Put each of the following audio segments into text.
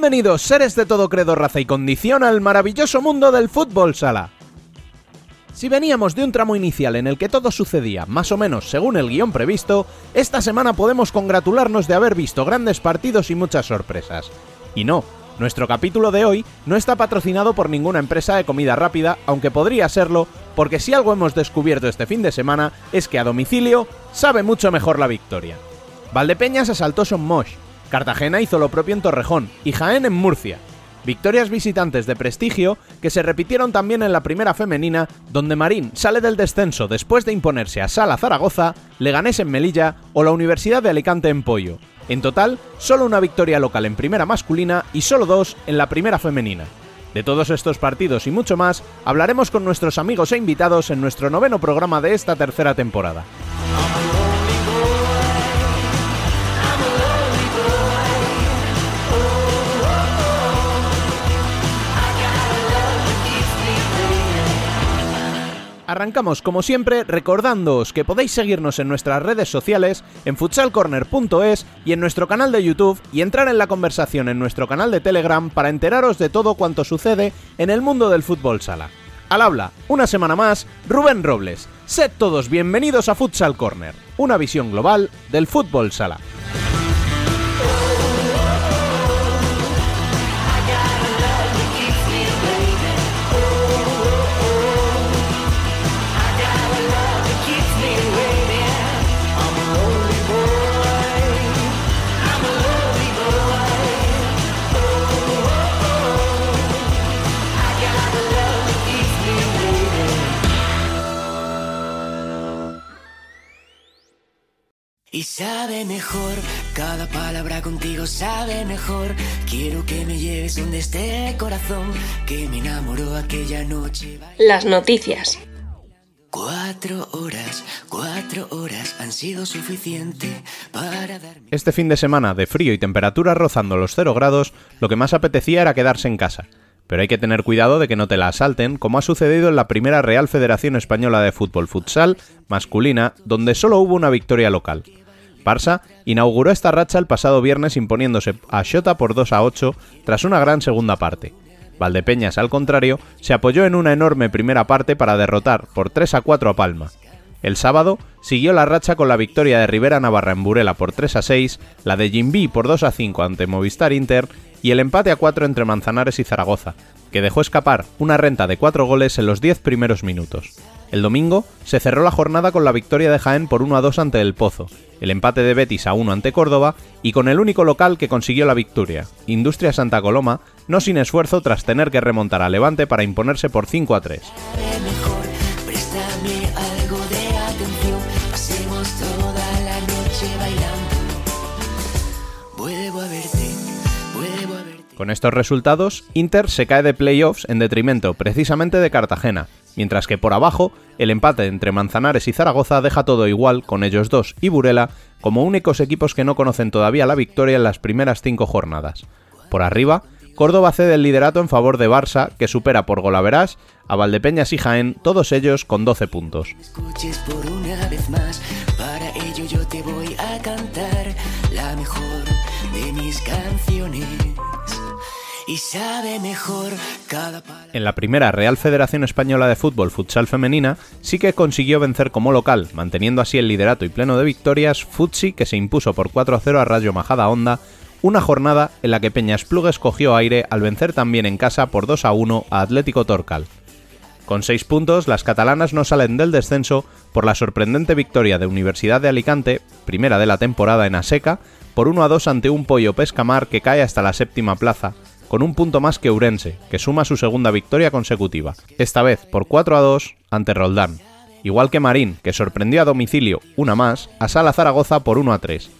Bienvenidos, seres de todo credo, raza y condición, al maravilloso mundo del fútbol sala. Si veníamos de un tramo inicial en el que todo sucedía más o menos según el guion previsto, esta semana podemos congratularnos de haber visto grandes partidos y muchas sorpresas. Y no, nuestro capítulo de hoy no está patrocinado por ninguna empresa de comida rápida, aunque podría serlo, porque si algo hemos descubierto este fin de semana es que a domicilio sabe mucho mejor la victoria. Valdepeñas asaltó Son Mosh, Cartagena hizo lo propio en Torrejón y Jaén en Murcia. Victorias visitantes de prestigio que se repitieron también en la primera femenina, donde Marín sale del descenso después de imponerse a Sala Zaragoza, Leganés en Melilla o la Universidad de Alicante en Pollo. En total, solo una victoria local en primera masculina y solo dos en la primera femenina. De todos estos partidos y mucho más hablaremos con nuestros amigos e invitados en nuestro noveno programa de esta tercera temporada. Arrancamos como siempre recordándoos que podéis seguirnos en nuestras redes sociales, en futsalcorner.es y en nuestro canal de YouTube y entrar en la conversación en nuestro canal de Telegram para enteraros de todo cuanto sucede en el mundo del fútbol sala. Al habla, una semana más, Rubén Robles. Sed todos bienvenidos a Futsal Corner, una visión global del fútbol sala. Y sabe mejor, cada palabra contigo sabe mejor. Quiero que me lleves donde esté el corazón, que me enamoró aquella noche. Las noticias. Cuatro horas, cuatro horas han sido suficiente para darme. Este fin de semana de frío y temperaturas rozando los 0 grados, lo que más apetecía era quedarse en casa. Pero hay que tener cuidado de que no te la asalten, como ha sucedido en la primera Real Federación Española de Fútbol Futsal masculina, donde solo hubo una victoria local. Barça inauguró esta racha el pasado viernes imponiéndose a Xota por 2 a 8 tras una gran segunda parte. Valdepeñas, al contrario, se apoyó en una enorme primera parte para derrotar por 3 a 4 a Palma. El sábado siguió la racha con la victoria de Rivera Navarra en Burela por 3 a 6, la de Jimby por 2 a 5 ante Movistar Inter y el empate a 4 entre Manzanares y Zaragoza, que dejó escapar una renta de 4 goles en los 10 primeros minutos. El domingo se cerró la jornada con la victoria de Jaén por 1 a 2 ante el Pozo, el empate de Betis a 1 ante Córdoba y con el único local que consiguió la victoria, Industria Santa Coloma, no sin esfuerzo tras tener que remontar a Levante para imponerse por 5 a 3. Con estos resultados, Inter se cae de playoffs en detrimento precisamente de Cartagena, mientras que por abajo, el empate entre Manzanares y Zaragoza deja todo igual con ellos dos y Burela como únicos equipos que no conocen todavía la victoria en las primeras cinco jornadas. Por arriba, Córdoba cede el liderato en favor de Barça, que supera por golaveras a Valdepeñas y Jaén, todos ellos con 12 puntos. Cantar la mejor de mis canciones. En la primera Real Federación Española de Fútbol Futsal Femenina sí que consiguió vencer como local, manteniendo así el liderato y pleno de victorias, Futsi que se impuso por 4 a 0 a Rayo Majada Honda, una jornada en la que Peñas Plugues cogió aire al vencer también en casa por 2 a 1 a Atlético Torcal. Con 6 puntos, las catalanas no salen del descenso por la sorprendente victoria de Universidad de Alicante, primera de la temporada en Aseca, por 1 a 2 ante un pollo pescamar que cae hasta la séptima plaza, con un punto más que Urense, que suma su segunda victoria consecutiva, esta vez por 4 a 2 ante Roldán. Igual que Marín, que sorprendió a domicilio, una más, a Sala Zaragoza por 1 a 3.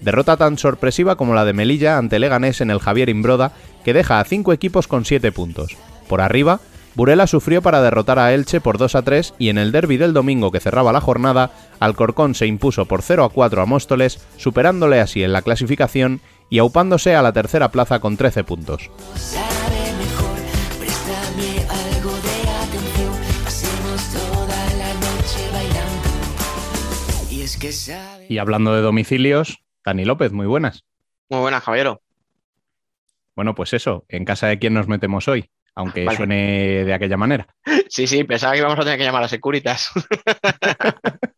Derrota tan sorpresiva como la de Melilla ante Leganés en el Javier Imbroda, que deja a 5 equipos con 7 puntos. Por arriba, Burela sufrió para derrotar a Elche por 2 a 3 y en el derby del domingo que cerraba la jornada, Alcorcón se impuso por 0 a 4 a Móstoles, superándole así en la clasificación y aupándose a la tercera plaza con 13 puntos. Y hablando de domicilios, Dani López, muy buenas. Muy buenas, caballero. Bueno, pues eso, en casa de quién nos metemos hoy, aunque suene de aquella manera. Sí, sí, pensaba que íbamos a tener que llamar a Securitas.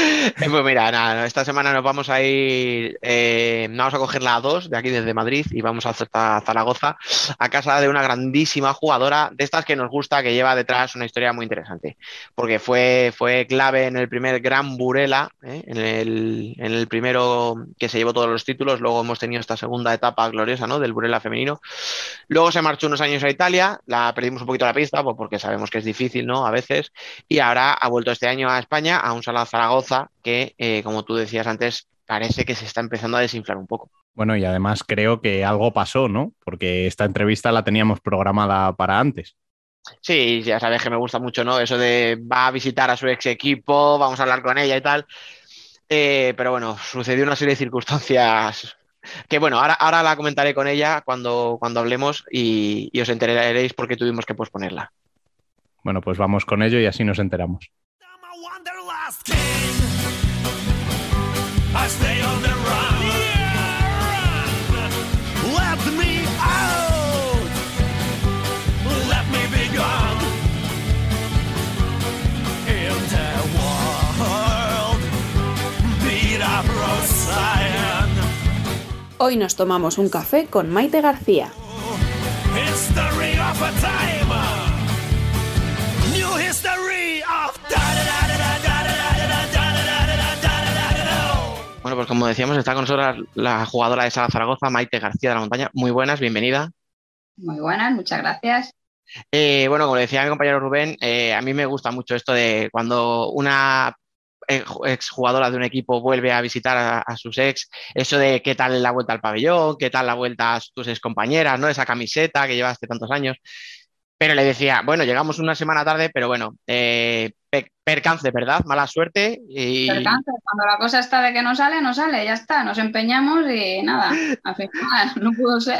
pues mira, nada, esta semana nos vamos a ir, eh, vamos a coger la 2 de aquí desde Madrid y vamos a Zaragoza a casa de una grandísima jugadora de estas que nos gusta, que lleva detrás una historia muy interesante, porque fue, fue clave en el primer Gran Burela, ¿eh? en, el, en, el, primero que se llevó todos los títulos, luego hemos tenido esta segunda etapa gloriosa ¿no? del Burela femenino, luego se marchó unos años a Italia, la perdimos un poquito la pista pues porque sabemos que es difícil ¿no? a veces, y ahora ha vuelto este año a España, a un Sala Zaragoza que, eh, como tú decías antes, parece que se está empezando a desinflar un poco. Bueno, y además creo que algo pasó, ¿no? Porque esta entrevista la teníamos programada para antes. Sí, ya sabes que me gusta mucho, ¿no? Eso de va a visitar a su ex equipo, vamos a hablar con ella y tal. Eh, pero bueno, sucedió una serie de circunstancias que bueno, ahora, ahora la comentaré con ella cuando, cuando hablemos y, y os enteraréis por qué tuvimos que posponerla. Bueno, pues vamos con ello y así nos enteramos. Hoy nos tomamos un café con Maite García. Bueno, pues como decíamos, está con nosotros la jugadora de Sala Zaragoza, Maite García de la Montaña. Muy buenas, bienvenida. Muy buenas, muchas gracias. Eh, bueno, como decía mi compañero Rubén, eh, a mí me gusta mucho esto de cuando una exjugadora de un equipo vuelve a visitar a, sus ex, eso de qué tal la vuelta al pabellón, qué tal la vuelta a tus ex compañeras, ¿no? Esa camiseta que llevaste tantos años. Pero le decía, bueno, llegamos una semana tarde, pero bueno, eh, percance, ¿verdad? Mala suerte. Y... Percance, cuando la cosa está de que no sale, no sale, ya está, nos empeñamos y nada, al final no pudo ser.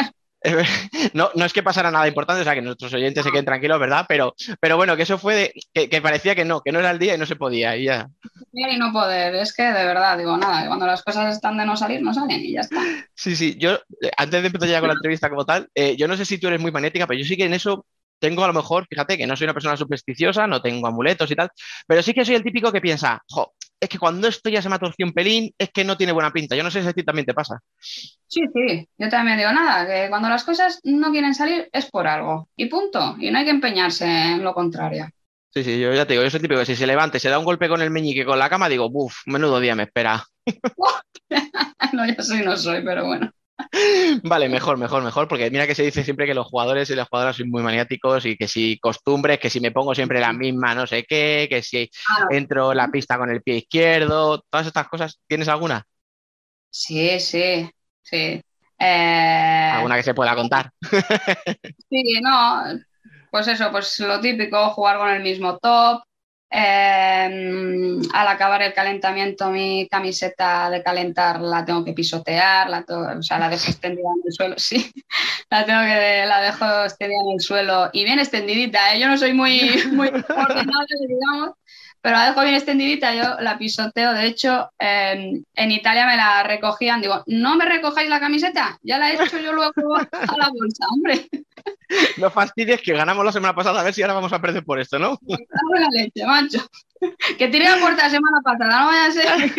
No, no es que pasara nada importante, o sea, que nuestros oyentes se queden tranquilos, ¿verdad? Pero, pero bueno, que eso fue de, que, parecía que no, que no era el día y no se podía y ya. Y no poder, es que de verdad, digo, nada, cuando las cosas están de no salir, no salen y ya está. Sí, sí, yo, eh, antes de empezar ya con la entrevista como tal, eh, yo no sé si tú eres muy magnética, pero yo sí que en eso tengo a lo mejor, fíjate que no soy una persona supersticiosa, no tengo amuletos y tal, pero sí que soy el típico que piensa, jo, es que cuando esto ya se me ha torcido un pelín, es que no tiene buena pinta. Yo no sé si a ti también te pasa. Sí, sí, yo también digo nada, que cuando las cosas no quieren salir es por algo. Y punto. Y no hay que empeñarse en lo contrario. Sí, sí, yo ya te digo, yo soy el típico que si se levante, se da un golpe con el meñique con la cama, digo, uff, menudo día me espera. no, yo soy no soy, pero bueno. Vale, mejor, mejor, mejor, porque mira que se dice siempre que los jugadores y las jugadoras son muy maniáticos y que si costumbres, que si me pongo siempre la misma no sé qué, que si entro la pista con el pie izquierdo, todas estas cosas, ¿tienes alguna? Sí, sí, sí. Eh, ¿Alguna que se pueda contar? sí, no, pues eso, pues lo típico, jugar con el mismo top, Em, al acabar el calentamiento, mi camiseta de calentar la tengo que pisotear, la o sea, la dejo extendida en el suelo, sí, la tengo que, la dejo extendida en el suelo y bien extendidita, ¿eh? yo no soy muy, muy ordenable, digamos, pero la dejo bien extendidita, yo la pisoteo. De hecho, em, en Italia me la recogían. Digo, no me recojáis la camiseta, ya la he hecho yo luego a la bolsa, hombre. No fastidies que ganamos la semana pasada, a ver si ahora vamos a perder por esto, ¿no? la leche, macho. Que tiré la puerta la semana pasada, no vaya a ser.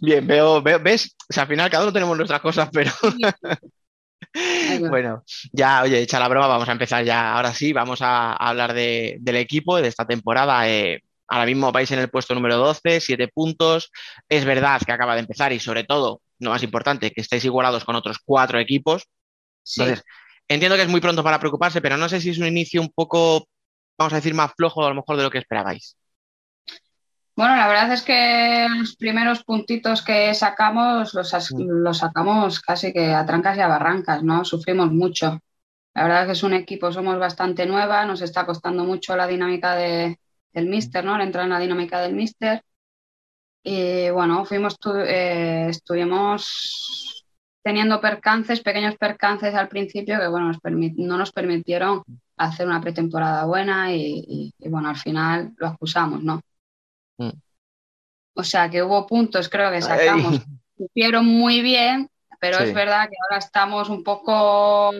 Bien, veo, veo, ves, o sea, al final cada uno tenemos nuestras cosas, pero. Bueno, ya, oye, echa la broma, vamos a empezar ya. Ahora sí, vamos a, hablar del equipo de esta temporada. Eh, ahora mismo vais en el puesto número 12, 7 puntos. Es verdad que acaba de empezar y sobre todo, lo más importante, que estáis igualados con otros cuatro equipos. Entonces, entiendo que es muy pronto para preocuparse, pero no sé si es un inicio un poco, vamos a decir, más flojo a lo mejor de lo que esperabais. Bueno, la verdad es que los primeros puntitos que sacamos los, mm. sacamos casi que a trancas y a barrancas, ¿no? Sufrimos mucho. La verdad es que es un equipo, somos bastante nueva, nos está costando mucho la dinámica del míster, ¿no? entrar en la dinámica del míster. Y bueno, fuimos, eh, estuvimos teniendo percances, pequeños percances al principio que bueno, no nos permitieron hacer una pretemporada buena y, y, bueno, al final lo acusamos, ¿no? Mm. O sea que hubo puntos, creo que sacamos. Hicieron muy bien, pero Sí. es verdad que ahora estamos un poco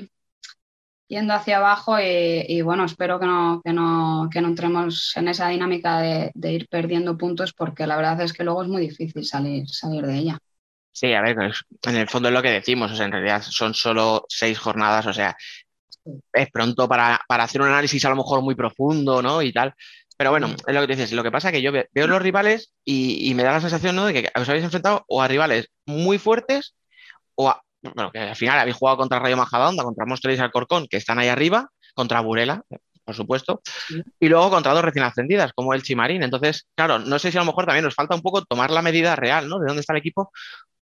yendo hacia abajo y, y bueno, espero que no, que, no, que no entremos en esa dinámica de, de ir perdiendo puntos porque la verdad es que luego es muy difícil salir, salir de ella. Sí, a ver, en el fondo es lo que decimos, o sea, en realidad son solo seis jornadas, o sea, es pronto para, para hacer un análisis a lo mejor muy profundo, ¿no? Y tal. Pero bueno, es lo que te dices, lo que pasa es que yo ve- veo los rivales y, y me da la sensación, ¿no? De que os habéis enfrentado o a rivales muy fuertes o a, bueno, que al final habéis jugado contra Rayo Majadahonda, contra Móstoles y Alcorcón, que están ahí arriba, contra Burela, por supuesto, y luego contra dos recién ascendidas, como el Chimarín. Entonces, claro, no sé si a lo mejor también nos falta un poco tomar la medida real, ¿no? De dónde está el equipo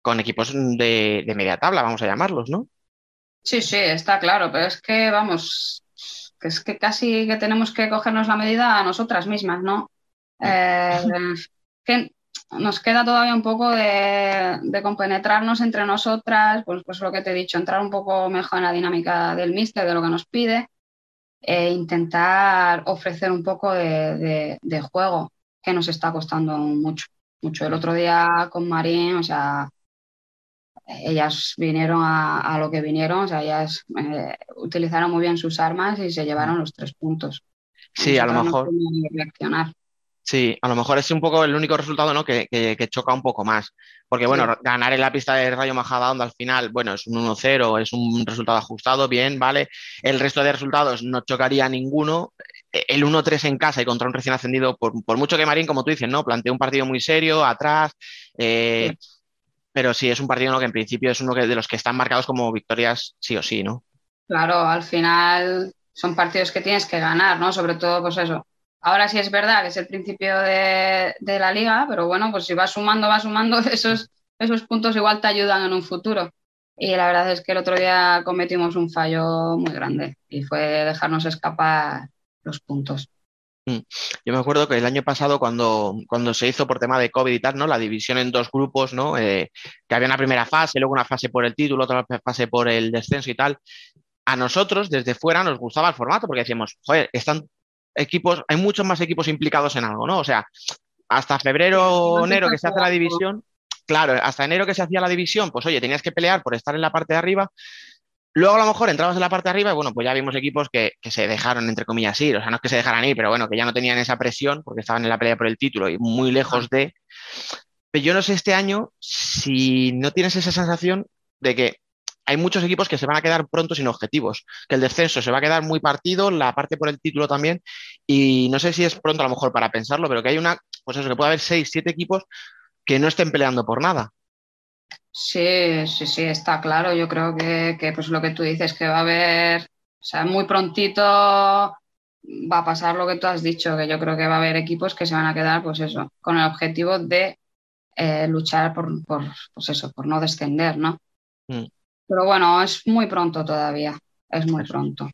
con equipos de, de media tabla, vamos a llamarlos, ¿no? Sí, sí, está claro, pero es que vamos, que es que casi que tenemos que cogernos la medida a nosotras mismas, ¿no? Eh, que nos queda todavía un poco de, de compenetrarnos entre nosotras, pues, pues lo que te he dicho, entrar un poco mejor en la dinámica del míster, de lo que nos pide, e intentar ofrecer un poco de, de- de juego, que nos está costando mucho, mucho. El otro día con Marín, o sea, ellas vinieron a, a lo que vinieron, o sea, ellas eh, utilizaron muy bien sus armas y se llevaron los tres puntos. Sí, a lo no mejor. reaccionar. Sí, a lo mejor es un poco el único resultado, ¿no? Que, que- que choca un poco más. Porque, bueno, Sí. ganar en la pista de Rayo Majadahonda al final, bueno, es un 1-0, es un resultado ajustado, bien, vale. El resto de resultados no chocaría ninguno. Eh, El 1-3 en casa y contra un recién ascendido, por, por mucho que Marín, como tú dices, ¿no? Planteó un partido muy serio, atrás. eh, Pero sí, es un partido ¿no? que en principio es uno que- de los que están marcados como victorias sí o sí, ¿no? Claro, al final son partidos que tienes que ganar, ¿no? Sobre todo, pues eso. Ahora sí es verdad que es el principio de, la liga, pero bueno, pues si vas sumando, vas sumando, esos puntos igual te ayudan en un futuro. Y la verdad es que el otro día cometimos un fallo muy grande y fue dejarnos escapar los puntos. Yo me acuerdo que el año pasado, cuando, cuando se hizo por tema de COVID y tal, ¿no? La división en dos grupos, ¿no? Eh, que había una primera fase, luego una fase por el título, otra fase por el descenso y tal. A nosotros, desde fuera, nos gustaba el formato porque decíamos, joder, están equipos, hay muchos más equipos implicados en algo, ¿no? O sea, hasta febrero, No enero que se hace la división, claro, hasta enero que se hacía la división, pues oye, tenías que pelear por estar en la parte de arriba. Luego a lo mejor entrabas en la parte de arriba y bueno, pues ya vimos equipos que, que se dejaron, entre comillas, ir. O sea, no es que se dejaran ir, pero bueno, que ya no tenían esa presión porque estaban en la pelea por el título y muy lejos de. Pero yo no sé este año si no tienes esa sensación de que hay muchos equipos que se van a quedar pronto sin objetivos, que el descenso se va a quedar muy partido, la parte por el título también, y no sé si es pronto a lo mejor para pensarlo, pero que hay una, pues eso, que puede haber seis, siete equipos que no estén peleando por nada. Sí, sí, sí, está claro. Yo creo que, que, pues lo que tú dices, que va a haber, o sea, muy prontito va a pasar lo que tú has dicho, que yo creo que va a haber equipos que se van a quedar, pues eso, con el objetivo de eh, luchar por, por, pues eso, por no descender, ¿no? Mm. Pero bueno, es muy pronto todavía, es muy Eso. pronto.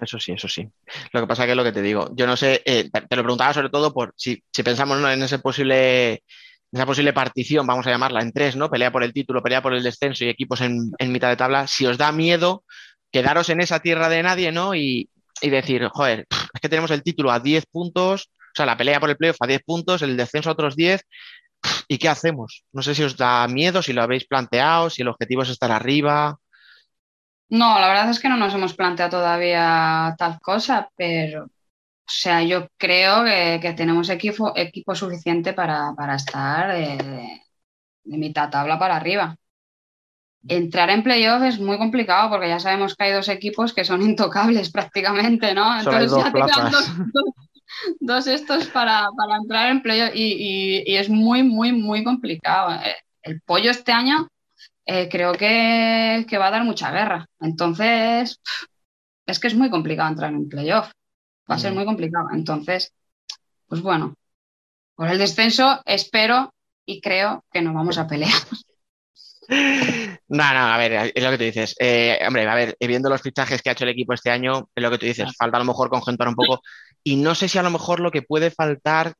Eso sí, eso sí. Lo que pasa que es lo que te digo. Yo no sé, eh, te te lo preguntaba sobre todo por si, si pensamos ¿no? en ese posible, esa posible partición, vamos a llamarla, en tres, ¿no? Pelea por el título, pelea por el descenso y equipos en, mitad de tabla, si os da miedo quedaros en esa tierra de nadie, ¿no? Y, y decir, joder, es que tenemos el título a 10 puntos, o sea, la pelea por el playoff a 10 puntos, el descenso a otros 10, pff, ¿y qué hacemos? No sé si os da miedo, si lo habéis planteado, si el objetivo es estar arriba. No, la verdad es que no nos hemos planteado todavía tal cosa, pero, o sea, yo creo que, que tenemos equipo, equipo suficiente para, para estar de, de mitad tabla para arriba. Entrar en playoff es muy complicado porque ya sabemos que hay dos equipos que son intocables prácticamente, ¿no? Entonces ya te quedan dos, dos- dos estos para, para entrar en playoff y, y- y es muy, muy, muy complicado. Eh, El pollo este año eh, creo que, que va a dar mucha guerra. Entonces, es que es muy complicado entrar en playoff. Va a ser Mm. muy complicado. Entonces, pues bueno, por el descenso espero y creo que nos vamos a pelear. No, no, a ver, es lo que tú dices. Eh, hombre, a ver, viendo los fichajes que ha hecho el equipo este año, es lo que tú dices, falta a lo mejor conjuntar un poco. Y no sé si a lo mejor lo que puede faltar,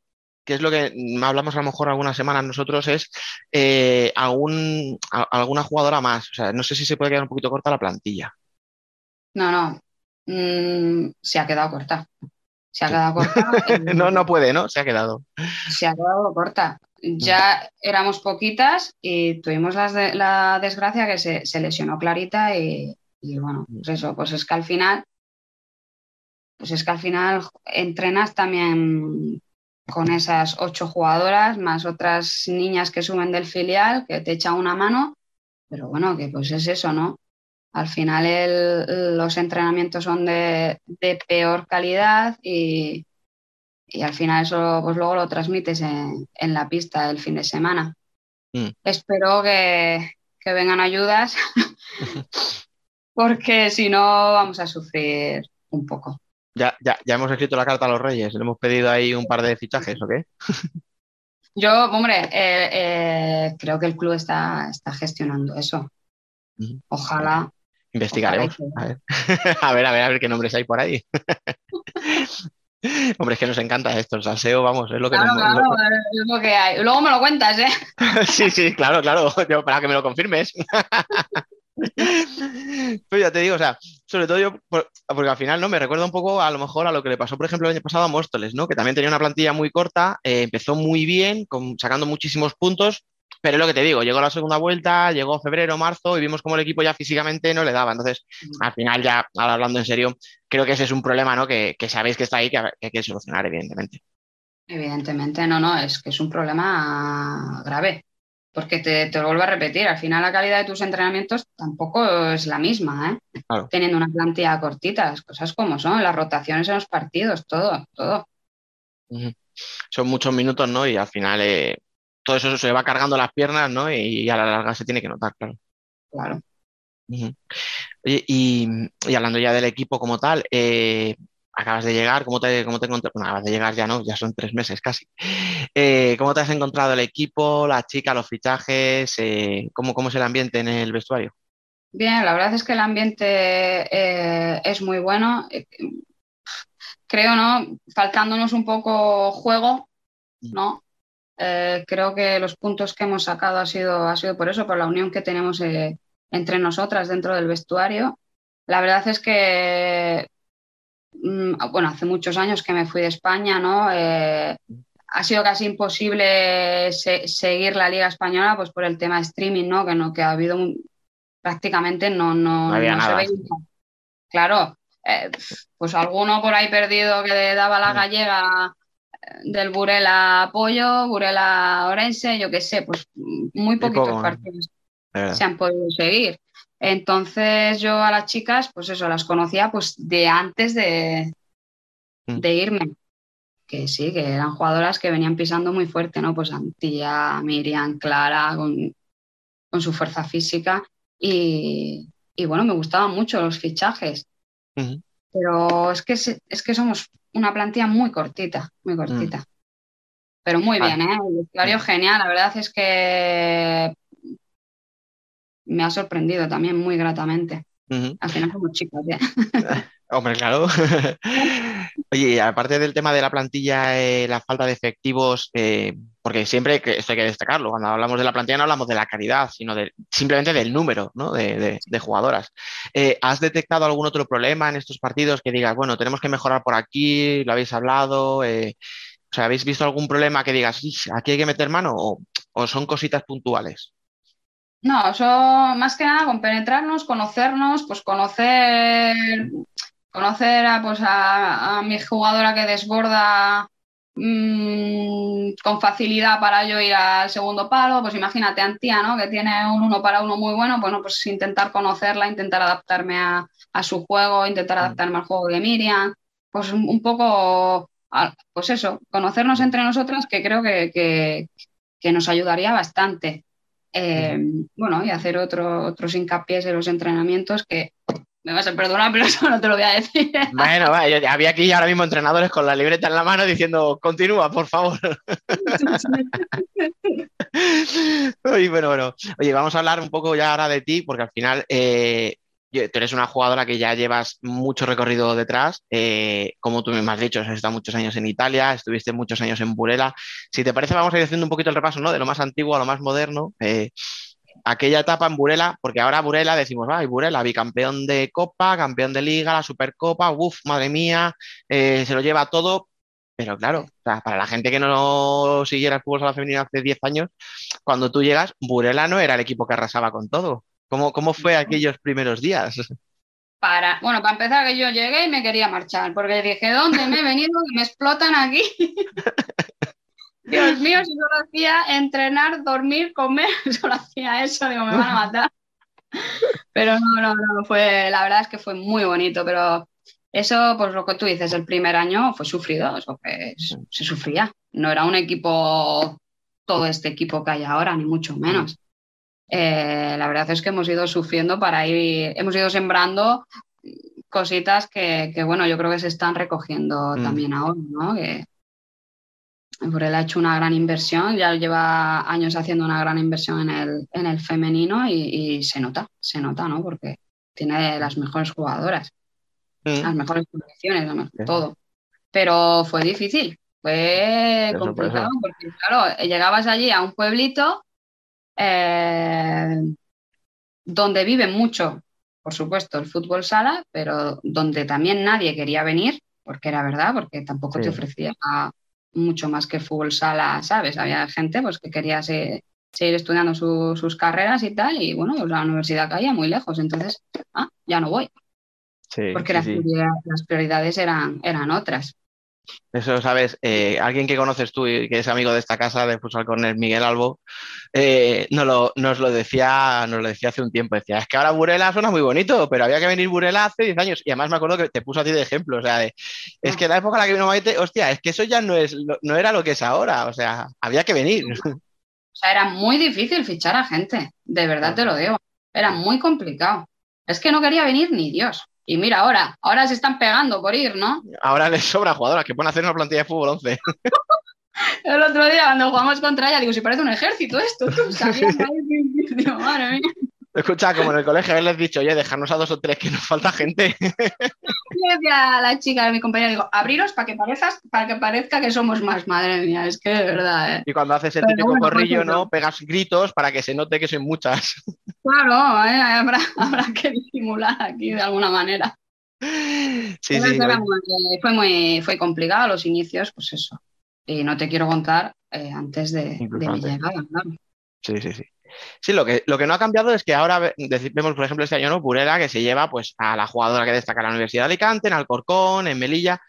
que es lo que hablamos a lo mejor algunas semanas nosotros, es eh, algún, a- alguna jugadora más. O sea, no sé si se puede quedar un poquito corta la plantilla. No, no. Mm, se ha quedado corta. Se ha quedado corta. No, no puede, ¿no? Se ha quedado. Se ha quedado corta. ya éramos poquitas y tuvimos la desgracia que se, se lesionó Clarita y, y bueno, pues eso, pues es que al final, pues es que al final entrenas también con esas ocho jugadoras, más otras niñas que suben del filial, que te echan una mano, pero bueno, que pues es eso, ¿no? Al final el- los entrenamientos son de, de peor calidad y, y al final eso pues luego lo transmites en, en la pista el fin de semana. Mm. Espero que, que vengan ayudas porque si no vamos a sufrir un poco. Ya, ya, ya hemos escrito la carta a los Reyes, le hemos pedido ahí un par de fichajes, ¿o qué? Yo, hombre, eh, eh, creo que el club está, está gestionando eso. Ojalá. Investigaremos. A ver. a ver, a ver, a ver qué nombres hay por ahí. Hombre, es que nos encanta esto, el salseo, vamos, es lo que Claro, nos... claro, es lo que hay. Luego me lo cuentas, ¿eh? Sí, sí, claro, claro, yo, para que me lo confirmes. Pues ya te digo, o sea, sobre todo yo, por- porque al final, ¿no? Me recuerda un poco a lo mejor a lo que le pasó, por ejemplo, el año pasado a Móstoles, ¿no? Que también tenía una plantilla muy corta, eh, empezó muy bien, con- sacando muchísimos puntos, pero es lo que te digo, llegó la segunda vuelta, llegó febrero, marzo, y vimos como el equipo ya físicamente no le daba. Entonces, al final ya, ahora hablando en serio, creo que ese es un problema, ¿no? Que, que sabéis que está ahí, que, que hay que solucionar, evidentemente. Evidentemente, no, no, es que es un problema grave. Porque te, te lo vuelvo a repetir, al final la calidad de tus entrenamientos tampoco es la misma, ¿eh? Claro. Teniendo una plantilla cortita, las cosas como son, las rotaciones en los partidos, todo, todo. Son muchos minutos, ¿no? Y al final eh, todo eso se va cargando las piernas, ¿no? Y, a la larga se tiene que notar, claro. Claro. Y, y hablando ya del equipo como tal, eh, acabas de llegar, ¿cómo te, cómo te encontré- Bueno, acabas de llegar ya, ¿no? Ya son tres meses casi. Eh, ¿cómo te has encontrado el equipo, la chica, los fichajes? eh, ¿cómo, cómo es el ambiente en el vestuario? Bien, la verdad es que el ambiente eh, es muy bueno. Creo, ¿no? Faltándonos un poco juego, ¿no? Eh, creo que los puntos que hemos sacado ha sido, ha sido por eso, por la unión que tenemos eh, entre nosotras dentro del vestuario. La verdad es que, mm, bueno, hace muchos años que me fui de España, ¿no? Eh, ha sido casi imposible se- seguir la Liga Española, pues por el tema de streaming, ¿no? Que no, que ha habido un- prácticamente no, no, No había no se nada. veía. Claro, eh, pues alguno por ahí perdido que le daba la Mm. gallega del Burela Pollo, Burela Orense, yo qué sé, pues mm, muy poquitos poco, ¿eh? partidos se han podido seguir. Entonces yo a las chicas, pues eso, las conocía pues de antes de, Mm. de irme. Que sí, que eran jugadoras que venían pisando muy fuerte, ¿no? Pues Antilla, Miriam, Clara, con, con su fuerza física. Y, y bueno, me gustaban mucho los fichajes. Pero es que, es que somos una plantilla muy cortita, muy cortita. Pero muy Vale. bien, ¿eh? El vestuario genial. La verdad es que me ha sorprendido también muy gratamente. Al final somos chicos, ¿eh? Hombre, claro. Oye, y aparte del tema de la plantilla, eh, la falta de efectivos, eh, porque siempre esto hay que destacarlo, cuando hablamos de la plantilla no hablamos de la calidad, sino simplemente del número ¿no? de, jugadoras. Eh, ¿has detectado algún otro problema en estos partidos que digas, bueno, tenemos que mejorar por aquí, lo habéis hablado? o sea, ¿habéis visto algún problema que digas, "Ish, aquí hay que meter mano? ¿O, son cositas puntuales? No, eso más que nada con penetrarnos, conocernos, pues conocer, conocer a, pues a, a mi jugadora que desborda mm, con facilidad para yo ir al segundo palo, pues imagínate Antía, ¿no? Que tiene un uno para uno muy bueno, bueno, pues intentar conocerla, intentar adaptarme a, a su juego, intentar adaptarme al juego de Miriam, pues un, un poco, pues eso, conocernos entre nosotras que creo que, que- que nos ayudaría bastante. Eh, bueno, y hacer otro, otros hincapiés en los entrenamientos que me vas a perdonar, pero eso no te lo voy a decir. Bueno, había aquí ahora mismo entrenadores con la libreta en la mano diciendo, continúa, por favor. Oye, bueno, bueno. Oye, vamos a hablar un poco ya ahora de ti, porque al final eh, tú eres una jugadora que ya llevas mucho recorrido detrás. eh, como tú mismo has dicho, has estado muchos años en Italia, estuviste muchos años en Burela. Si te parece, vamos a ir haciendo un poquito el repaso, ¿no? De lo más antiguo a lo más moderno. eh, aquella etapa en Burela, porque ahora Burela decimos, ay, Burela, bicampeón de Copa, campeón de Liga, la Supercopa, uff, madre mía, eh, se lo lleva todo. Pero claro, o sea, para la gente que no siguiera el fútbol sala femenino hace 10 años, cuando tú llegas, Burela no era el equipo que arrasaba con todo. ¿Cómo, cómo fue aquellos primeros días? Para, bueno, para empezar que yo llegué y me quería marchar, porque dije, ¿dónde me he venido? Me explotan aquí. Dios mío, si solo hacía entrenar, dormir, comer, solo hacía eso, digo, me van a matar. Pero no, no, no, fue, la verdad es que fue muy bonito, pero eso, pues lo que tú dices, el primer año fue sufrido, eso que se sufría. No era un equipo, todo este equipo que hay ahora, ni mucho menos. Eh, la verdad es que hemos ido sufriendo para ir, hemos ido sembrando cositas que, que bueno, yo creo que se están recogiendo Mm. también ahora, ¿no? Que, por él ha hecho una gran inversión, ya lleva años haciendo una gran inversión en el, en el femenino y, y se nota, se nota, ¿no? Porque tiene las mejores jugadoras, las mejores condiciones, lo mejor- Sí. todo. Pero fue difícil, fue Eso, complicado, porque claro, llegabas allí a un pueblito eh, donde vive mucho, por supuesto, el fútbol sala, pero donde también nadie quería venir, porque era verdad, porque tampoco te ofrecía mucho más que fútbol sala, ¿sabes? Había gente pues, que quería se- seguir estudiando su- sus carreras y tal, y bueno, pues la universidad caía muy lejos, entonces, ah, ya no voy, Sí, porque sí, las, sí. prioridad- las prioridades eran, eran otras. Eso, sabes, eh, alguien que conoces tú y que es amigo de esta casa de Futsal Corner, Miguel Albo, eh, nos, lo, nos lo decía, nos lo decía hace un tiempo. Decía, es que ahora Burela suena muy bonito, pero había que venir Burela hace 10 años. Y además me acuerdo que te puso a ti de ejemplo. O sea, de, es que la época en la que vino Maite, hostia, es que eso ya no, es, no era lo que es ahora. O sea, había que venir. O sea, era muy difícil fichar a gente, de verdad te lo digo. Era muy complicado. Es que no quería venir ni Dios. Y mira, ahora, ahora se están pegando por ir, ¿no? Ahora les sobra jugadoras que pueden hacer una plantilla de fútbol 11. El otro día cuando jugamos contra ella, digo, si parece un ejército esto, tú sabías, digo, madre mía. Escucha, como en el colegio haberles dicho, oye, dejarnos a dos o tres que nos falta gente. Le decía a la chica, a mi compañera, digo, abriros para que parezcas, para que parezca que somos más, madre mía, es que de verdad, ¿eh? Y cuando haces el Pero típico corrillo, pues eso. ¿no? Pegas gritos para que se note que son muchas. Claro, ¿eh? habrá, habrá que disimular aquí de alguna manera. Sí, sí. muy- fue muy fue complicado los inicios, pues eso. Y no te quiero contar eh, antes de, de mi llegada, claro. Sí, sí, sí. Sí, lo que, lo que no ha cambiado es que ahora vemos, por ejemplo, este año, ¿no? Burela, que se lleva pues, a la jugadora que destaca en la Universidad de Alicante, en Alcorcón, en Melilla.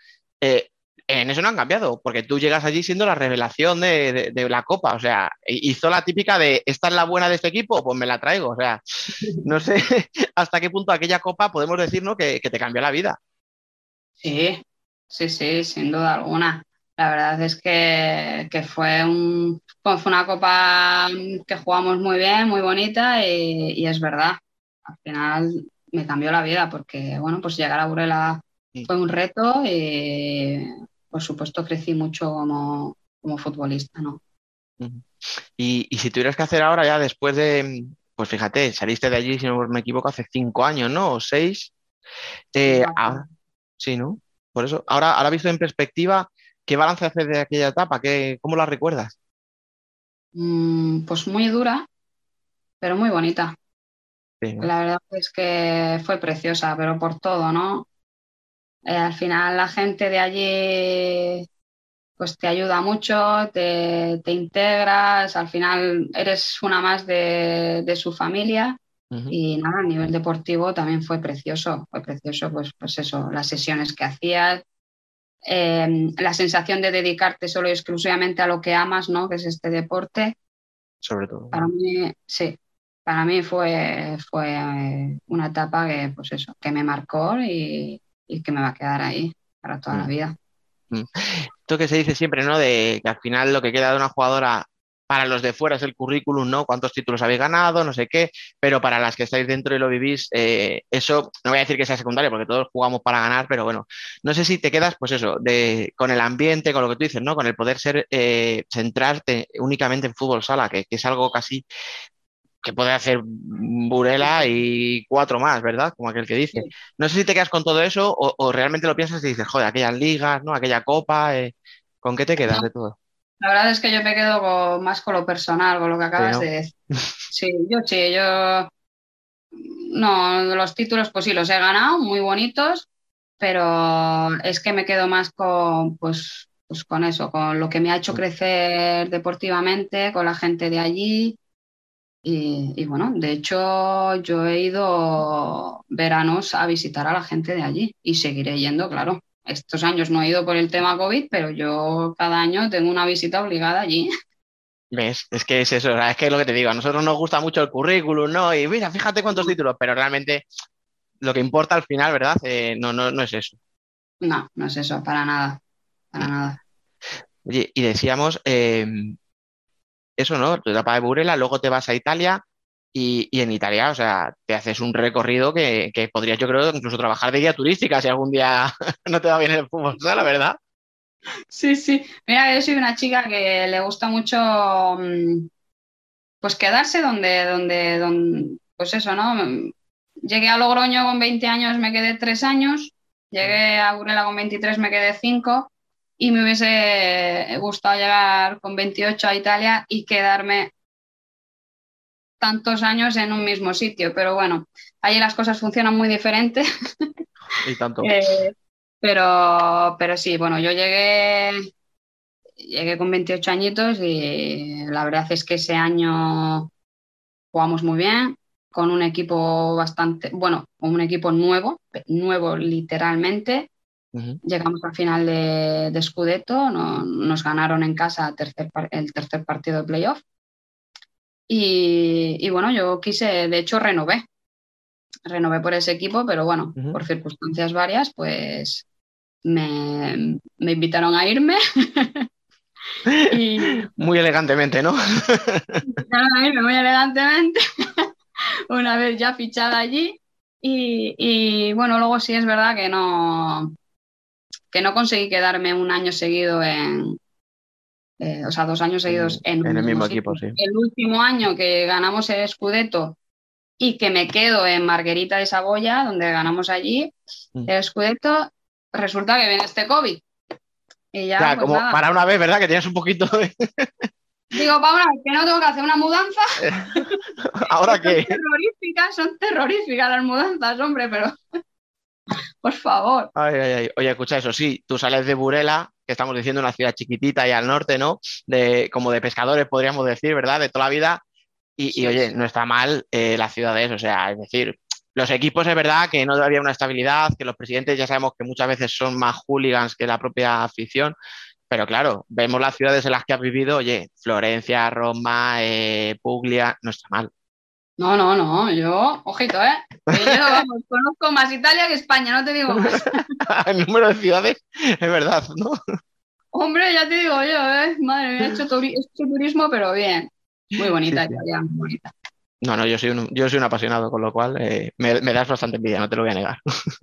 Eh, en eso no han cambiado, porque tú llegas allí siendo la revelación de, la Copa. O sea, hi- hizo la típica de, ¿esta es la buena de este equipo? Pues me la traigo. O sea, no sé hasta qué punto aquella Copa podemos decir, ¿no? Que, que te cambió la vida. Sí, sí, sí, sin duda alguna. La verdad es que, que fue un, fue una copa que jugamos muy bien, muy bonita y, y es verdad. Al final me cambió la vida porque, bueno, pues llegar a Burela Sí. fue un reto y, por supuesto, crecí mucho como, como futbolista, ¿no? Y, y si tuvieras que hacer ahora ya después de, pues fíjate, saliste de allí, si no me equivoco, hace cinco años, ¿no? O seis. Eh, Cuatro. ahora- sí, ¿no? Por eso, ahora, ahora visto en perspectiva, ¿qué balance haces de aquella etapa? ¿Qué, cómo la recuerdas? Mm, pues muy dura, pero muy bonita. Sí, ¿no? La verdad es que fue preciosa, pero por todo, ¿no? Eh, al final la gente de allí pues te ayuda mucho, te, te integras, al final eres una más de, de su familia y nada, a nivel deportivo también fue precioso, fue precioso pues, pues eso, las sesiones que hacías, eh, la sensación de dedicarte solo y exclusivamente a lo que amas, ¿no? Que es este deporte. Sobre todo. Para mí, sí, para mí fue, fue eh, una etapa que, pues eso, que me marcó y, y que me va a quedar ahí para toda la Mm. vida. Esto que se dice siempre, ¿no? De que al final lo que queda de una jugadora para los de fuera es el currículum, ¿no? Cuántos títulos habéis ganado, no sé qué, pero para las que estáis dentro y lo vivís, eh, eso no voy a decir que sea secundario, porque todos jugamos para ganar, pero bueno, no sé si te quedas, pues eso, de, con el ambiente, con lo que tú dices, ¿no? Con el poder ser, eh, centrarte únicamente en fútbol sala, que, que es algo casi que puede hacer Burela y cuatro más, ¿verdad? Como aquel que dice. No sé si te quedas con todo eso o, o realmente lo piensas y dices, joder, aquellas ligas, ¿no? Aquella copa, eh, ¿con qué te quedas de todo? La verdad es que yo me quedo con- más con lo personal, con lo que acabas ¿no? de decir. Sí, yo sí, yo no, los títulos pues sí los he ganado, muy bonitos, pero es que me quedo más con pues pues con eso, con lo que me ha hecho crecer deportivamente, con la gente de allí. Y, y bueno, de hecho yo he ido veranos a visitar a la gente de allí y seguiré yendo, claro. Estos años no he ido por el tema COVID, pero yo cada año tengo una visita obligada allí. ¿Ves? Es que es eso, es que es lo que te digo, a nosotros nos gusta mucho el currículum, ¿no? Y mira, fíjate cuántos títulos, pero realmente lo que importa al final, ¿verdad? Eh, no, no, no es eso. No, no es eso, para nada, para nada. Oye, y decíamos, eh, eso, ¿no? Tu etapa de Burela, luego te vas a Italia y, en Italia, o sea, te haces un recorrido que, que podrías, yo creo, incluso trabajar de guía turística si algún día no te va bien el fútbol, la verdad. Sí, sí. Mira, yo soy una chica que le gusta mucho mm, pues quedarse donde, donde, donde, pues eso, ¿no? Llegué a Logroño con 20 años, me quedé 3 años, llegué a Burela con 23, me quedé 5 y me hubiese gustado llegar con 28 a Italia y quedarme tantos años en un mismo sitio, pero bueno, allí las cosas funcionan muy diferente. Y tanto. Eh, pero, pero sí, bueno, yo llegué, llegué con 28 añitos y la verdad es que ese año jugamos muy bien, con un equipo bastante, bueno, con un equipo nuevo, nuevo literalmente. Llegamos al final de, de Scudetto, no- nos ganaron en casa tercer el tercer partido de playoff. Y, y bueno, yo quise, de hecho, renové. Renové por ese equipo, pero bueno, por circunstancias varias, pues me, me invitaron a irme. y Muy elegantemente, ¿no? me invitaron a irme muy elegantemente, una vez ya fichada allí. Y, y bueno, luego sí es verdad que no, que no conseguí quedarme un año seguido en, eh, o sea, dos años seguidos en, En el mismo equipo, sí. El último año que ganamos el Scudetto y que me quedo en Marguerita de Saboya, donde ganamos allí Mm. el Scudetto, resulta que viene este COVID. Y ya, pues como nada. para una vez, ¿verdad? Que tienes un poquito de... Digo, para una vez que no tengo que hacer una mudanza, ¿Ahora son qué? terroríficas, son terroríficas las mudanzas, hombre, pero por favor. Ay, ay, ay. Oye, escucha eso, sí, tú sales de Burela, que estamos diciendo una ciudad chiquitita y al norte, ¿no? De, como de pescadores, podríamos decir, ¿verdad? De toda la vida. Y, oye, no está mal eh, las ciudades, o sea, es decir, los equipos es verdad que no había una estabilidad, que los presidentes ya sabemos que muchas veces son más hooligans que la propia afición, pero claro, vemos las ciudades en las que has vivido, oye, Florencia, Roma, eh, Puglia, no está mal. No, no, no, yo, ojito, ¿eh? Yo, vamos, conozco más Italia que España, no te digo más. El número de ciudades es verdad, ¿no? Hombre, ya te digo yo, ¿eh? Madre mía, he hecho, turi- he hecho turismo, pero bien. Muy bonita Sí, sí. Italia, muy bonita. No, no, yo soy un, yo soy un apasionado, con lo cual eh, me, me das bastante envidia, no te lo voy a negar.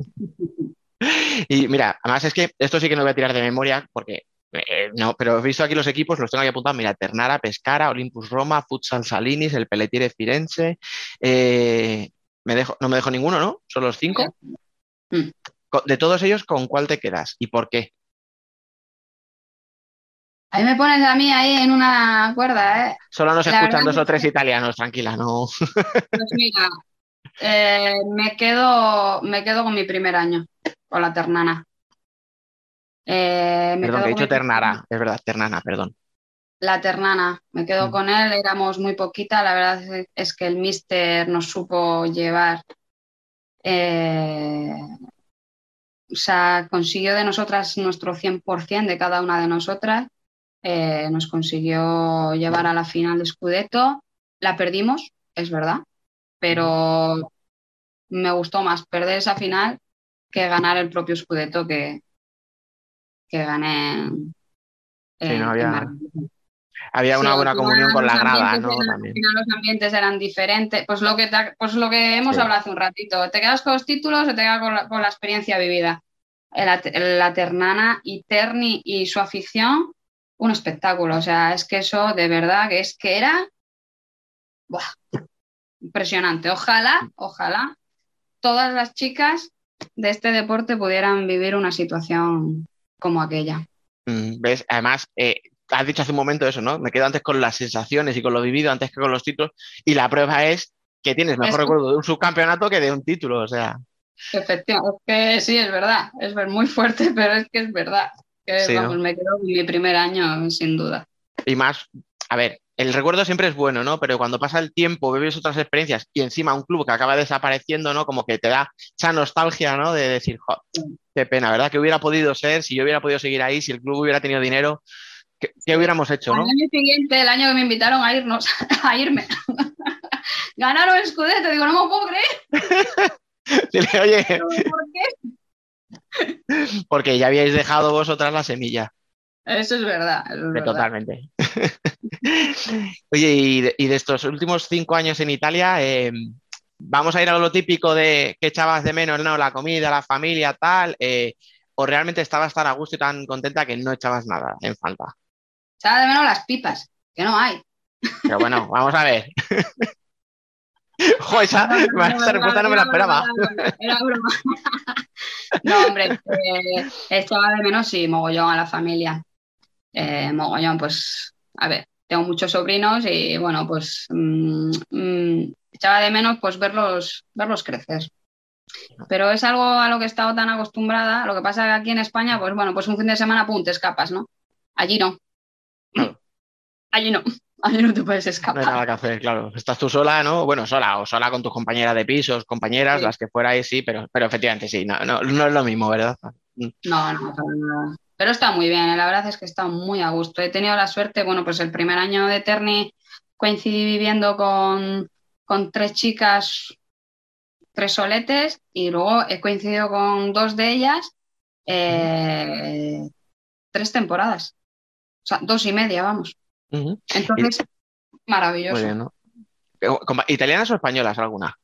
Y mira, además es que esto sí que no voy a tirar de memoria porque eh, no, pero he visto aquí los equipos, los tengo aquí apuntados. Mira, Ternara, Pescara, Olympus Roma, Futsal Salinis, el Pelletiere Firenze. eh, me dejo, no me dejo ninguno, ¿no? Son los cinco. Mm. De todos ellos, ¿con cuál te quedas y por qué? Ahí me pones a mí ahí en una cuerda, ¿eh? Solo nos La escuchan dos o es tres italianos, tranquila, no. Pues mira, eh, me quedo, me quedo con mi primer año, con la Ternana. Eh, me Perdón, que he dicho Ternara, es verdad, Ternana, perdón. La Ternana, me quedo Mm. con él, éramos muy poquita, la verdad es- que el míster nos supo llevar, eh, o sea, consiguió de nosotras nuestro 100% de cada una de nosotras, eh, nos consiguió llevar a la final de Scudetto, la perdimos, es verdad, pero me gustó más perder esa final que ganar el propio Scudetto que, que gané en, Sí, no en- en había- una Sí, buena comunión con la grada, ¿no? eran- También. Los ambientes eran diferentes. Pues lo que, te- pues lo que hemos Sí. hablado hace un ratito. ¿Te quedas con los títulos o te quedas con la, con la experiencia vivida? La, la Ternana y Terni y su afición, un espectáculo. O sea, es que eso de verdad que es que era buah, impresionante. Ojalá, ojalá todas las chicas de este deporte pudieran vivir una situación como aquella. Mm, ¿Ves? Además, eh, has dicho hace un momento eso, ¿no? Me quedo antes con las sensaciones y con lo vivido antes que con los títulos. Y la prueba es que tienes mejor Es recuerdo de un subcampeonato que de un título. O sea, Efectivamente, es que sí, es verdad, es muy fuerte, pero es que es verdad. Que, Sí, ¿no? vamos, me quedo mi primer año, sin duda. Y más, a ver, el recuerdo siempre es bueno, ¿no? Pero cuando pasa el tiempo, vives otras experiencias y encima un club que acaba desapareciendo, ¿no? Como que te da esa nostalgia, ¿no? De decir, "Jo, qué pena, ¿verdad? Que hubiera podido ser, si yo hubiera podido seguir ahí, si el club hubiera tenido dinero, ¿qué, qué hubiéramos hecho, Al no? año siguiente, el año que me invitaron a irnos, a irme, ganaron el Scudetto. Digo, no me puedo creer. Dile, Oye, ¿Por qué? porque ya habíais dejado vosotras la semilla. Eso es verdad. eso es Que verdad. Totalmente. Oye, y de, y de estos últimos cinco años en Italia, eh, vamos a ir a lo típico de que echabas de menos, ¿no? La comida, la familia, tal, eh, o realmente estabas tan a gusto y tan contenta que no echabas nada en falta. Echaba de menos las pipas, que no hay. Pero bueno, vamos a ver. Jo, esa, esa respuesta no me la esperaba. Era broma. No, hombre, eh, echaba de menos, sí, mogollón a la familia. Eh, mogollón, pues, a ver, tengo muchos sobrinos y bueno, pues mm, mm, echaba de menos pues verlos, verlos crecer. Pero es algo a lo que he estado tan acostumbrada. Lo que pasa que aquí en España, pues bueno, pues un fin de semana, pum, te escapas, ¿no? Allí no. Claro. Allí no. Allí no te puedes No hay escapar. nada que hacer, claro. Estás tú sola, ¿no? Bueno, sola o sola con tus compañeras de pisos, compañeras, Sí. las que fuerais, sí, pero, pero efectivamente sí, no, no, no es lo mismo, ¿verdad? No, no, para nada. Pero está muy bien, ¿eh? la verdad es que está muy a gusto. He tenido la suerte, bueno, pues el primer año de Terni coincidí viviendo con, con tres chicas, tres soletes, y luego he coincidido con dos de ellas eh, tres temporadas. O sea, dos y media, vamos. Entonces, maravilloso. Muy bien, ¿no? Eh, ¿Italianas o españolas alguna?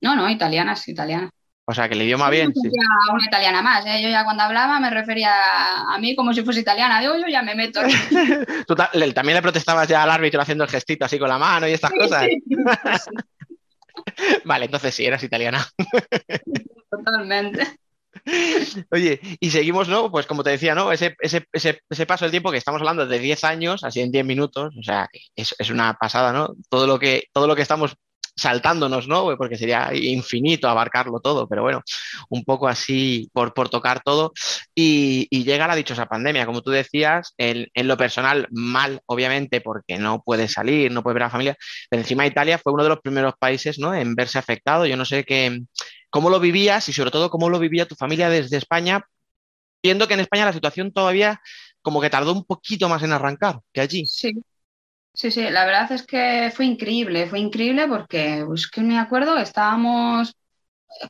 No, no, italianas, italianas. O sea, que el idioma bien, Yo sí. una italiana más, ¿eh? Yo ya cuando hablaba me refería a mí como si fuese italiana. Digo, yo ya me meto. Tú también le protestabas ya al árbitro haciendo el gestito así con la mano y estas cosas. Vale, entonces sí, eras italiana. Totalmente. Oye, y seguimos, ¿no? Pues como te decía, ¿no? Ese, ese, ese, paso del tiempo que estamos hablando de 10 años, así en 10 minutos, o sea, es, es una pasada, ¿no? Todo lo que, todo lo que estamos saltándonos, ¿no? Porque sería infinito abarcarlo todo, pero bueno, un poco así por, por tocar todo. Y, y llega la dichosa pandemia, como tú decías, en, en lo personal mal, obviamente, porque no puedes salir, no puedes ver a la familia, pero encima Italia fue uno de los primeros países, ¿no? En verse afectado. Yo no sé qué, cómo lo vivías y sobre todo cómo lo vivía tu familia desde España, viendo que en España la situación todavía como que tardó un poquito más en arrancar que allí. Sí, sí, sí, la verdad es que fue increíble, fue increíble porque pues que me acuerdo estábamos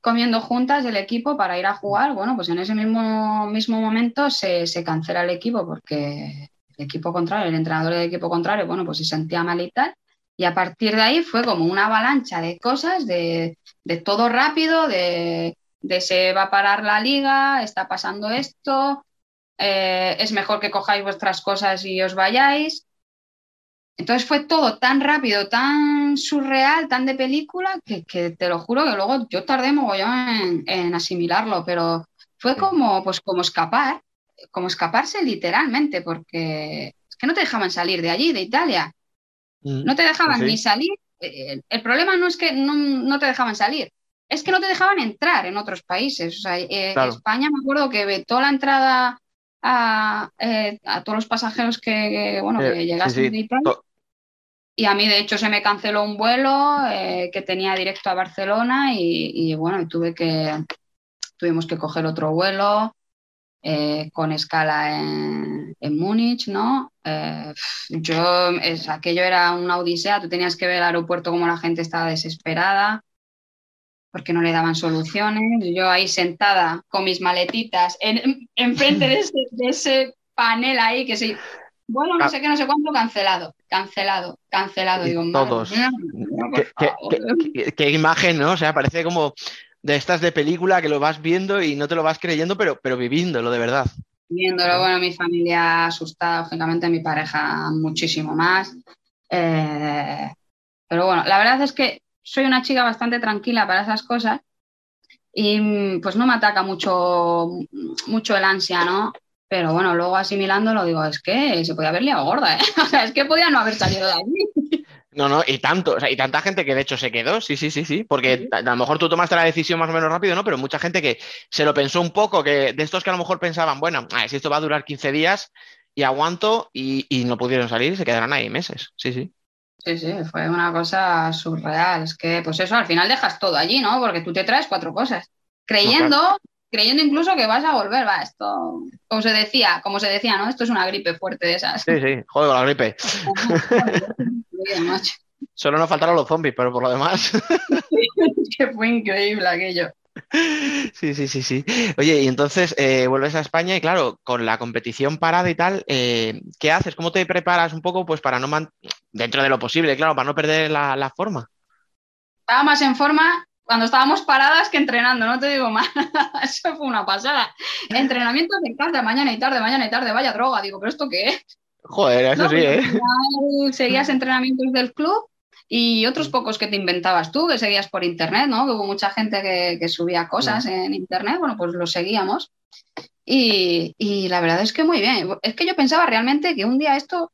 comiendo juntas el equipo para ir a jugar. Bueno, pues en ese mismo, mismo momento se, se cancela el equipo porque el equipo contrario, el entrenador del equipo contrario, bueno, pues se sentía mal y tal. Y a partir de ahí fue como una avalancha de cosas, de, de todo rápido, de, de se va a parar la liga, está pasando esto, eh, es mejor que cojáis vuestras cosas y os vayáis. Entonces fue todo tan rápido, tan surreal, tan de película, que, que te lo juro que luego yo tardé mogollón en, en asimilarlo, pero fue como, pues, como escapar, como escaparse literalmente, porque es que no te dejaban salir de allí, de Italia. No te dejaban sí. ni salir. Eh, El problema no es que no, no te dejaban salir, es que no te dejaban entrar en otros países. O sea, eh, Claro. España me acuerdo que vetó la entrada a, eh, a todos los pasajeros que, que, bueno, Eh, que llegasen sí. de Italia. Y a mí, de hecho, se me canceló un vuelo que tenía directo a Barcelona y, y, bueno, tuve que, tuvimos que coger otro vuelo eh, con escala en, en Múnich, ¿no? Eh, yo, es, aquello era una odisea, tú tenías que ver el aeropuerto como la gente estaba desesperada porque no le daban soluciones. Yo ahí sentada con mis maletitas en, enfrente de ese, de ese panel ahí que se... Bueno, no Ah. sé qué, no sé cuánto, cancelado, cancelado, cancelado. Digo, todos. mía, por ¿Qué, qué- favor. qué- qué- qué imagen, ¿no? O sea, parece como de estas de película que lo vas viendo y no te lo vas creyendo, pero, pero viviéndolo de verdad. Viéndolo, bueno, mi familia asustada, lógicamente, mi pareja muchísimo más. Eh, pero bueno, la verdad es que soy una chica bastante tranquila para esas cosas y mm, pues no me ataca mucho, mucho el ansia, ¿no? Pero bueno, luego asimilándolo digo, es que se podía haber liado gorda, ¿eh? O sea, es que podía no haber salido de allí. No, no, y tanto, o sea, y tanta gente que de hecho se quedó, sí, sí, sí, sí, porque a, a lo mejor tú tomaste la decisión más o menos rápido, ¿no? Pero mucha gente que se lo pensó un poco, que de estos que a lo mejor pensaban, bueno, ah, si esto va a durar 15 días y aguanto y, y no pudieron salir, se quedaron ahí meses, sí, sí. Sí, sí, fue una cosa surreal. Es que, pues eso, al final dejas todo allí, ¿no? Porque tú te traes cuatro cosas. Creyendo, creyendo incluso que vas a volver, va, esto, como se decía, como se decía, ¿no? Esto es una gripe fuerte de esas. Sí, sí, joder, la gripe. Solo nos faltaron los zombies, pero por lo demás. que fue increíble aquello. Sí, sí, sí, sí. Oye, y entonces eh, vuelves a España y claro, con la competición parada y tal, eh, ¿qué haces? ¿Cómo te preparas un poco pues para no man- dentro de lo posible, claro, para no perder la, la forma? Estaba más en forma cuando estábamos paradas que entrenando, no te digo más. Eso fue una pasada. Entrenamientos en casa, mañana y tarde, mañana y tarde, vaya droga. Digo, ¿pero esto qué es? Joder, eso No, sí, ¿eh? Seguías entrenamientos del club y otros pocos que te inventabas tú, que seguías por internet, ¿no? Que hubo mucha gente que, que subía cosas en internet, bueno, pues lo seguíamos. Y, y la verdad es que muy bien. Es que yo pensaba realmente que un día esto,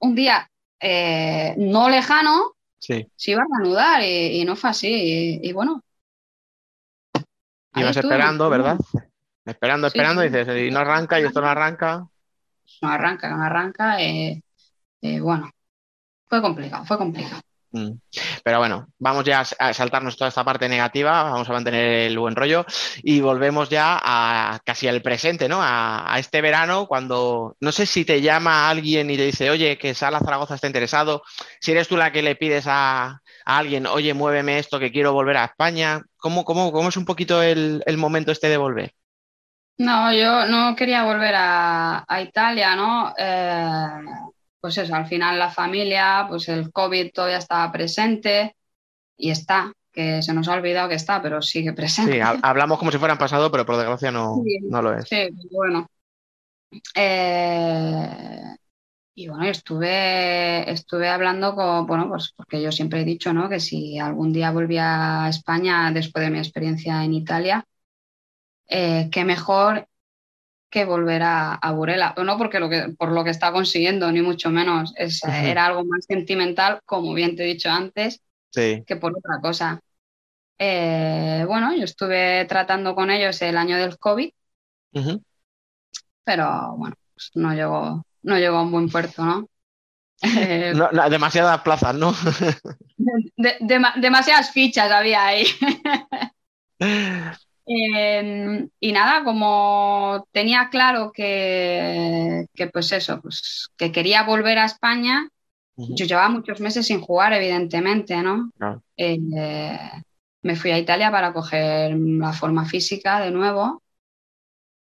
un día eh, no lejano, Sí. se iba a reanudar y, y no fue así. Y, y bueno. Ibas esperando, ¿verdad? Esperando, Sí, esperando, sí. y dices, y no arranca, y esto no arranca. No arranca, no arranca. eh, eh, bueno, fue complicado, fue complicado. Mm. Pero bueno, vamos ya a saltarnos toda esta parte negativa, vamos a mantener el buen rollo y volvemos ya a casi al presente, ¿no? A, este verano, cuando no sé si te llama alguien y te dice, oye, que Sala Zaragoza está interesado, si eres tú la que le pides a, a alguien, oye, muéveme esto, que quiero volver a España, ¿cómo, cómo, cómo es un poquito el, el momento este de volver? No, yo no quería volver a, a Italia, ¿no? Eh, pues eso, al final la familia, pues el COVID todavía estaba presente y está, que se nos ha olvidado que está, pero sigue presente. Sí, ha- hablamos como si fueran pasado, pero por desgracia no, Sí. no lo es. Sí, bueno. Eh, y bueno, estuve, estuve hablando con, bueno, pues porque yo siempre he dicho, ¿no? Que si algún día volvía a España después de mi experiencia en Italia, eh, qué mejor que volver a, a Burela. O no porque lo que, por lo que está consiguiendo, ni mucho menos. Es, Ujú. Era algo más sentimental, como bien te he dicho antes, Sí. que por otra cosa. Eh, bueno, yo estuve tratando con ellos el año del COVID pero bueno, pues no llegó, no llegó a un buen puerto, ¿no? Eh, No, no, demasiadas plazas, ¿no? de- dema- demasiadas fichas había ahí. Eh, y nada, como tenía claro que, que pues eso, pues que quería volver a España, yo llevaba muchos meses sin jugar, evidentemente, ¿no? Eh, me fui a Italia para coger la forma física de nuevo.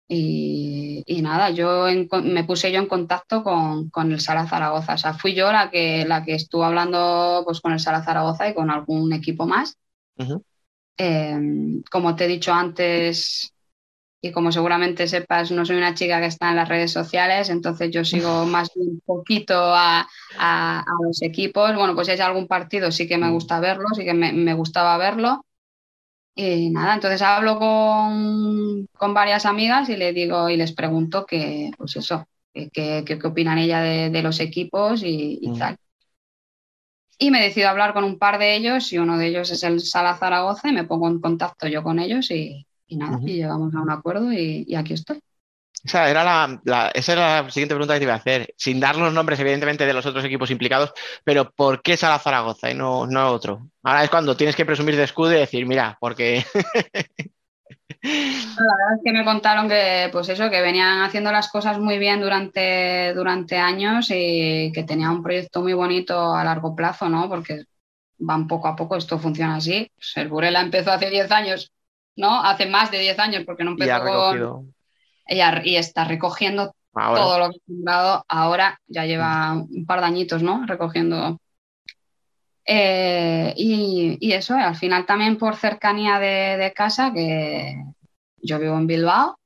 Y, y nada, yo en- me puse yo en contacto con, con el Sala Zaragoza. O sea, fui yo la que, la que estuvo hablando pues, con el Sala Zaragoza y con algún equipo más. Ujú. Eh, como te he dicho antes, y como seguramente sepas, no soy una chica que está en las redes sociales, entonces yo sigo más un poquito a, a- a los equipos. Bueno, pues si hay algún partido sí que me gusta verlo, sí que me, me gustaba verlo. Y nada, entonces hablo con, con varias amigas y le digo y les pregunto que, pues eso, que, que- que- qué opinan ellas de, de los equipos y, y Mm. tal. Y me decido hablar con un par de ellos y uno de ellos es el Sala Zaragoza y me pongo en contacto yo con ellos y, y nada, y llegamos a un acuerdo y, y aquí estoy. Esa era la, la- esa era la siguiente pregunta que te iba a hacer, sin dar los nombres, evidentemente, de los otros equipos implicados, pero ¿por qué Sala Zaragoza y no, no otro? Ahora es cuando tienes que presumir de escudo y decir, mira, porque Es que me contaron que, pues eso, que venían haciendo las cosas muy bien durante, durante años y que tenía un proyecto muy bonito a largo plazo, ¿no? Porque van poco a poco, esto funciona así. Pues el Burela empezó hace 10 años, ¿no? Hace más de 10 años, porque no empezó con... Y, está recogiendo ahora. todo lo que ha sembrado ahora, ya lleva un par de añitos, ¿no? Recogiendo. Eh, y, y eso, al final también por cercanía de, de casa, que yo vivo en Bilbao,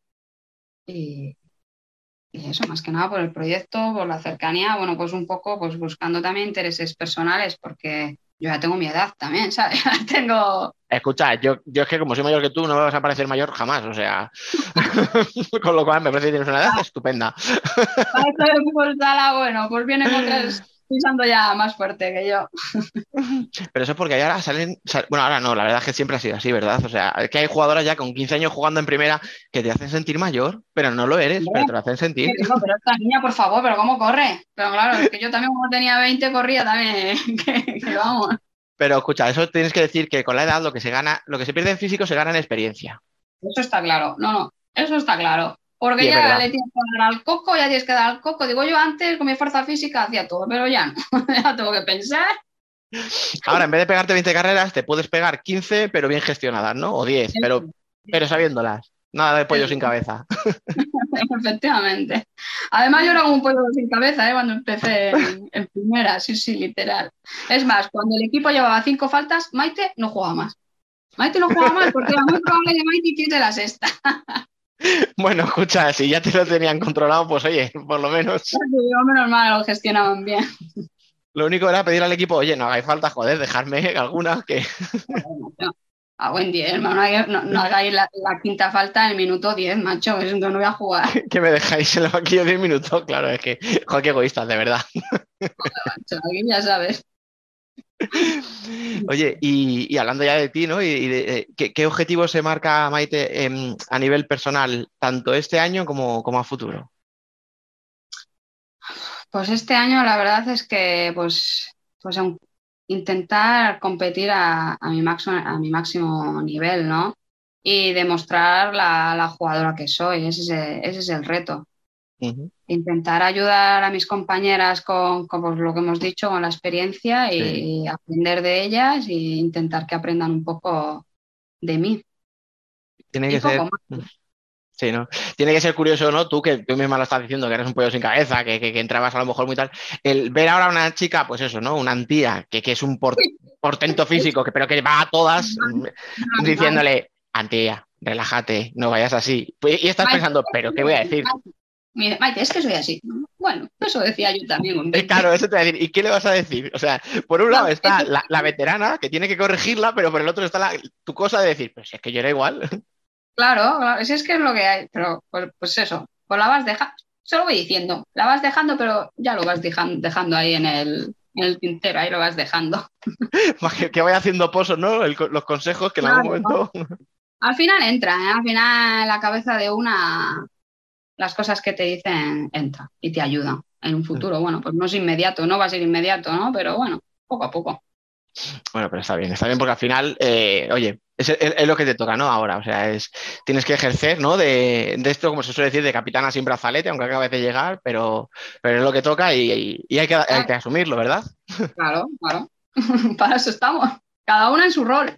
y, y eso, más que nada por el proyecto, por la cercanía, bueno, pues un poco pues buscando también intereses personales, porque yo ya tengo mi edad también, ¿sabes? tengo, Escucha, yo, yo es que como soy mayor que tú, no me vas a parecer mayor jamás, o sea, con lo cual me parece que tienes una edad estupenda. para fútbol sala, bueno, pues vienen otras, pisando ya más fuerte que yo. Pero eso es porque ahora salen, sal- bueno, ahora no, la verdad es que siempre ha sido así, ¿verdad? O sea, es que hay jugadoras ya con 15 años jugando en primera que te hacen sentir mayor, pero no lo eres, pero te lo hacen sentir. Digo, pero esta niña, por favor, pero ¿cómo corre? Pero claro, es que yo también cuando tenía 20 corría también, que, que vamos. Pero escucha, eso tienes que decir que con la edad lo que se gana, lo que se pierde en físico se gana en experiencia. Eso está claro, no, no, eso está claro. Porque Sí, ya le tienes que dar al coco, ya tienes que dar al coco. Digo, yo antes con mi fuerza física hacía todo, pero ya no, ya tengo que pensar. Ahora, en vez de pegarte 20 carreras, te puedes pegar 15, pero bien gestionadas, ¿no? O 10, pero, pero sabiéndolas. Nada de pollo sin cabeza. Efectivamente. Además, yo era como un pollo sin cabeza, ¿eh? Cuando empecé en, en primera, sí, sí, literal. Es más, cuando el equipo llevaba cinco faltas, Maite no jugaba más. Maite no jugaba más porque era muy probable que Maite hiciese la sexta. Bueno, escucha, si ya te lo tenían controlado, pues oye, por lo menos. Yo, menos mal, lo gestionaban bien. Lo único era pedir al equipo, oye, no hagáis falta, joder, dejarme alguna que. A buen 10, hermano, no, hagáis- no- no hagáis la, la quinta falta en el minuto 10, macho, eso no voy a jugar. que me dejáis en el banquillo 10 minutos. Claro, es que, joder, qué egoístas, de verdad. macho, aquí ya sabes. Oye, y, y hablando ya de ti, ¿no? Y, y de, eh, ¿qué, qué objetivos se marca Maite a nivel personal, tanto este año como, como a futuro? Pues este año la verdad es que pues, pues intentar competir a, a mi máximo, a mi máximo nivel, ¿no? Y demostrar la, la jugadora que soy, ese es el, ese es el reto. Ujú. Intentar ayudar a mis compañeras con, con, pues, lo que hemos dicho, con la experiencia y aprender de ellas e intentar que aprendan un poco de mí. Tiene Y que ser. más. Sí, ¿no? Tiene que ser curioso, ¿no? Tú que tú misma lo estás diciendo, que eres un pollo sin cabeza, que, que- que entrabas a lo mejor muy tal. El ver ahora a una chica, pues eso, ¿no? Una antía, que, que es un por- portento físico, que, pero que va a todas mm, diciéndole, antía, relájate, no vayas así. Pues, Y estás pensando, ¿pero qué voy a decir? Mire, Maite, es que soy así. Bueno, eso decía yo también. con Eh, 20. Claro, eso te voy a decir. ¿Y qué le vas a decir? O sea, por un No, lado está es- la, la veterana que tiene que corregirla, pero por el otro está la- tu cosa de decir, pues es que yo era igual. Claro, claro, si es que es lo que hay, pero pues, pues eso, pues la vas dejando, se lo voy diciendo, la vas dejando, pero ya lo vas dejan- dejando ahí en el, en el tintero, ahí lo vas dejando. Más que, que vaya haciendo pozos, ¿no? El los consejos que en algún momento. Al final entra, ¿eh? al final la cabeza de una, las cosas que te dicen entra y te ayudan en un futuro. Bueno, pues no es inmediato, no va a ser inmediato, ¿no? Pero bueno, poco a poco. Bueno, pero está bien, está bien porque al final, eh, oye, es, es- es lo que te toca, ¿no? Ahora, o sea, es, tienes que ejercer, ¿no? De, de esto, como se suele decir, de capitana sin brazalete, aunque acabe de llegar, pero, pero es lo que toca y, y- y hay, que, hay que asumirlo, ¿verdad? Claro, claro. Para eso estamos. Cada una en su rol.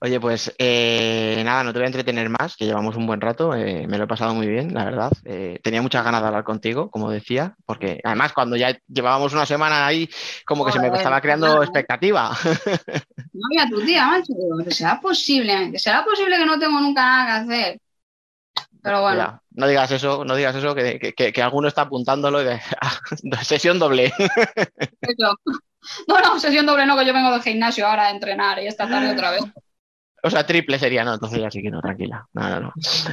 Oye, pues eh, nada, no te voy a entretener más, que llevamos un buen rato, eh, me lo he pasado muy bien, la verdad. Eh, tenía muchas ganas de hablar contigo, como decía, porque además cuando ya llevábamos una semana ahí, como que se me estaba creando expectativa. No había tu tía, macho. Que será posible, que será posible que no tengo nunca nada que hacer. Pero bueno, no digas eso, no digas eso, que, que- que- que alguno está apuntándolo y de, sesión doble. eso. No, no, sesión doble no, que yo vengo del gimnasio ahora a entrenar y esta tarde otra vez. O sea, triple sería, ¿no? Entonces ya sí que no, tranquila. No, no.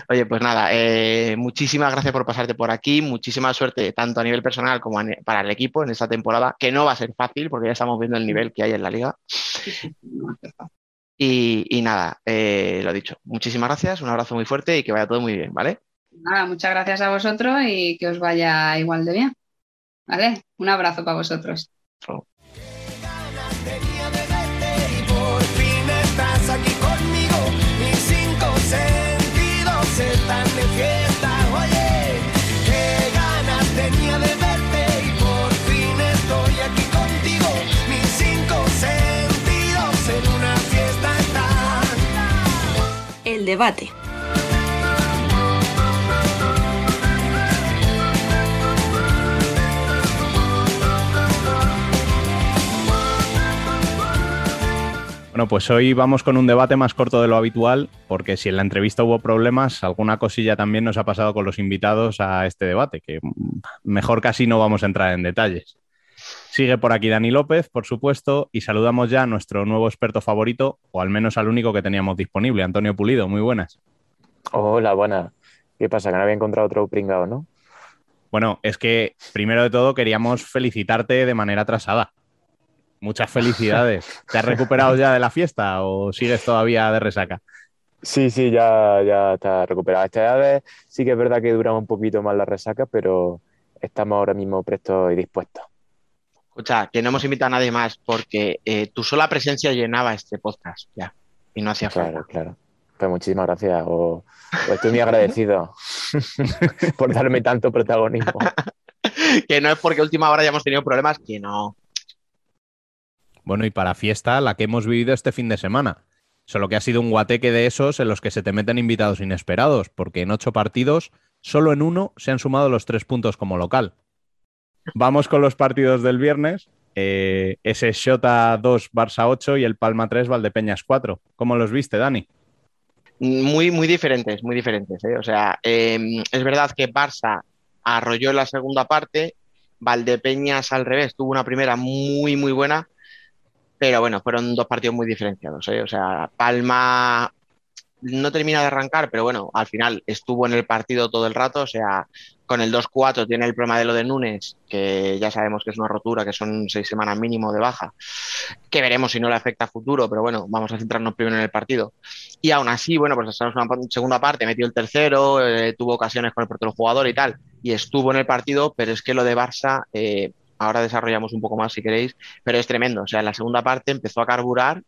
Oye, pues nada, eh, muchísimas gracias por pasarte por aquí, muchísima suerte tanto a nivel personal como para el equipo en esta temporada, que no va a ser fácil porque ya estamos viendo el nivel que hay en la liga. Y, y nada, eh, lo dicho, muchísimas gracias, un abrazo muy fuerte y que vaya todo muy bien, ¿vale? Nada, muchas gracias a vosotros y que os vaya igual de bien. ¿Vale? Un abrazo para vosotros. Aquí conmigo. Mis cinco sentidos están de fiesta. Debate. Bueno, pues hoy vamos con un debate más corto de lo habitual, porque si en la entrevista hubo problemas, alguna cosilla también nos ha pasado con los invitados a este debate, que mm, mejor casi no vamos a entrar en detalles. Sigue por aquí Dani López, por supuesto, y saludamos ya a nuestro nuevo experto favorito, o al menos al único que teníamos disponible, Antonio Pulido. Muy buenas. Hola, buena. ¿Qué pasa? Que no había encontrado otro pringado, ¿no? Bueno, es que primero de todo queríamos felicitarte de manera atrasada. Muchas felicidades. ¿Te has recuperado ya de la fiesta o sigues todavía de resaca? Sí, sí, ya, ya está recuperado. Esta vez sí que es verdad que dura un poquito más la resaca, pero estamos ahora mismo prestos y dispuestos. Escucha, que no hemos invitado a nadie más porque eh, tu sola presencia llenaba este podcast ya y no hacía falta. Claro, claro. Pues muchísimas gracias. O, o estoy muy agradecido por darme tanto protagonismo. que no es porque última hora hayamos tenido problemas, que no. Bueno, y para fiesta, la que hemos vivido este fin de semana. Solo que ha sido un guateque de esos en los que se te meten invitados inesperados, porque en ocho partidos, solo en uno se han sumado los tres puntos como local. Vamos con los partidos del viernes. Eh, ese Shota 2, Barça 8 y el Palma 3, Valdepeñas 4. ¿Cómo los viste, Dani? Muy, muy diferentes, muy diferentes. ¿eh? O sea, eh, es verdad que Barça arrolló la segunda parte, Valdepeñas al revés, tuvo una primera muy, muy buena, pero bueno, fueron dos partidos muy diferenciados. ¿eh? O sea, Palma no termina de arrancar, pero bueno, al final estuvo en el partido todo el rato, o sea, con el 2-4 tiene el problema de lo de Núñez, que ya sabemos que es una rotura, que son seis semanas mínimo de baja, que veremos si no le afecta a futuro, pero bueno, vamos a centrarnos primero en el partido. Y aún así, bueno, pues en una segunda parte, metió el tercero, eh, tuvo ocasiones con el portero jugador y tal, y estuvo en el partido, pero es que lo de Barça, eh, ahora desarrollamos un poco más si queréis, pero es tremendo, o sea, en la segunda parte empezó a carburar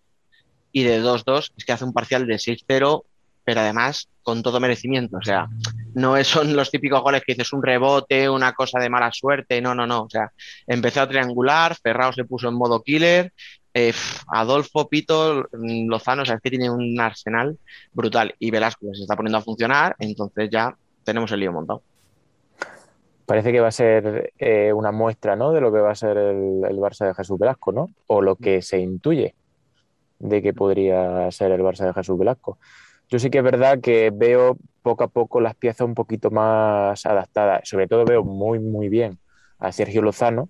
y de 2-2 es que hace un parcial de 6-0, pero además con todo merecimiento. O sea, no son los típicos goles que dices un rebote, una cosa de mala suerte, no, no, no. O sea, empezó a triangular, Ferrao se puso en modo killer, eh, Adolfo, Pito, Lozano, o sea, es que tiene un arsenal brutal y Velasco se está poniendo a funcionar, entonces ya tenemos el lío montado. Parece que va a ser eh, una muestra ¿no? de lo que va a ser el, el Barça de Jesús Velasco, ¿no? O lo que se intuye de que podría ser el Barça de Jesús Velasco. Yo sí que es verdad que veo poco a poco las piezas un poquito más adaptadas. Sobre todo veo muy, muy bien a Sergio Lozano.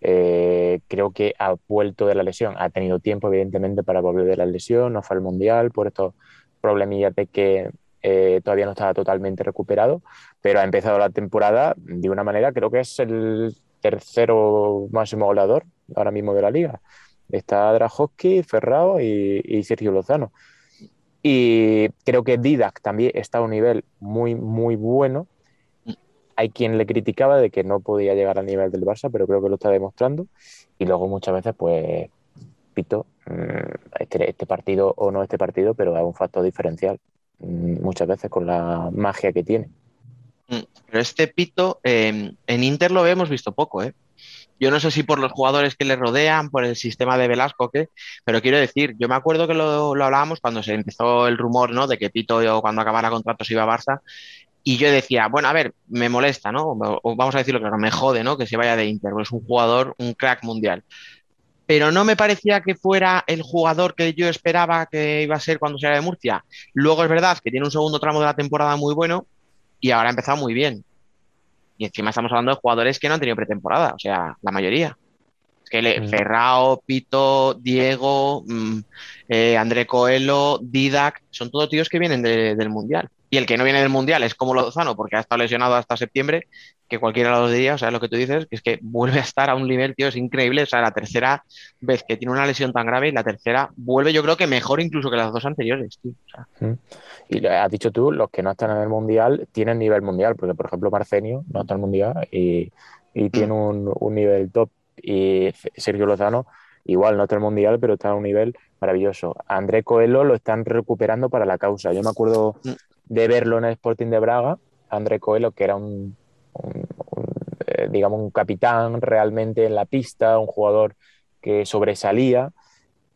Eh, creo que ha vuelto de la lesión. Ha tenido tiempo, evidentemente, para volver de la lesión. No fue al Mundial por estos problemillas de que eh, todavía no estaba totalmente recuperado, pero ha empezado la temporada de una manera, creo que es el tercero máximo goleador ahora mismo de la liga. Está Drahovski, Ferrao y, Sergio Lozano. Y creo que Didac también está a un nivel muy, muy bueno. Hay quien le criticaba de que no podía llegar al nivel del Barça, pero creo que lo está demostrando. Y luego muchas veces, pues, Pito, mm, este, este partido o no este partido, pero es un factor diferencial mm, muchas veces con la magia que tiene. Pero este Pito, eh, en Inter lo hemos visto poco, ¿eh? Yo no sé si por los jugadores que le rodean, por el sistema de Velasco, pero quiero decir, yo me acuerdo que lo, lo hablábamos cuando se empezó el rumor, ¿no? De que Pito cuando acabara contrato se iba a Barça. Y yo decía, bueno, a ver, me molesta, ¿no? O vamos a decirlo claro, me jode, ¿no? Que se vaya de Inter, es un jugador, un crack mundial. Pero no me parecía que fuera el jugador que yo esperaba que iba a ser cuando se de Murcia. Luego es verdad que tiene un segundo tramo de la temporada muy bueno y ahora ha empezado muy bien. Y encima estamos hablando de jugadores que no han tenido pretemporada, o sea, la mayoría. Es que le, Ferrao, Pito, Diego, mmm, eh, André Coelho, Didac, son todos tíos que vienen de, del Mundial. Y el que no viene del Mundial es como Lozano, porque ha estado lesionado hasta septiembre, que cualquiera de los diría, o sea, lo que tú dices, que es que vuelve a estar a un nivel, tío, es increíble. O sea, la tercera vez que tiene una lesión tan grave y la tercera vuelve, yo creo que mejor incluso que las dos anteriores, tío. O sea. Y lo has dicho tú, los que no están en el Mundial tienen nivel mundial, porque por ejemplo Marcenio no está en el Mundial y, y tiene un, un, nivel top. Y Sergio Lozano igual no está en el Mundial, pero está a un nivel maravilloso. André Coelho lo están recuperando para la causa. Yo me acuerdo de verlo en el Sporting de Braga, André Coelho, que era un, eh, digamos, un capitán realmente en la pista, un jugador que sobresalía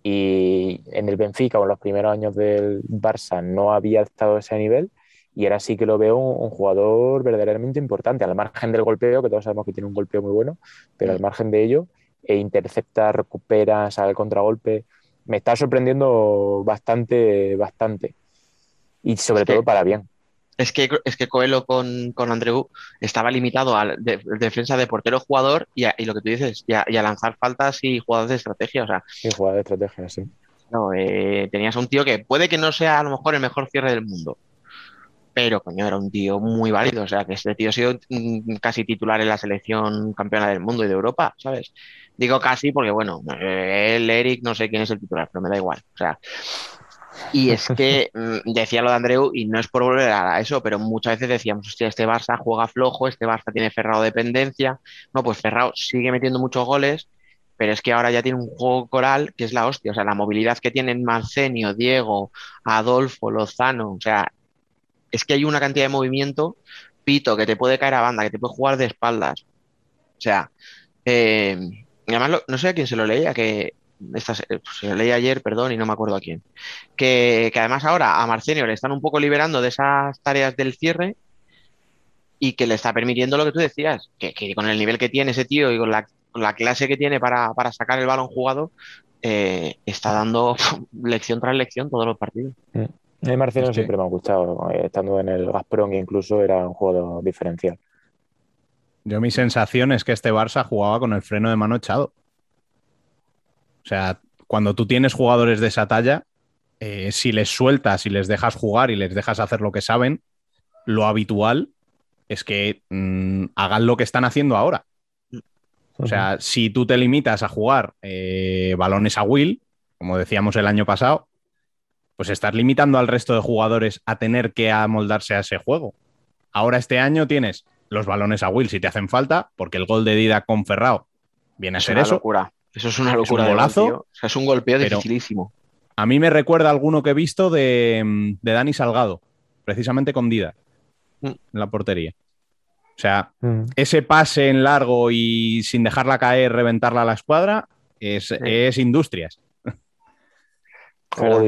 y en el Benfica o en los primeros años del Barça no había estado a ese nivel y ahora sí que lo veo un, un, jugador verdaderamente importante, al margen del golpeo, que todos sabemos que tiene un golpeo muy bueno, pero al margen de ello, e intercepta, recupera, sale el contragolpe, me está sorprendiendo bastante, bastante y sobre todo para bien. Es que, es que Coelho con, con Andreu estaba limitado a de, de defensa de portero-jugador y, y, lo que tú dices, y a, y a, lanzar faltas y jugadas de estrategia. O sea, sí, jugadas de estrategia, sí. No, eh, tenías un tío que puede que no sea a lo mejor el mejor cierre del mundo, pero coño, era un tío muy válido. O sea, que este tío ha sido mm, casi titular en la selección campeona del mundo y de Europa, ¿sabes? Digo casi porque, bueno, eh, él, Eric, no sé quién es el titular, pero me da igual. O sea, y es que mm, decía lo de Andreu, y no es por volver a eso, pero muchas veces decíamos, hostia, este Barça juega flojo, este Barça tiene Ferrao dependencia. No, pues Ferrao sigue metiendo muchos goles, pero es que ahora ya tiene un juego coral que es la hostia. O sea, la movilidad que tienen Marcenio, Diego, Adolfo, Lozano, o sea, es que hay una cantidad de movimiento, Pito, que te puede caer a banda, que te puede jugar de espaldas. O sea, eh, no sé a quién se lo leía, que esta, se lo leí ayer, perdón, y no me acuerdo a quién. Que, además ahora a Marcenio le están un poco liberando de esas tareas del cierre y que le está permitiendo lo que tú decías, que, con el nivel que tiene ese tío y con la, clase que tiene para, sacar el balón jugado, eh, está dando lección tras lección todos los partidos. Mm. A Marcelo siempre me ha gustado, eh, estando en el Gazprom incluso era un juego diferencial. Yo mi sensación es que este Barça jugaba con el freno de mano echado. O sea, cuando tú tienes jugadores de esa talla, eh, si les sueltas y les dejas jugar y les dejas hacer lo que saben, lo habitual es que mm, hagan lo que están haciendo ahora. O sea, si tú te limitas a jugar eh, balones a Will, como decíamos el año pasado, pues estás limitando al resto de jugadores a tener que amoldarse a ese juego. Ahora este año tienes los balones a Will si te hacen falta, porque el gol de Dida con Ferrao viene a ser eso. Locura. Eso es una locura. Es un golazo. es un golpeo dificilísimo. A mí me recuerda alguno que he visto de, Dani Salgado, precisamente con Dida, mm. en la portería. O sea, mm. ese pase en largo y sin dejarla caer, reventarla a la escuadra, es, es industrias.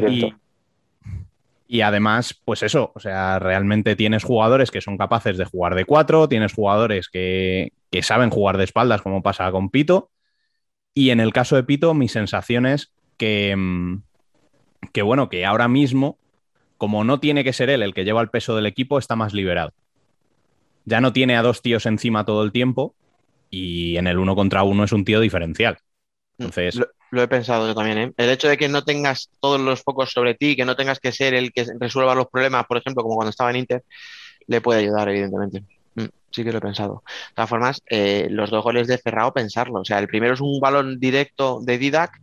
Y, y además, pues eso, o sea, realmente tienes jugadores que son capaces de jugar de cuatro, tienes jugadores que, saben jugar de espaldas, como pasa con Pito. Y en el caso de Pito, mi sensación es que, mm, que, bueno, que ahora mismo, como no tiene que ser él el que lleva el peso del equipo, está más liberado. Ya no tiene a dos tíos encima todo el tiempo y en el uno contra uno es un tío diferencial. Mm, Entonces, lo he pensado yo también, ¿eh? El hecho de que no tengas todos los focos sobre ti, que no tengas que ser el que resuelva los problemas, por ejemplo, como cuando estaba en Inter, le puede ayudar, evidentemente. Sí que lo he pensado. De todas formas, eh, los dos goles de Ferrao, pensarlo. O sea, el primero es un balón directo de Didac,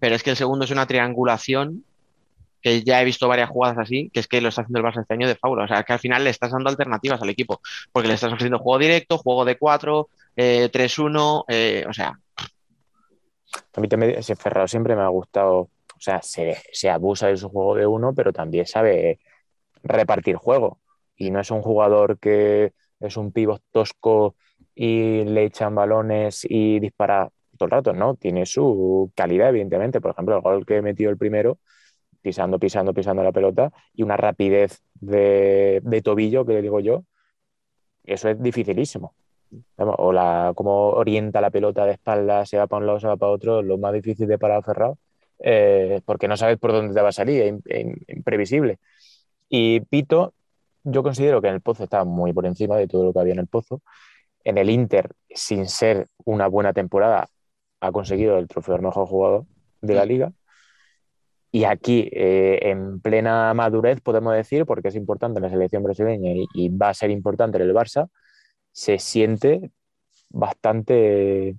pero es que el segundo es una triangulación que ya he visto varias jugadas así, que es que lo está haciendo el Barça este año de faula. O sea, que al final le estás dando alternativas al equipo, porque le estás ofreciendo juego directo, juego de 4, 3-1, eh, o sea, a mí también ese Ferrao siempre me ha gustado, o sea, se, abusa de su juego de uno, pero también sabe repartir juego. Y no es un jugador que es un pivot tosco y le echan balones y dispara todo el rato, ¿no? Tiene su calidad, evidentemente. Por ejemplo, el gol que metió el primero, pisando, pisando, pisando la pelota, y una rapidez de, de tobillo, que le digo yo, eso es dificilísimo o la, cómo orienta la pelota de espalda, se va para un lado, se va para otro, lo más difícil de parar cerrado, eh, porque no sabes por dónde te va a salir, es imprevisible. Y Pito, yo considero que en el Pozo está muy por encima de todo lo que había en el Pozo. En el Inter, sin ser una buena temporada, ha conseguido el trofeo del mejor jugador de la liga. Y aquí, eh, en plena madurez, podemos decir, porque es importante en la selección brasileña y, y va a ser importante en el Barça, se siente bastante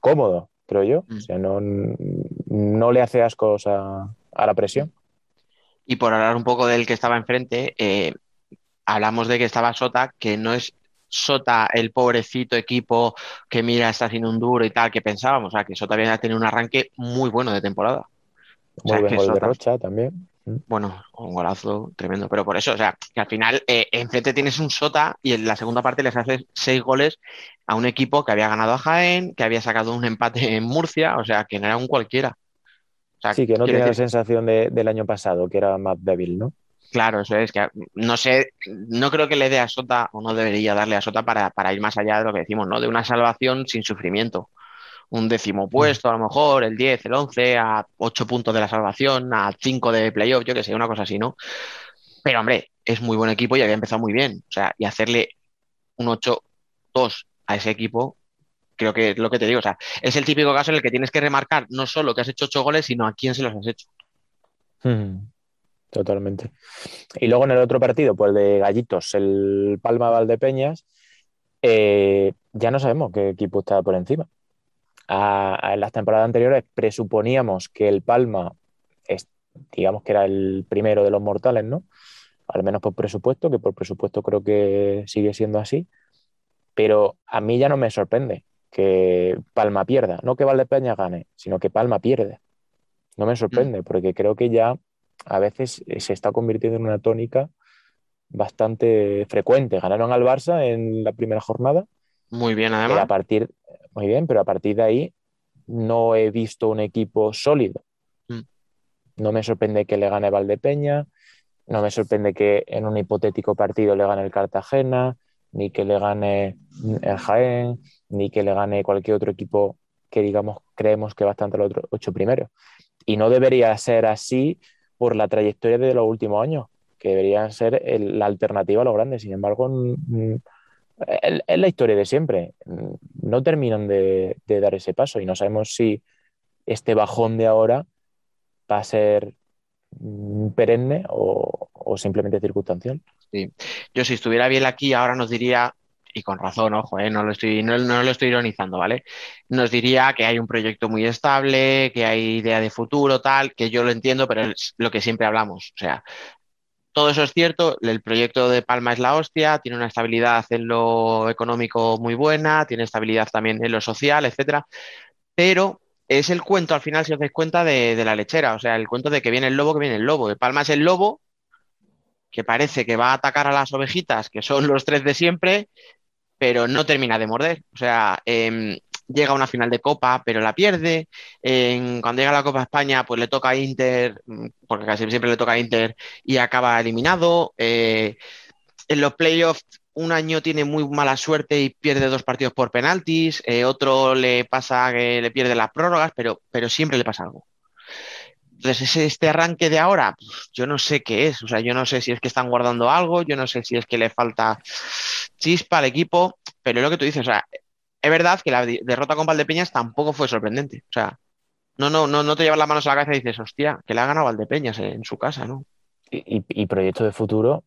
cómodo, creo yo. Mm. O sea, no, no, le hace asco a, la presión. Y por hablar un poco del que estaba enfrente, eh, hablamos de que estaba Sota, que no es Sota el pobrecito equipo que mira, está haciendo un duro y tal, que pensábamos. O sea, que Sota viene a tener un arranque muy bueno de temporada. Muy buen gol de Rocha también. Bueno, un golazo tremendo, pero por eso, o sea, que al final eh, enfrente tienes un Sota y en la segunda parte les haces seis goles a un equipo que había ganado a Jaén, que había sacado un empate en Murcia, o sea, que no era un cualquiera. sí, que no tenía la sensación del año pasado, que era más débil, ¿no? Claro, eso es, que no sé, no creo que le dé a Sota, o no debería darle a Sota para, para ir más allá de lo que decimos, ¿no? De una salvación sin sufrimiento un décimo puesto, a lo mejor, el 10, el 11, a 8 puntos de la salvación, a 5 de playoff, yo que sé, una cosa así, ¿no? Pero hombre, es muy buen equipo y había empezado muy bien. O sea, y hacerle un 8-2 a ese equipo, creo que es lo que te digo. O sea, es el típico caso en el que tienes que remarcar no solo que has hecho 8 goles, sino a quién se los has hecho. Totalmente. Y luego en el otro partido, pues el de Gallitos, el Palma Valdepeñas, eh, ya no sabemos qué equipo está por encima. A- a- en las temporadas anteriores presuponíamos que el Palma, es- digamos que era el primero de los mortales, ¿no? Al menos por presupuesto, que por presupuesto creo que sigue siendo así. Pero a mí ya no me sorprende que Palma pierda, no que Valdepeñas gane, sino que Palma pierde. No me sorprende, porque creo que ya a veces se está convirtiendo en una tónica bastante frecuente. Ganaron al Barça en la primera jornada, Muy bien, pero a además. partir, muy bien, pero a partir de ahí no he visto un equipo sólido. Mm. No me sorprende que le gane Valdepeña, no me sorprende que en un hipotético partido le gane el Cartagena, ni que le gane el Jaén, ni que le gane cualquier otro equipo que digamos creemos que va a estar entre los otros ocho primeros. Y no debería ser así por la trayectoria de los últimos años, que debería ser la alternativa a los grandes. Sin embargo, es la historia de siempre. No terminan de, dar ese paso y no sabemos si este bajón de ahora va a ser perenne o, o simplemente circunstancial. Yo si estuviera bien aquí ahora nos diría, y con razón, ojo, eh, no lo estoy, no, no lo estoy ironizando, ¿vale? Nos diría que hay un proyecto muy estable, que hay idea de futuro, tal, que yo lo entiendo, pero es lo que siempre hablamos. O sea, todo eso es cierto, el proyecto de Palma es la hostia, tiene una estabilidad en lo económico muy buena, tiene estabilidad también en lo social, etcétera, pero es el cuento al final, si os dais cuenta, de, de la lechera, o sea, el cuento de que viene el lobo, que viene el lobo. El Palma es el lobo que parece que va a atacar a las ovejitas, que son los tres de siempre, pero no termina de morder. O sea, em, llega a una final de Copa, pero la pierde. En- cuando llega a la Copa España, pues le toca a Inter, mm, porque casi siempre le toca a Inter, y acaba eliminado. Eh, en los playoffs, un año tiene muy mala suerte y pierde dos partidos por penaltis. eh, otro le pasa que le pierde las prórrogas, pero, pero siempre le pasa algo. Entonces, ese- este arranque de ahora, pues, yo no sé qué es. O sea, yo no sé si es que están guardando algo, yo no sé si es que le falta chispa al equipo, pero es lo que tú dices. O sea, es verdad que la derrota con Valdepeñas tampoco fue sorprendente. O sea, no, no, no, no te llevas las manos a la cabeza y dices, hostia, que le ha ganado Valdepeñas en su casa, ¿no? Y, y- y proyectos de futuro,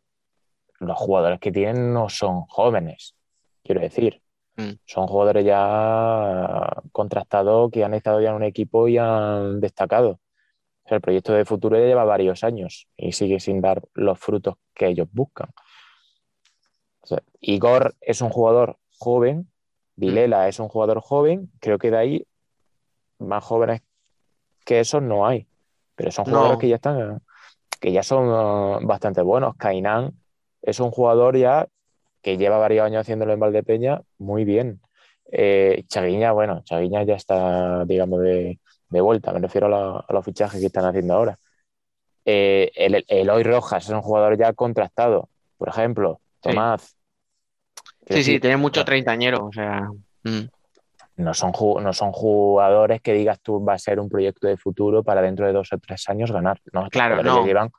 los jugadores que tienen no son jóvenes, quiero decir. Mm. Son jugadores ya contrastados que han estado ya en un equipo y han destacado. O sea, el proyecto de futuro ya lleva varios años y sigue sin dar los frutos que ellos buscan. O sea, Igor es un jugador joven, Vilela es un jugador joven, creo que de ahí más jóvenes que esos no hay, pero son No. jugadores que ya están, que ya son uh, bastante buenos. Cainán es un jugador ya que lleva varios años haciéndolo en Valdepeña muy bien. Eh, Chaguiña, bueno, Chaguiña ya está, digamos, de, de vuelta, me refiero a, la- a los fichajes que están haciendo ahora. Eh, el, el- Eloy Rojas es un jugador ya contrastado, por ejemplo. Tomás. Sí, sí, tiene mucho treintañero, o sea. mm. no son, no son jugadores que digas tú va a ser un proyecto de futuro para dentro de dos o tres años ganar. No, Claro, no. ya llevan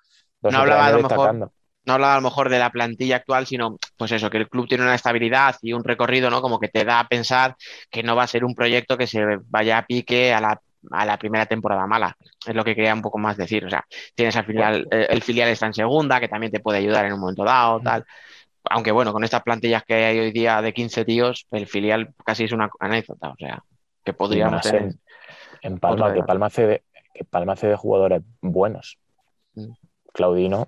dos No hablaba a lo mejor- no hablaba a lo mejor de la plantilla actual, sino pues eso, que el club tiene una estabilidad y un recorrido, ¿no? Como que te da a pensar que no va a ser un proyecto que se vaya a pique a la, a la primera temporada mala. Es lo que quería un poco más decir. O sea, tienes al filial, eh, el filial está en segunda, que también te puede ayudar en un momento dado, tal. Aunque bueno, con estas plantillas que hay hoy día de 15 tíos, el filial casi es una anécdota, o sea, que podríamos tener. en, en Palma, que. Palma, hace de, que Palma hace de jugadores buenos. Mm. Claudino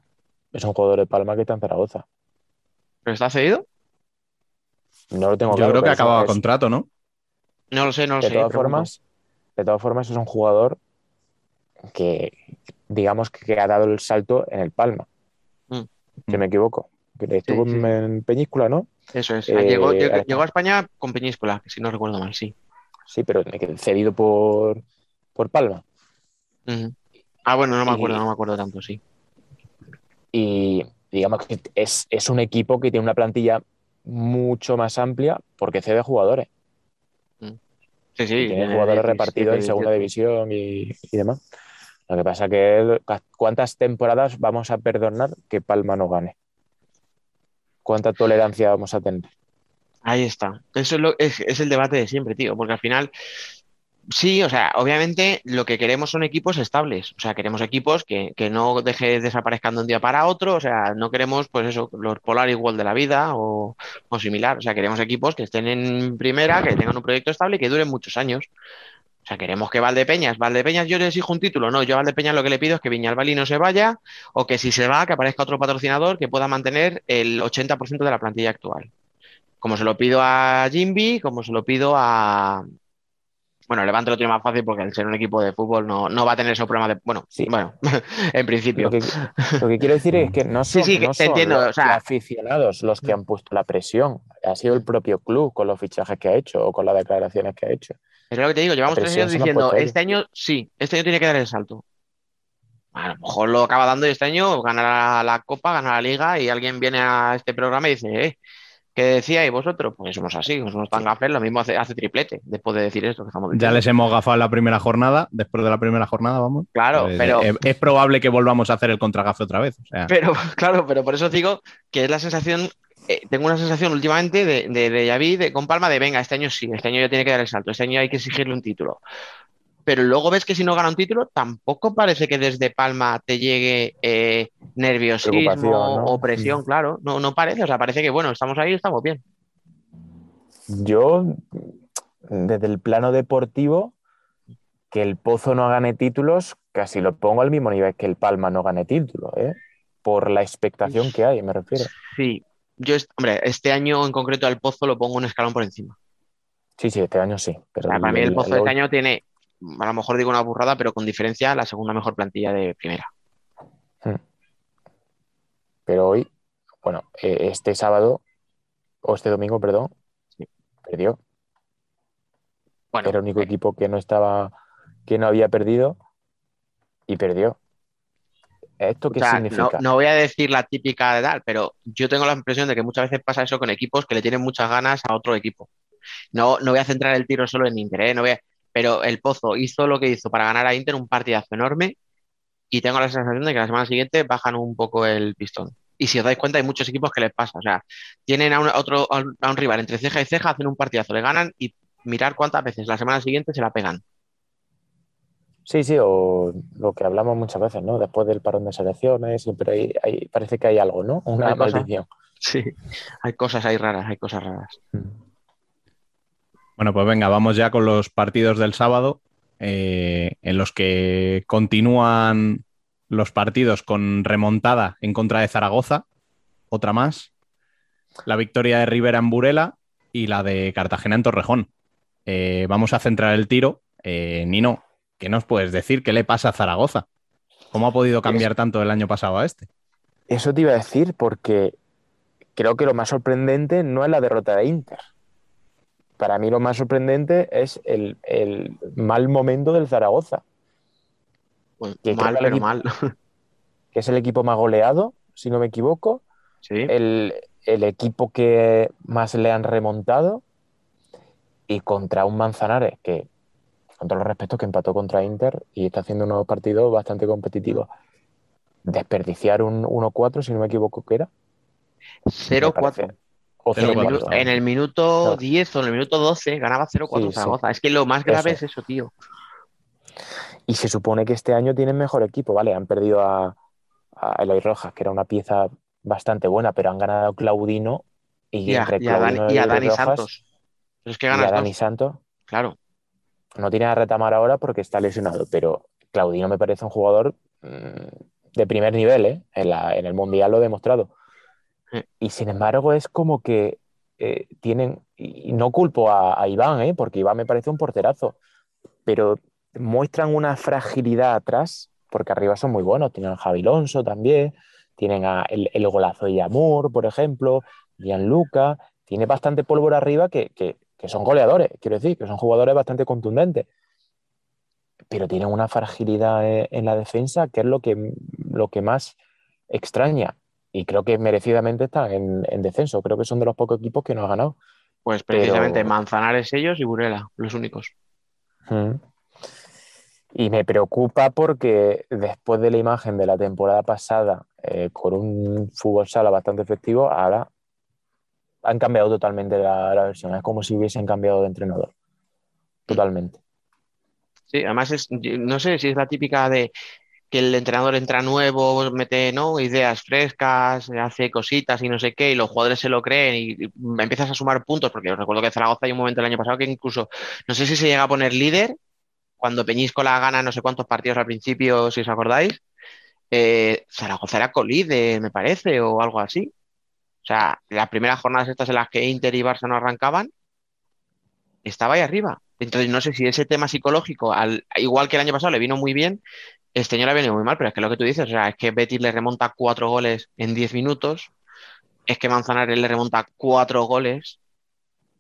es un jugador de Palma que está en Zaragoza. ¿Pero está cedido? No lo tengo Yo claro, creo que ha es- contrato, ¿no? No lo sé, no lo de sé. todas pregunto. formas, de todas formas es un jugador que digamos que ha dado el salto en el Palma. Mm. Si me equivoco. Que estuvo sí. en Peñíscola, ¿no? Eso es. Eh, llegó, a España con Peñíscola, si no recuerdo mal, sí. Sí, pero cedido por, por Palma. Ah, bueno, no me Y- acuerdo, no me acuerdo tanto, sí. Y digamos que es, es un equipo que tiene una plantilla mucho más amplia porque cede jugadores. Sí, sí. tiene jugadores 17, repartidos en segunda 18. división y, y demás. Lo que pasa que ¿cuántas temporadas vamos a perdonar que Palma no gane? ¿Cuánta tolerancia vamos a tener? Ahí está. Eso es, lo, es, es el debate de siempre, tío, porque al final Sí, o sea, obviamente lo que queremos son equipos estables, o sea, queremos equipos que, que no deje desaparezcan de un día para otro, o sea, no queremos, pues eso, los Polar igual de la vida o, o similar, o sea, queremos equipos que estén en primera, que tengan un proyecto estable y que duren muchos años. O sea, queremos que Valdepeñas, Valdepeñas yo le exijo un título, no, yo a Valdepeñas lo que le pido es que Viñalbali no se vaya o que si se va, que aparezca otro patrocinador que pueda mantener el 80% de la plantilla actual. Como se lo pido a Jimby, como se lo pido a, bueno, Levante lo tiene más fácil porque al ser un equipo de fútbol no, no va a tener esos problemas de. Bueno, Sí. bueno, en principio. Lo que, lo que quiero decir es que no Sí, son, sí, no son entiendo, los, o sea- los aficionados los que han puesto la presión. Ha sido el propio club con los fichajes que ha hecho o con las declaraciones que ha hecho. Pero lo que te digo, llevamos tres años diciendo, este año sí, este año tiene que dar el salto. A lo mejor lo acaba dando y este año ganará la Copa, ganará la Liga y alguien viene a este programa y dice, eh, ¿qué decíais vosotros? Pues somos así, somos tan gafes, lo mismo hace, hace triplete después de decir esto que estamos Ya les hemos gafado en la primera jornada, después de la primera jornada, vamos. Claro, Pues, pero, eh, es probable que volvamos a hacer el contragafe otra vez. O sea, pero, claro, pero por eso digo que es la sensación, eh, tengo una sensación últimamente de, de, de de, con Palma, de venga, este año sí, este año ya tiene que dar el salto, este año hay que exigirle un título. Pero luego ves que si no gana un título, tampoco parece que desde Palma te llegue eh, nerviosismo o presión, claro. No, no parece, o sea, parece que bueno, estamos ahí, estamos bien. Yo, desde el plano deportivo, que el Pozo no gane títulos, casi lo pongo al mismo nivel que el Palma no gane títulos, ¿eh? Por la expectación que hay, me refiero. Sí, yo, hombre, este año en concreto al Pozo lo pongo un escalón por encima. Sí, sí, este año sí. O para mí el Pozo el- este año tiene, a lo mejor digo una burrada, pero con diferencia la segunda mejor plantilla de primera. Pero hoy, bueno, eh, este sábado, o este domingo, perdón, Sí. perdió. Bueno, Era el único eh, equipo que no estaba, que no había perdido y perdió. ¿Esto qué O sea, significa? No, no voy a decir la típica de tal, pero yo tengo la impresión de que muchas veces pasa eso con equipos que le tienen muchas ganas a otro equipo. No, no voy a centrar el tiro solo en Inter, ¿eh? No voy a- pero el Pozo hizo lo que hizo para ganar a Inter un partidazo enorme y tengo la sensación de que la semana siguiente bajan un poco el pistón. Y si os dais cuenta, hay muchos equipos que les pasa. O sea, tienen a un, a otro, a un- a un rival entre ceja y ceja, hacen un partidazo, le ganan y mirar cuántas veces la semana siguiente se la pegan. Sí, sí, o lo que hablamos muchas veces, ¿no? Después del parón de selecciones, siempre hay, hay- parece que hay algo, ¿no? Una Hay maldición. Sí, hay cosas ahí raras, hay cosas raras. Bueno, pues venga, vamos ya con los partidos del sábado, eh, en los que continúan los partidos con remontada en contra de Zaragoza, otra más, la victoria de Rivera en Burela y la de Cartagena en Torrejón. Eh, vamos a centrar el tiro. Eh, Nino, ¿qué nos puedes decir? ¿Qué le pasa a Zaragoza? ¿Cómo ha podido cambiar tanto del año pasado a este? Eso te iba a decir porque creo que lo más sorprendente no es la derrota de Inter. Para mí lo más sorprendente es el, el mal momento del Zaragoza, Pues Que mal, pero equipo- mal. que es el equipo más goleado, si no me equivoco, Sí. el, el equipo que más le han remontado y contra un Manzanares que, con todos los respetos, que empató contra Inter y está haciendo unos partidos bastante competitivos. Desperdiciar un 1-4, si no me equivoco, que era. me 0-4. O En el, 0-4, minu- en el minuto Claro. 10 o en el minuto 12 ganaba 0-4 Sí, sí. Zaragoza. Es que lo más grave Eso. es eso, tío. Y se supone que este año tienen mejor equipo, ¿vale? Han perdido a, a Eloy Rojas, que era una pieza bastante buena, pero han ganado a Claudino y, Y a, entre y a Dani, Claudino y a Eloy Dani Rojas Santos. Pero es que y a ganas Dani dos. Santos. Claro. No tiene a retamar ahora porque está lesionado, pero Claudino me parece un jugador mm, de primer nivel, ¿eh? En, la- en el Mundial lo ha demostrado. Y sin embargo es como que eh, tienen, y no culpo a, Iván, ¿eh? Porque Iván me parece un porterazo, pero muestran una fragilidad atrás, porque arriba son muy buenos, tienen a Javi Alonso también, tienen a el, el golazo de Yamur, por ejemplo, Gianluca, tiene bastante pólvora arriba que, que- que son goleadores, quiero decir, que son jugadores bastante contundentes. Pero tienen una fragilidad en, en la defensa que es lo que, lo que más extraña. Y creo que merecidamente están en, en descenso. Creo que son de los pocos equipos que no han ganado. Pues precisamente Pero- Manzanares ellos y Burela, los únicos. Mm. Y me preocupa porque después de la imagen de la temporada pasada, eh, con un fútbol sala bastante efectivo, ahora han cambiado totalmente la, la versión. Es como si hubiesen cambiado de entrenador. Totalmente. Sí, además es, no sé si es la típica de que el entrenador entra nuevo, mete, ¿no? ideas frescas, hace cositas y no sé qué, y los jugadores se lo creen y, empiezas a sumar puntos, porque os recuerdo que Zaragoza hay un momento el año pasado que incluso, no sé si se llega a poner líder, cuando Peñíscola gana no sé cuántos partidos al principio, si os acordáis, eh, Zaragoza era colíder, me parece, o algo así. O sea, las primeras jornadas estas en las que Inter y Barça no arrancaban, estaba ahí arriba. Entonces, no sé si ese tema psicológico, al, igual que el año pasado, le vino muy bien, este año le ha venido muy mal, pero es que lo que tú dices, o sea, es que Betis le remonta cuatro goles en diez minutos, es que Manzanares le remonta cuatro goles,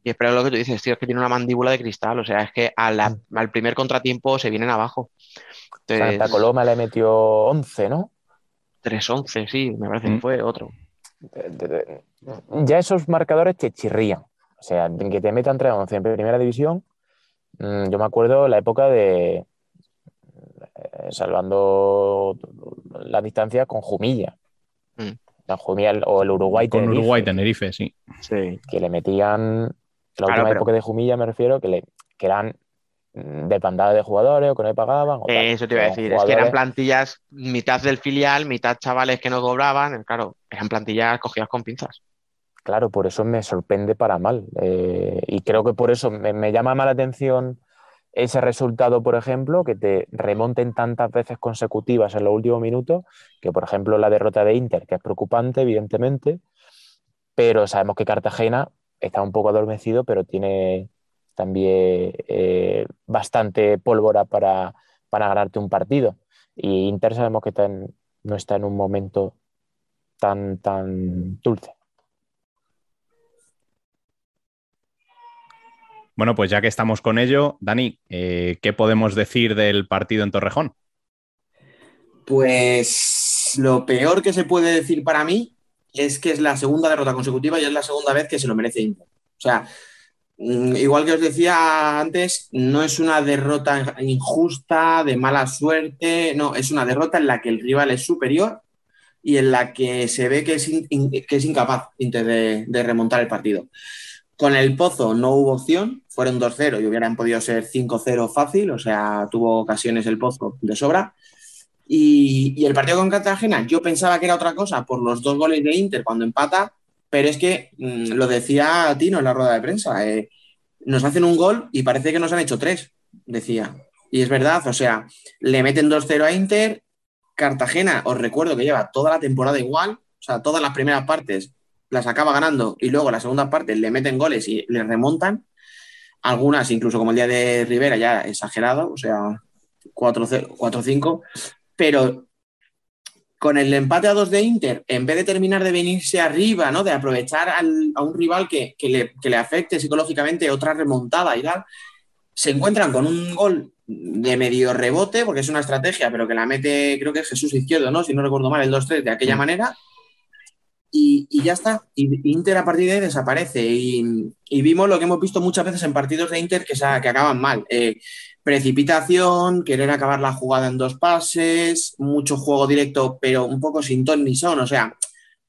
y espero lo que tú dices, tío, es que tiene una mandíbula de cristal, o sea, es que a la- al primer contratiempo se vienen abajo. Santa Coloma le metió 11, ¿no? 3-11, sí, me parece que Mm. fue otro. Ya esos marcadores te chirrían. O sea, que te metan 3-11 en primera división. mm, Yo me acuerdo la época de salvando la distancia con Jumilla. Mm. La Jumilla o el Uruguay Con Tenerife, Uruguay, Tenerife, sí. Sí. que le metían la Claro, última pero- época de Jumilla me refiero que le que eran mm, de bandada de jugadores o que no le pagaban o tal. Eso te iba a decir, es que eran plantillas mitad del filial, mitad chavales que no cobraban, claro, eran plantillas cogidas con pinzas. Claro, por eso me sorprende para mal. Eh, y creo que por eso me, me llama más la atención ese resultado, por ejemplo, que te remonten tantas veces consecutivas en los últimos minutos, que por ejemplo la derrota de Inter, que es preocupante, evidentemente, pero sabemos que Cartagena está un poco adormecido, pero tiene también eh, bastante pólvora para, para ganarte un partido. Y Inter sabemos que no está en un momento tan, tan dulce. Bueno, pues ya que estamos con ello, Dani, eh, ¿qué podemos decir del partido en Torrejón? Pues lo peor que se puede decir para mí es que es la segunda derrota consecutiva y es la segunda vez que se lo merece Inter. O sea, mm, igual que os decía antes, no es una derrota injusta, de mala suerte, no, es una derrota en la que el rival es superior y en la que se ve que es, incapaz de remontar el partido. Con el Pozo no hubo opción, fueron 2-0 y hubieran podido ser 5-0 fácil, o sea, tuvo ocasiones el Pozo de sobra. Y, el partido con Cartagena, yo pensaba que era otra cosa por los dos goles de Inter cuando empata, pero es que mm, lo decía Tino en la rueda de prensa, eh, nos hacen un gol y parece que nos han hecho tres, decía. Y es verdad, o sea, le meten 2-0 a Inter, Cartagena, os recuerdo que lleva toda la temporada igual, o sea, todas las primeras partes las acaba ganando y luego la segunda parte le meten goles y le remontan. Algunas, incluso como el día de Rivera, ya exagerado, o sea, 4-0, 4-5, pero con el empate a dos de Inter, en vez de terminar de venirse arriba, ¿no? de aprovechar al- a un rival que, que le, que le afecte psicológicamente otra remontada y tal, se encuentran con un gol de medio rebote, porque es una estrategia, pero que la mete, creo que es Jesús Izquierdo, ¿no? Si no recuerdo mal, el 2-3 de aquella manera. Y, ya está. Y Inter a partir de ahí desaparece. Y, vimos lo que hemos visto muchas veces en partidos de Inter que, que acaban mal. Eh, precipitación, querer acabar la jugada en dos pases, mucho juego directo, pero un poco sin ton ni son. O sea,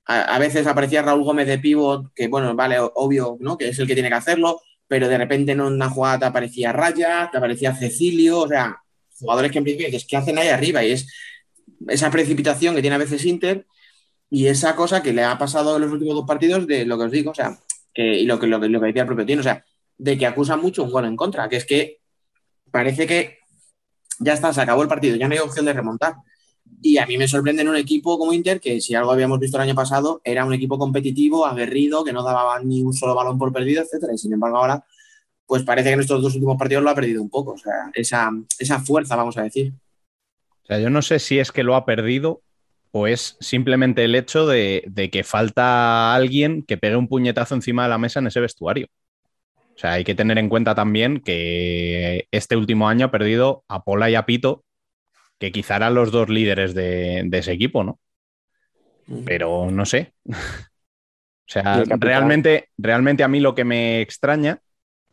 a, veces aparecía Raúl Gómez de pivot, que bueno, vale, obvio, ¿no? Que es el que tiene que hacerlo, pero de repente en una jugada te aparecía Raya, te aparecía Cecilio, o sea, jugadores que en principio dices, ¿qué hacen ahí arriba? Y es esa precipitación que tiene a veces Inter y esa cosa que le ha pasado en los últimos dos partidos de lo que os digo, o sea, y lo que, lo, lo que decía el propio Tino, o sea, de que acusa mucho un gol en contra, que es que parece que ya está, se acabó el partido, ya no hay opción de remontar. Y a mí me sorprende en un equipo como Inter, que si algo habíamos visto el año pasado, era un equipo competitivo, aguerrido, que no daba ni un solo balón por perdido, etcétera. Y sin embargo, ahora, pues parece que en estos dos últimos partidos lo ha perdido un poco. O sea, esa, esa fuerza, vamos a decir. O sea, yo no sé si es que lo ha perdido o es simplemente el hecho de, de que falta alguien que pegue un puñetazo encima de la mesa en ese vestuario. O sea, hay que tener en cuenta también que este último año ha perdido a Pola y a Pito, que quizá eran los dos líderes de, de ese equipo, ¿no? Pero no sé. o sea, realmente, realmente a mí lo que me extraña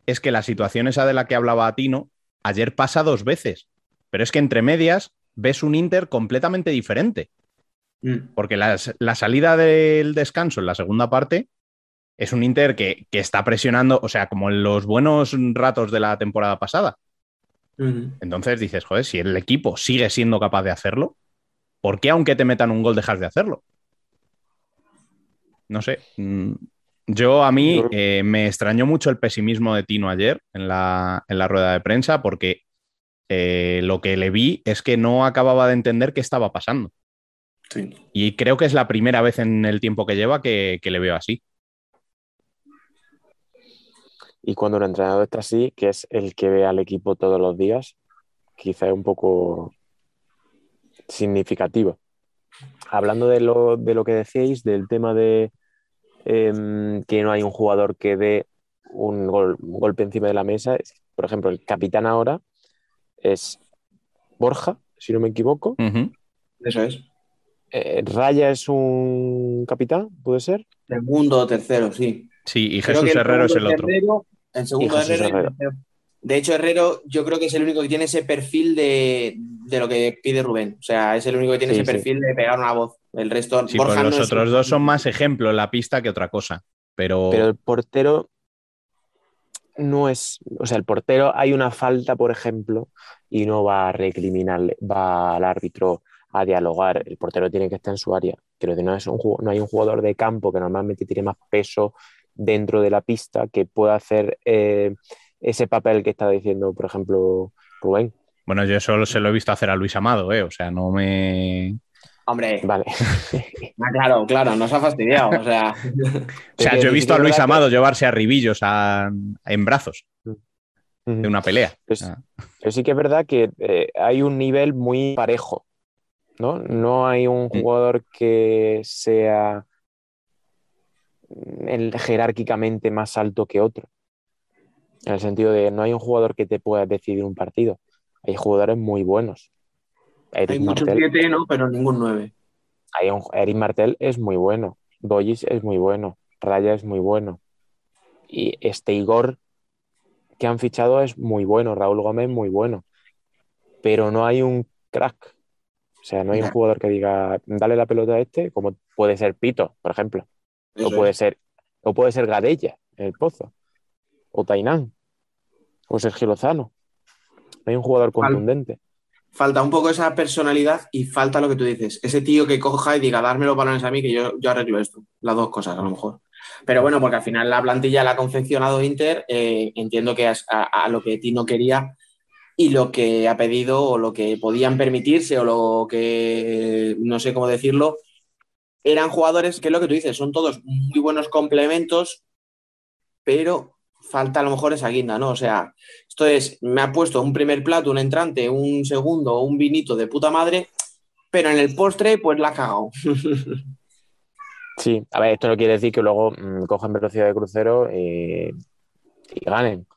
es que la situación esa de la que hablaba Tino, ayer pasa dos veces, pero es que entre medias ves un Inter completamente diferente, Mm. porque las- la salida del descanso en la segunda parte es un Inter que, que está presionando, o sea, como en los buenos ratos de la temporada pasada. Entonces dices, joder, si el equipo sigue siendo capaz de hacerlo, ¿por qué aunque te metan un gol dejas de hacerlo? No sé. mm, Yo a mí eh, me extrañó mucho el pesimismo de Tino ayer en la, en la rueda de prensa porque eh, lo que le vi es que no acababa de entender qué estaba pasando. Sí. Y creo que es la primera vez en el tiempo que lleva que, que le veo así. Y cuando el entrenador está así, que es el que ve al equipo todos los días, quizá es un poco significativo. Hablando de lo, de lo que decíais, del tema de em, que no hay un jugador que dé un, gol- un golpe encima de la mesa, es- por ejemplo, el capitán ahora es Borja, si no me equivoco. Eso es. Eh, Raya es un capitán, ¿puede ser? Segundo o tercero, sí. Sí, y Jesús Herrero es el otro. Herrero- el segundo Herrero Herrero. tercero. De hecho, Herrero yo creo que es el único que tiene ese perfil de, de lo que pide Rubén. O sea, es el único que tiene Sí, ese sí. perfil de pegar una voz. El resto, Sí, Borja pues los no otros dos son más ejemplo en la pista que otra cosa. Pero, Pero el portero no es, o sea, el portero hay una falta, por ejemplo, y no va a recriminarle, va al árbitro a dialogar. El portero tiene que estar en su área. Creo que no, es un, no hay un jugador de campo que normalmente tiene más peso dentro de la pista que pueda hacer eh, ese papel que está diciendo, por ejemplo, Rubén. bueno, yo solo se lo he visto hacer a Luis Amado, ¿eh? O sea, no me. Hombre, Vale. ah, claro, claro, nos ha fastidiado. O sea, O sea, yo he visto a Luis Amado llevarse a ribillos a- en brazos de una pelea. Pues- Ah. Pero sí que es verdad que eh, hay un nivel muy parejo, ¿no? No hay un jugador que sea mm, el, jerárquicamente más alto que otro. En el sentido de no hay un jugador que te pueda decidir un partido. Hay jugadores muy buenos. Eric hay muchos Martel, siete, ¿no? Pero ningún nueve. hay un- Eric Martel es muy bueno. Boyis es muy bueno. Raya es muy bueno. Y este Igor que han fichado es muy bueno. Raúl Gómez muy bueno. Pero no hay un crack. O sea, no hay un jugador que diga, dale la pelota a este, como puede ser Pito, por ejemplo. Eso o puede es. ser, o puede ser Gadella en el Pozo. O Tainán. O Sergio Lozano. No hay un jugador contundente. Falta un poco esa personalidad y falta lo que tú dices. Ese tío que coja y diga, darme los balones a mí que yo, yo arreglo esto. Las dos cosas, a lo mejor. Pero bueno, porque al final la plantilla la ha confeccionado Inter. eh, entiendo que es a, a lo que Tino quería y lo que ha pedido o lo que podían permitirse o lo que, no sé cómo decirlo, eran jugadores que es lo que tú dices, son todos muy buenos complementos, pero falta a lo mejor esa guinda, ¿no? O sea, esto es, me ha puesto un primer plato, un entrante, un segundo, un vinito de puta madre, pero en el postre, pues la ha cagado. Sí, a ver, esto no quiere decir que luego mm, cojan velocidad de crucero eh, y ganen.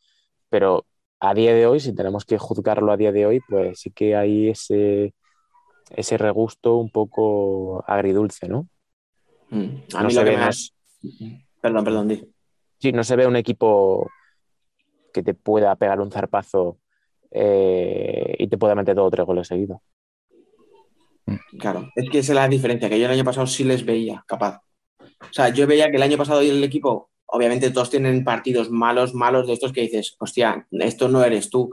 Pero a día de hoy, si tenemos que juzgarlo a día de hoy, pues sí que hay ese, ese regusto un poco agridulce, ¿no? Mm, A No mí se lo que ve, ha- es- Perdón, perdón, di. Sí, no se ve un equipo que te pueda pegar un zarpazo eh, y te pueda meter dos o tres goles seguidos. Claro, es que esa es la diferencia, que yo el año pasado sí les veía capaz. O sea, yo veía que el año pasado el equipo, obviamente todos tienen partidos malos, malos de estos que dices, hostia, esto no eres tú.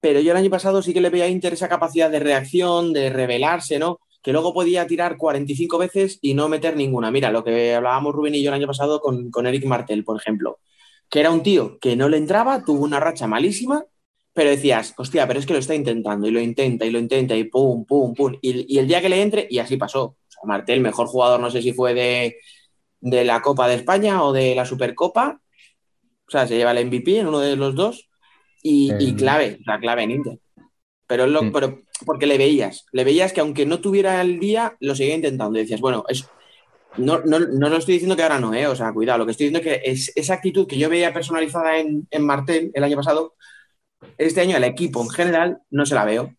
Pero yo el año pasado sí que le veía a Inter esa capacidad de reacción, de rebelarse, ¿no? Que luego podía tirar 45 veces y no meter ninguna. Mira, lo que hablábamos Rubén y yo el año pasado con, con Eric Martel, por ejemplo, que era un tío que no le entraba, tuvo una racha malísima, pero decías, hostia, pero es que lo está intentando y lo intenta y lo intenta y pum, pum, pum. Y, el día que le entre, y así pasó. Martel, mejor jugador, no sé si fue de, de la Copa de España o de la Supercopa. O sea, se lleva el MVP en uno de los dos. Y, y Eh. clave, la clave en Inter. Pero, lo, Mm. pero porque le veías, le veías que aunque no tuviera el día, lo seguía intentando. Y decías, bueno, es, no, no, no lo estoy diciendo que ahora no, ¿eh? O sea, cuidado, lo que estoy diciendo es que es esa actitud que yo veía personalizada en, en Martel el año pasado, este año el equipo en general no se la veo.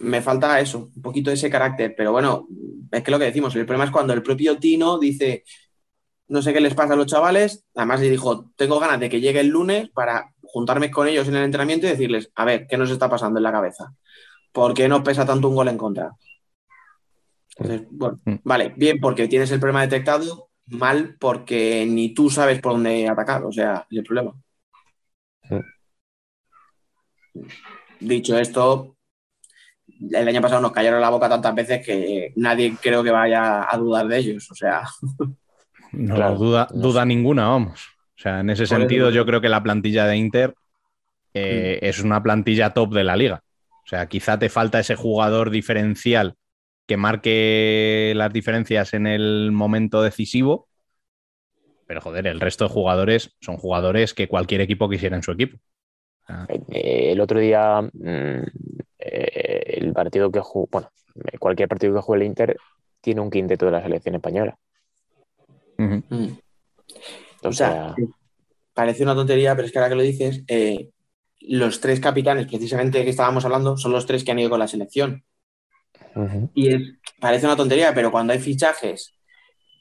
Me falta eso, un poquito de ese carácter, pero bueno, es que lo que decimos, el problema es cuando el propio Tino dice, no sé qué les pasa a los chavales, además le dijo, tengo ganas de que llegue el lunes para juntarme con ellos en el entrenamiento y decirles, a ver, ¿qué nos está pasando en la cabeza? ¿Por qué nos pesa tanto un gol en contra? Entonces, bueno, Mm. vale, bien porque tienes el problema detectado, mal porque ni tú sabes por dónde atacar, o sea, es el problema. dicho esto, el año pasado nos cayeron la boca tantas veces que nadie creo que vaya a dudar de ellos. O sea, No Claro, duda, no duda sé. ninguna, vamos. O sea, en ese Por sentido, eso. yo creo que la plantilla de Inter eh, es una plantilla top de la liga. O sea, quizá te falta ese jugador diferencial que marque las diferencias en el momento decisivo. Pero joder, el resto de jugadores son jugadores que cualquier equipo quisiera en su equipo. Eh, el otro día, mm, eh, el partido que jugó, bueno, cualquier partido que juegue el Inter tiene un quinteto de la selección española. mm. O O sea, sea, parece una tontería, pero es que ahora que lo dices, eh, los tres capitanes precisamente que estábamos hablando son los tres que han ido con la selección. Y es- parece una tontería, pero cuando hay fichajes,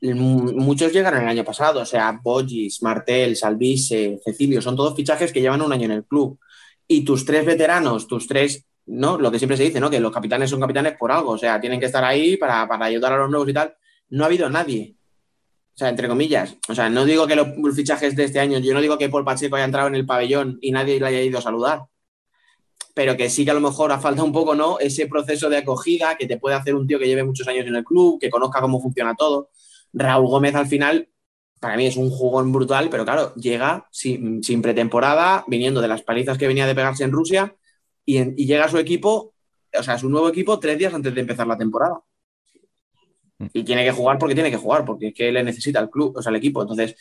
muchos llegaron el año pasado. O sea, Bogis, Martel, Salvise, Cecilio, son todos fichajes que llevan un año en el club. Y tus tres veteranos, tus tres, ¿no? Lo que siempre se dice, ¿no? Que los capitanes son capitanes por algo. O sea, tienen que estar ahí para, para ayudar a los nuevos y tal. No ha habido nadie. O sea, entre comillas. O sea, no digo que los fichajes de este año, yo no digo que Paul Pacheco haya entrado en el pabellón y nadie le haya ido a saludar pero que sí que a lo mejor ha falta un poco, ¿no? Ese proceso de acogida que te puede hacer un tío que lleve muchos años en el club, que conozca cómo funciona todo. Raúl Gómez al final, para mí es un jugón brutal, pero claro, llega sin, sin pretemporada, viniendo de las palizas que venía de pegarse en Rusia, y, en- y llega a su equipo, o sea, a su nuevo equipo tres días antes de empezar la temporada. Y tiene que jugar porque tiene que jugar, porque es que le necesita el club, o sea, el equipo. Entonces,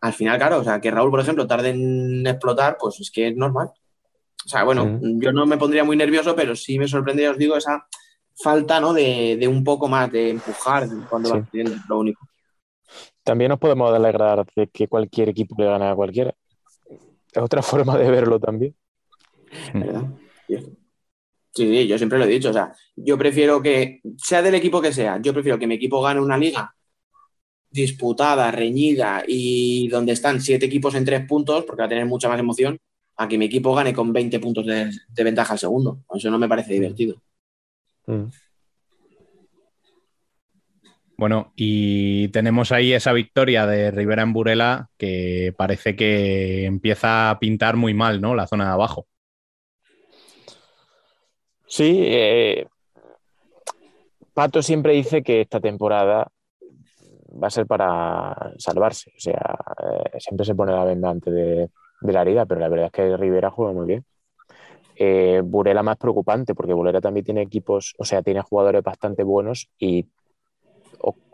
al final, claro, o sea, que Raúl, por ejemplo, tarde en explotar, pues es que es normal. O sea, bueno, Mm. yo no me pondría muy nervioso, pero sí me sorprendería, os digo, esa falta, ¿no? De, de un poco más, de empujar cuando Sí. va es lo único. También nos podemos alegrar de que cualquier equipo le gane a cualquiera. Es otra forma de verlo también. ¿verdad? Sí, sí, yo siempre lo he dicho. O sea, yo prefiero que, sea del equipo que sea, yo prefiero que mi equipo gane una liga disputada, reñida y donde están siete equipos en tres puntos, porque va a tener mucha más emoción, a que mi equipo gane con 20 puntos de, de ventaja al segundo. Eso no me parece divertido. Mm. Bueno, y tenemos ahí esa victoria de Rivera en Burela que parece que empieza a pintar muy mal, ¿no? La zona de abajo. Sí, eh, Pato siempre dice que esta temporada va a ser para salvarse. O sea, eh, siempre se pone la venda antes de, la herida, pero la verdad es que Rivera juega muy bien. Eh, Burela más preocupante, porque Burela también tiene equipos, o sea, tiene jugadores bastante buenos y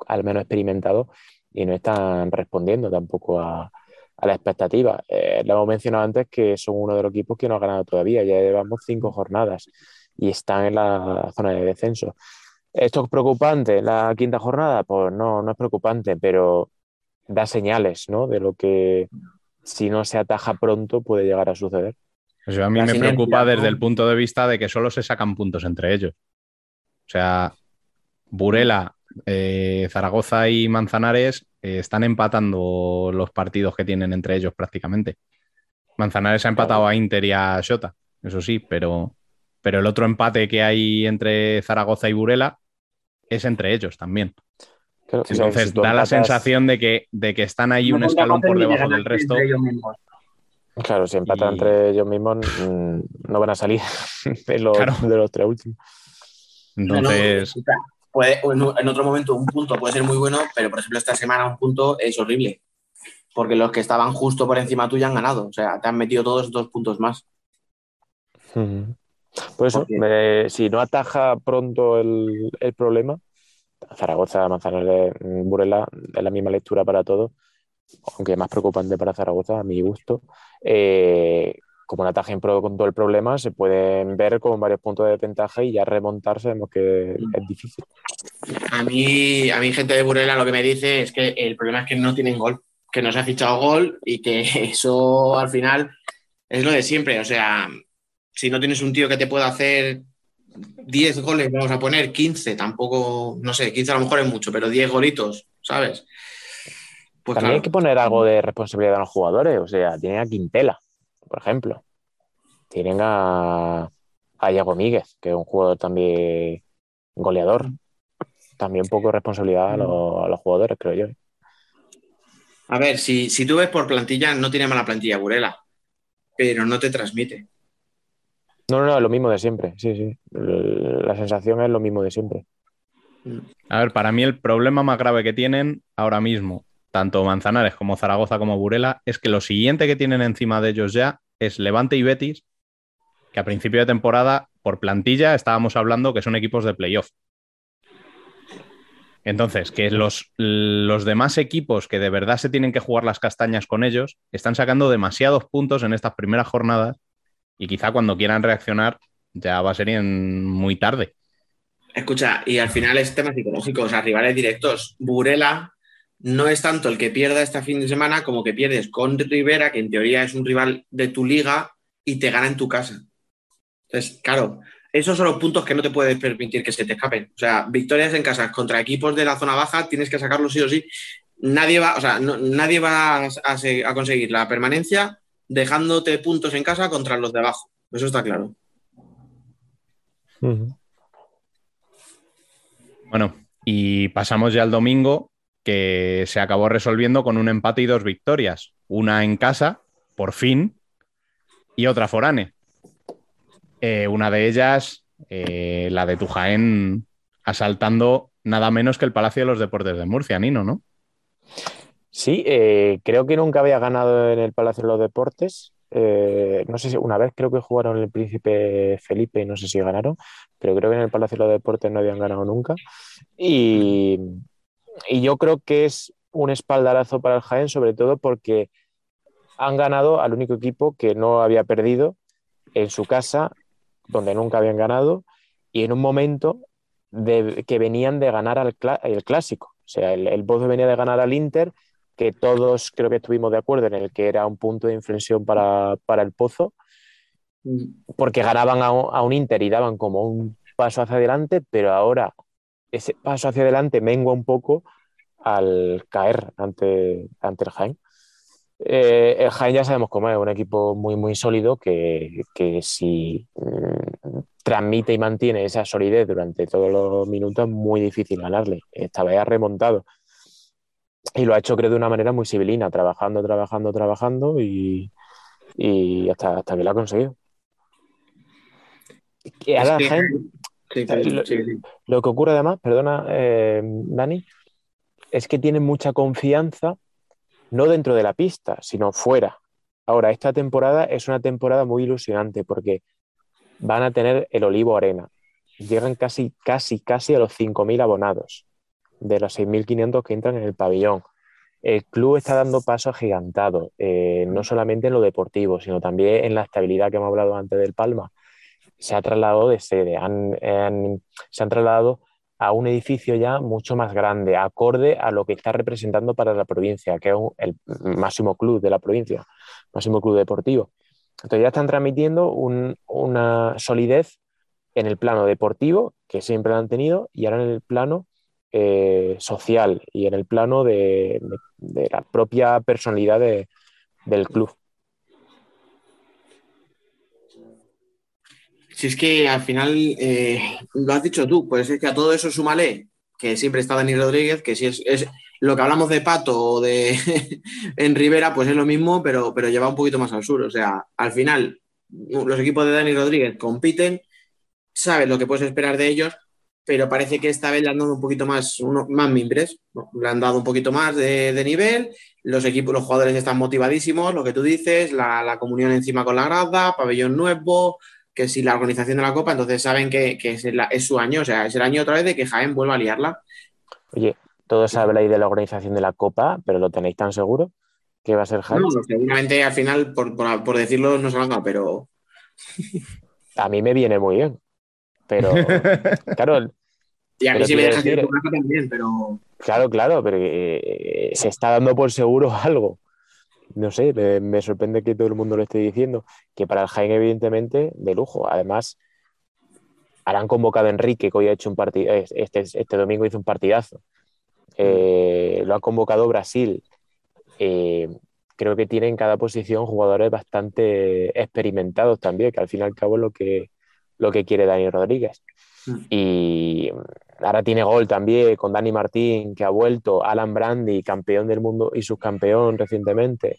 al menos experimentados y no están respondiendo tampoco a, a la expectativa. Eh, lo hemos mencionado antes que son uno de los equipos que no ha ganado todavía, ya llevamos cinco jornadas y están en la zona de descenso. ¿Esto es preocupante? ¿La quinta jornada? Pues no, no es preocupante, pero da señales ¿no? de lo que si no se ataja pronto puede llegar a suceder. O sea, a mí La me preocupa desde el punto de vista de que solo se sacan puntos entre ellos. O sea, Burela, eh, Zaragoza y Manzanares eh, están empatando los partidos que tienen entre ellos prácticamente. Manzanares ha empatado a Inter y a Shota, eso sí, pero, pero el otro empate que hay entre Zaragoza y Burela es entre ellos también. Claro, Entonces si da la sensación de que, de que están ahí un escalón por debajo del resto. Claro, si empatan Y- entre ellos mismos mm, no van a salir de los, Claro. de los tres últimos. Entonces, No, no, puede- en otro momento un punto puede ser muy bueno, pero por ejemplo esta semana un punto es horrible. Porque los que estaban justo por encima tuya han ganado. O sea, te han metido todos dos puntos más. Ujú. Por eso, eh, si no ataja pronto el, el problema, Zaragoza, Manzanares, mm, Burela, es la misma lectura para todos, aunque más preocupante para Zaragoza, a mi gusto. Eh, como atajen pro con todo el problema, se pueden ver con varios puntos de desventaja y ya remontar sabemos que es difícil. A mí, a mí gente de Burela lo que me dice es que el problema es que no tienen gol, que no se ha fichado gol y que eso al final es lo de siempre. O sea, si no tienes un tío que te pueda hacer 10 goles, vamos a poner 15, tampoco, no sé, 15 a lo mejor es mucho, pero 10 golitos, ¿sabes? Pues También hay que poner algo de responsabilidad a los jugadores. O sea, tienen a Quintela, por ejemplo. Tienen a, a Iago Míguez, que es un jugador también goleador. También un poco de responsabilidad a los, a los jugadores, creo yo. A ver, si, si tú ves por plantilla, no tiene mala plantilla Burela, pero no te transmite. No, no, no, lo mismo de siempre, sí, sí. La sensación es lo mismo de siempre. A ver, para mí el problema más grave que tienen ahora mismo, tanto Manzanares como Zaragoza como Burela, es que lo siguiente que tienen encima de ellos ya es Levante y Betis, que a principio de temporada, por plantilla, estábamos hablando que son equipos de playoff. Entonces, que los, los, demás equipos que de verdad se tienen que jugar las castañas con ellos están sacando demasiados puntos en estas primeras jornadas y quizá cuando quieran reaccionar ya va a ser muy tarde. Escucha, y al final es tema psicológico, o sea, rivales directos. Burela no es tanto el que pierda este fin de semana como que pierdes con Rivera, que en teoría es un rival de tu liga y te gana en tu casa. Entonces, claro, esos son los puntos que no te puedes permitir que se te escapen. O sea, victorias en casa contra equipos de la zona baja tienes que sacarlos sí o sí. Nadie va, o sea, nadie va a, conseguir la permanencia dejándote puntos en casa contra los de abajo. Eso está claro. Bueno, y pasamos ya al domingo, que se acabó resolviendo con un empate y dos victorias. Una en casa, por fin, y otra forane. Eh, una de ellas, eh, la de Tujaén, asaltando nada menos que el Palacio de los Deportes de Murcia, Nino, ¿no? Sí, eh, creo que nunca había ganado en el Palacio de los Deportes. no sé si una vez creo que jugaron el Príncipe Felipe y no sé si ganaron, pero creo que en el Palacio de los Deportes no habían ganado nunca. Y, y yo creo que es un espaldarazo para el Jaén, sobre todo porque han ganado al único equipo que no había perdido en su casa donde nunca habían ganado, y en un momento de, que venían de ganar al el clásico. O sea, el, el venía de ganar al Inter, que todos creo que estuvimos de acuerdo en el que era un punto de inflexión para, el Pozo, porque ganaban a un, Inter y daban como un paso hacia adelante, pero ahora ese paso hacia adelante mengua un poco al caer ante, ante el Jaén. Eh, el Jaén ya sabemos cómo es, un equipo muy, muy sólido que, si mm, transmite y mantiene esa solidez durante todos los minutos, es muy difícil ganarle. Esta vez ha remontado. Y lo ha hecho, creo, de una manera muy civilina, trabajando, trabajando, trabajando y, hasta, hasta que lo ha conseguido. lo, que ocurre además, perdona, eh, Dani, es que tiene mucha confianza no dentro de la pista, sino fuera. Ahora, esta temporada es una temporada muy ilusionante porque van a tener el Olivo Arena. Llegan casi, casi, casi a los 5.000 abonados de los 6.500 que entran en el pabellón. El club está dando paso agigantado, eh, no solamente en lo deportivo, sino también en la estabilidad que hemos hablado antes del Palma. Se ha trasladado de sede, se han trasladado a un edificio ya mucho más grande, acorde a lo que está representando para la provincia, que es el máximo club de la provincia, máximo club deportivo. Entonces ya están transmitiendo una solidez en el plano deportivo, que siempre lo han tenido, y ahora en el plano eh, social y en el plano de, la propia personalidad del club. Si es que al final, eh, lo has dicho tú, pues es que a todo eso súmale que siempre está Dani Rodríguez, que si es, lo que hablamos de Pato o de en Rivera, pues es lo mismo, pero, pero lleva un poquito más al sur. O sea, al final, los equipos de Dani Rodríguez compiten, sabes lo que puedes esperar de ellos, pero parece que esta vez le han dado un poquito más, más mimbres, le han dado un poquito más de, nivel, los equipos, los jugadores están motivadísimos, lo que tú dices, la, la comunión encima con la grada, pabellón nuevo, que si la organización de la Copa, entonces saben que, es, su año, o sea, es el año otra vez de que Jaén vuelva a liarla. Oye, todos habláis de la organización de la Copa, pero ¿lo tenéis tan seguro que va a ser Jaén? No, seguramente al final, por, decirlo, no se va pero... a mí me viene muy bien, pero claro... Y a mí sí me deja decir, también, pero... Claro, claro, pero eh, se está dando por seguro algo no sé, me, sorprende que todo el mundo lo esté diciendo, que para el Jaén evidentemente de lujo. Además, harán convocado a Enrique, que hoy ha hecho un partido, este, este domingo hizo un partidazo. Eh, lo ha convocado Brasil. Eh, creo que tiene en cada posición jugadores bastante experimentados también, que al fin y al cabo es lo que, lo que quiere Dani Rodríguez. Mm. Y ahora tiene gol también con Dani Martín, que ha vuelto, Alan Brandy, campeón del mundo y subcampeón recientemente.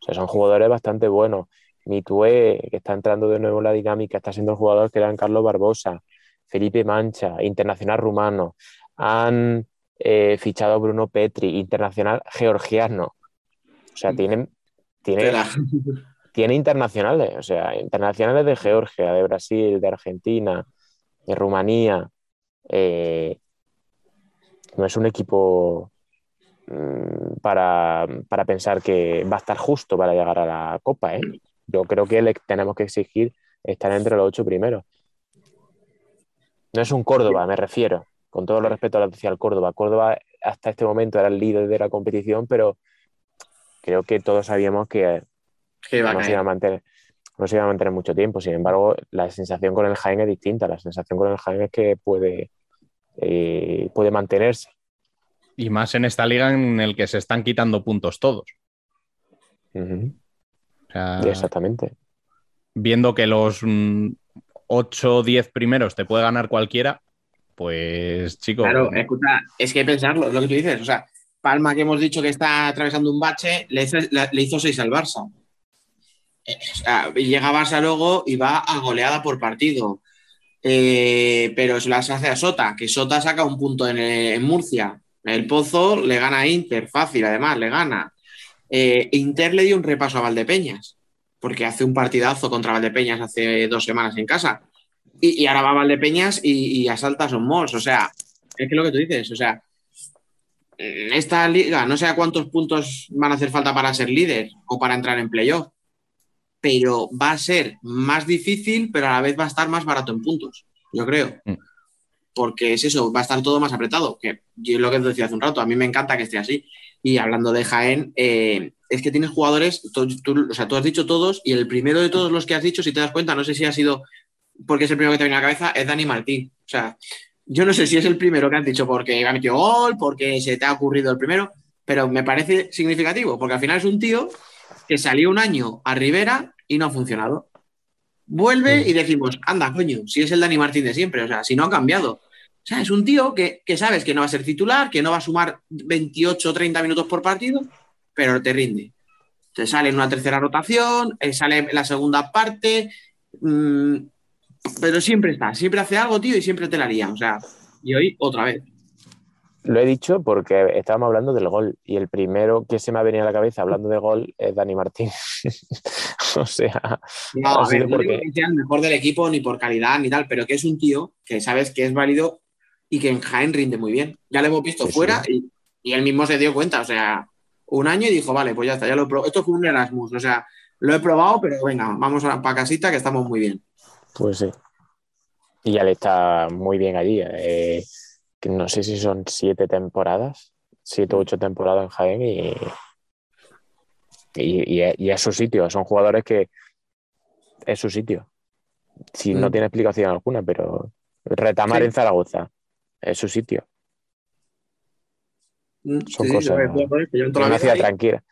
O sea, son jugadores bastante buenos. Mitue, que está entrando de nuevo en la dinámica, está siendo el jugador que eran Carlos Barbosa, Felipe Mancha, internacional rumano. Han eh, fichado a Bruno Petri, internacional georgiano. O sea, tienen, tiene, tiene internacionales, o sea, internacionales de Georgia, de Brasil, de Argentina, de Rumanía. Eh, no es un equipo mm, para, para, pensar que va a estar justo para llegar a la Copa. ¿eh? Yo creo que tenemos que exigir estar entre los ocho primeros. No es un Córdoba, me refiero, con todo respeto lo que decía el Córdoba. Córdoba hasta este momento era el líder de la competición, pero creo que todos sabíamos que, no, se iba a mantener, no se iba a mantener mucho tiempo. Sin embargo, la sensación con el Jaén es distinta. La sensación con el Jaén es que puede, eh, puede mantenerse. Y más en esta liga en el que se están quitando puntos todos. Exactamente. Viendo que los 8 o 10 primeros te puede ganar cualquiera, pues chicos. Claro, escucha, es que pensarlo, lo que tú dices, o sea, Palma que hemos dicho que está atravesando un bache, le hizo, le hizo 6 al Barça. Llega Barça luego y va a goleada por partido. Eh, pero se las hace a Sota, que Sota saca un punto en, Murcia. El Pozo le gana a Inter, fácil, además, le gana. Eh, Inter le dio un repaso a Valdepeñas, porque hace un partidazo contra Valdepeñas hace dos semanas en casa. Y, ahora va a Valdepeñas y, y asalta a Son O sea, es que lo que tú dices, o sea, esta liga no sé a cuántos puntos van a hacer falta para ser líder o para entrar en playoff, pero va a ser más difícil, pero a la vez va a estar más barato en puntos, yo creo. Mm. Porque es eso, va a estar todo más apretado, que yo lo que te decía hace un rato, a mí me encanta que esté así. Y hablando de Jaén, eh, es que tienes jugadores, tú, o sea, tú has dicho todos, y el primero de todos los que has dicho, si te das cuenta, no sé si ha sido porque es el primero que te viene a la cabeza, es Dani Martín. O sea, yo no sé si es el primero que has dicho porque ha metido gol, porque se te ha ocurrido el primero, pero me parece significativo, porque al final es un tío que salió un año a Rivera y no ha funcionado. Vuelve y decimos, anda, coño, si es el Dani Martín de siempre, o sea, si no ha cambiado. O sea, es un tío que, sabes que no va a ser titular, que no va a sumar 28 o 30 minutos por partido, pero te rinde. Te sale en una tercera rotación, eh, sale en la segunda parte, mmm, pero siempre está, siempre hace algo, tío, y siempre te la haría. O sea, y hoy otra vez. Lo he dicho porque estábamos hablando del gol y el primero que se me ha venido a la cabeza hablando de gol es Dani Martín. o sea, no, a ver, no porque... que sea el mejor del equipo ni por calidad ni tal, pero que es un tío que sabes que es válido y que en Jaén rinde muy bien. Ya lo hemos visto fuera Y, y, él mismo se dio cuenta. O sea, un año y dijo, vale, pues ya está, ya lo probado. Esto fue un Erasmus. O sea, lo he probado, pero venga, vamos a, para casita que estamos muy bien. Pues sí. Y ya le está muy bien allí. Eh, no sé si son siete temporadas, siete o ocho temporadas en Jaén y, y, es su sitio. Son jugadores que es su sitio. Si no mm. tiene explicación alguna, pero retamar en Zaragoza es su sitio. Mm, son cosas. una ciudad tranquila.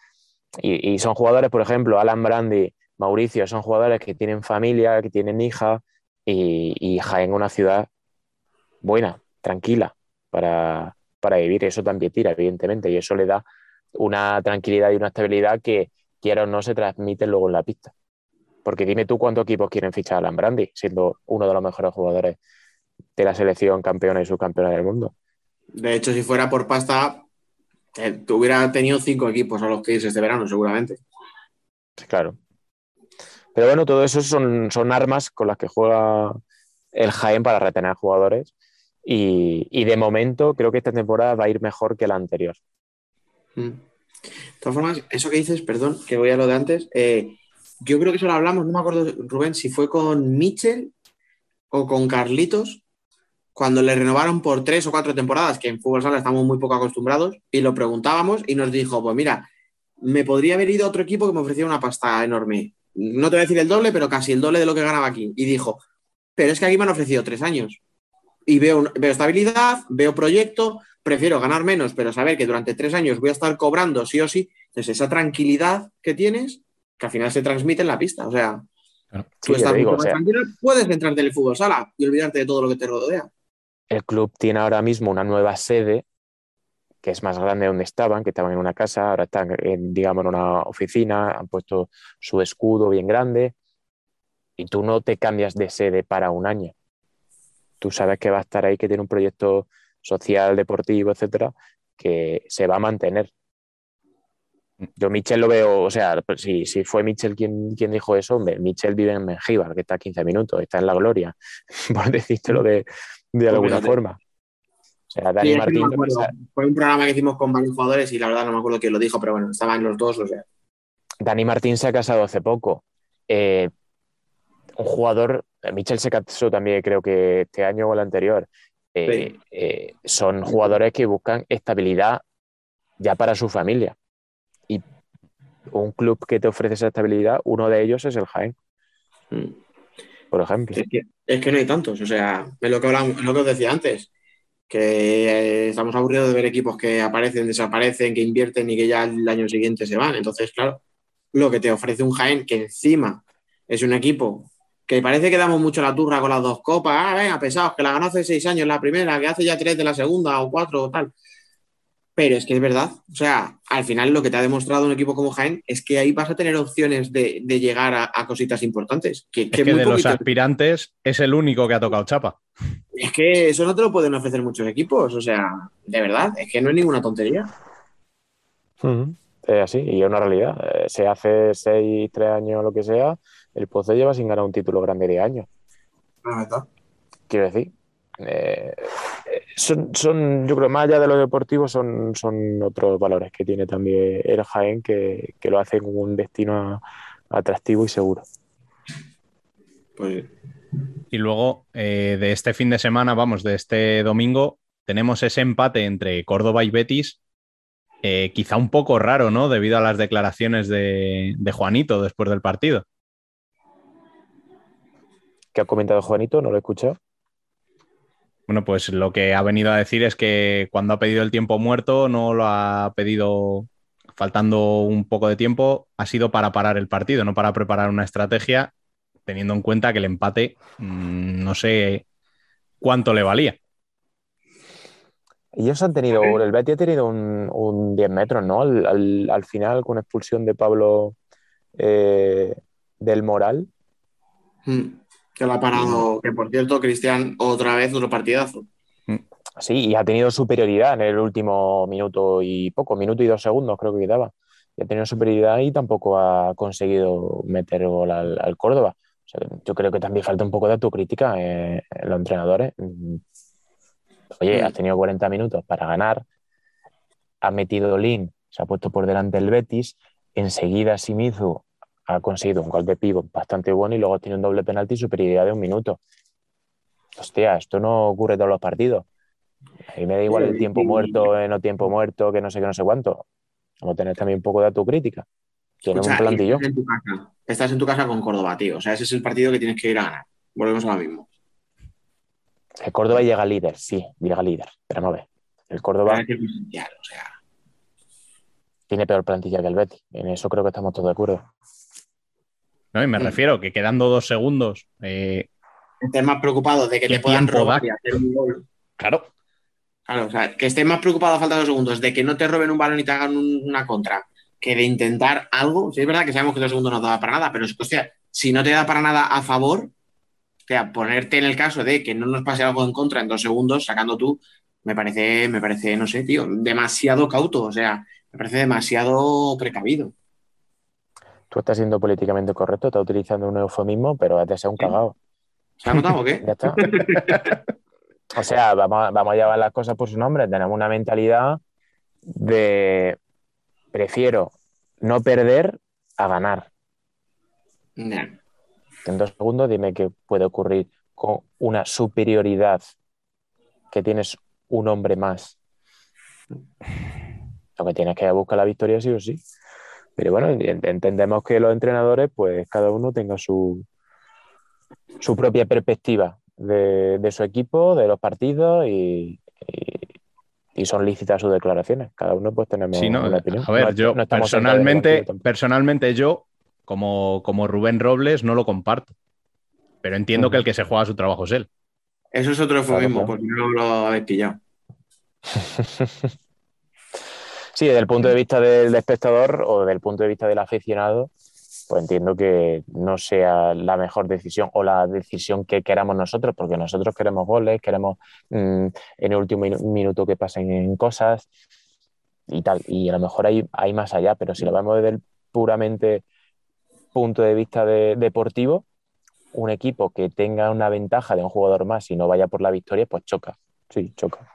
Y, y, son jugadores, por ejemplo, Alan Brandi, Mauricio, son jugadores que tienen familia, que tienen hija, y, y Jaén una ciudad buena, tranquila para, para vivir. Eso también tira, evidentemente, y eso le da una tranquilidad y una estabilidad que, quiera o no, se transmite luego en la pista. Porque dime tú cuántos equipos quieren fichar a Alan Brandi, siendo uno de los mejores jugadores de la selección campeona y subcampeona del mundo. De hecho, si fuera por pasta, eh, hubiera tenido cinco equipos a los que irse este verano, seguramente. Claro. Pero bueno, todo eso son, son armas con las que juega el Jaén para retener jugadores. Y, de momento creo que esta temporada va a ir mejor que la anterior. Mm. De todas formas, eso que dices, perdón, que voy a lo de antes, eh, yo creo que eso lo hablamos, no me acuerdo, Rubén, si fue con Mitchell o con Carlitos, cuando le renovaron por tres o cuatro temporadas, que en fútbol sala estamos muy poco acostumbrados, y lo preguntábamos y nos dijo, pues mira, me podría haber ido a otro equipo que me ofrecía una pasta enorme no te voy a decir el doble, pero casi el doble de lo que ganaba aquí. Y dijo, pero es que aquí me han ofrecido tres años. Y veo, veo estabilidad, veo proyecto, prefiero ganar menos, pero saber que durante tres años voy a estar cobrando sí o sí. Entonces, esa tranquilidad que tienes, que al final se transmite en la pista. O sea, tú estás tranquilo, puedes entrarte en el fútbol sala y olvidarte de todo lo que te rodea. El club tiene ahora mismo una nueva sede que es más grande de donde estaban, que estaban en una casa, ahora están en, digamos, en una oficina, han puesto su escudo bien grande y tú no te cambias de sede para un año. Tú sabes que va a estar ahí, que tiene un proyecto social, deportivo, etcétera, que se va a mantener. Yo Michel lo veo, o sea, pues si, si fue Michel quien, quien dijo eso, hombre, Michel vive en Mengíbar, que está a 15 minutos, está en la gloria, por decírtelo de, de alguna fíjate. forma. O sea, Dani Sí, no Martín, acuerdo. Fue un programa que hicimos con varios jugadores y la verdad no me acuerdo quién lo dijo, pero bueno, estaban los dos, o sea. Dani Martín se ha casado hace poco. Eh, un jugador, Michel se casó también creo que este año o el anterior. Eh, eh, son jugadores que buscan estabilidad ya para su familia. Y un club que te ofrece esa estabilidad, uno de ellos es el Jaén, mm. por ejemplo. Es que, es que no hay tantos, o sea, es lo que, hablamos- es lo que os decía antes, que eh, estamos aburridos de ver equipos que aparecen, desaparecen, que invierten y que ya el año siguiente se van. Entonces, claro, lo que te ofrece un Jaén, que encima es un equipo que parece que damos mucho la turra con las dos copas, ah, venga, pesados, que la ganó hace seis años la primera, que hace ya tres de la segunda o cuatro o tal. Pero es que es verdad, o sea, al final lo que te ha demostrado un equipo como Jaén es que ahí vas a tener opciones de, de llegar a, a cositas importantes. Que, Es que que muy de los aspirantes es el único que ha tocado chapa. es que eso no te lo pueden ofrecer muchos equipos, o sea, de verdad, es que no es ninguna tontería. Ujú. Es así, y es una realidad. Eh, se hace seis, tres años, lo que sea, el Pozo lleva sin ganar un título grande de años. La verdad. Quiero decir, eh, eh, son, son, yo creo, más allá de lo deportivo, son, son otros valores que tiene también el Jaén que, que lo hacen un destino atractivo y seguro. Pues Y luego eh, de este fin de semana, vamos, de este domingo, tenemos ese empate entre Córdoba y Betis, eh, quizá un poco raro, ¿no? Debido a las declaraciones de, de Juanito después del partido. ¿Qué ha comentado Juanito? No lo he escuchado. Bueno, pues lo que ha venido a decir es que cuando ha pedido el tiempo muerto, no lo ha pedido faltando un poco de tiempo, ha sido para parar el partido, no para preparar una estrategia, teniendo en cuenta que el empate mmm, no sé cuánto le valía. Ellos han tenido, el Betis ha tenido un, un 10 metros, ¿no? Al, al, al final, con expulsión de Pablo eh, del Moral. mm, que lo ha parado, que por cierto, Cristian, otra vez otro partidazo. Sí, y ha tenido superioridad en el último minuto y poco, minuto y dos segundos creo que quedaba. Y ha tenido superioridad y tampoco ha conseguido meter gol al, al Córdoba. O sea, yo creo que también falta un poco de autocrítica en, en los entrenadores. Oye, Mm. has tenido 40 minutos para ganar, ha metido Lin, se ha puesto por delante el Betis, enseguida Simizu ha conseguido un gol de pivo bastante bueno y luego tiene un doble penalti y superioridad de un minuto. Hostia, esto no ocurre todos los partidos. A mí me da igual el tiempo muerto, eh, no tiempo muerto, que no sé qué, no sé cuánto. Vamos a tener también un poco de autocrítica. Tiene un plantillo. estás en tu casa. Estás en tu casa con Córdoba, tío. O sea, ese es el partido que tienes que ir a ganar. Volvemos a lo mismo. El Córdoba llega líder, sí, llega líder. Pero no ve. El Córdoba o sea. tiene peor plantilla que el Betis. En eso creo que estamos todos de acuerdo. ¿No? Y me Mm. refiero que quedando dos segundos, eh, Estés más preocupado de que ¿Qué te puedan robar y hacer un gol. claro, Claro, o sea, que estés más preocupado a falta de dos segundos de que no te roben un balón y te hagan un- una contra que de intentar algo. Sí, es verdad que sabemos que dos segundos no da para nada, pero es que, hostia, si no te da para nada a favor, o sea, ponerte en el caso de que no nos pase algo en contra en dos segundos, sacando tú, me parece, me parece, no sé, tío, demasiado cauto, o sea, me parece demasiado precavido. Tú estás siendo políticamente correcto, estás utilizando un eufemismo, pero has de ser un cagado. ¿Se ha notado o qué? Ya está. o sea, vamos a, vamos a llevar las cosas por su nombre. Tenemos una mentalidad de prefiero no perder a ganar. Nah. En dos segundos, dime qué puede ocurrir con una superioridad que tienes un hombre más. Lo que tienes que buscar la victoria sí o sí. Pero bueno, ent- entendemos que los entrenadores, pues cada uno tenga su, su propia perspectiva de, de su equipo, de los partidos y, y- y son lícitas sus declaraciones. Cada uno pues tenemos Sí, no, una opinión. a ver, No- yo no personalmente, personalmente yo, como, como Rubén Robles, no lo comparto. Pero entiendo que el que se juega su trabajo es él. Eso es otro eufemismo, Claro, claro. porque no lo habéis pillado. Sí, desde el punto de vista del espectador o desde el punto de vista del aficionado, pues entiendo que no sea la mejor decisión o la decisión que queramos nosotros, porque nosotros queremos goles, queremos mm, en el último minuto que pasen en cosas y tal. Y a lo mejor hay, hay más allá, pero si lo vemos desde el puramente punto de vista deportivo, un equipo que tenga una ventaja de un jugador más y no vaya por la victoria, pues choca. Sí, choca.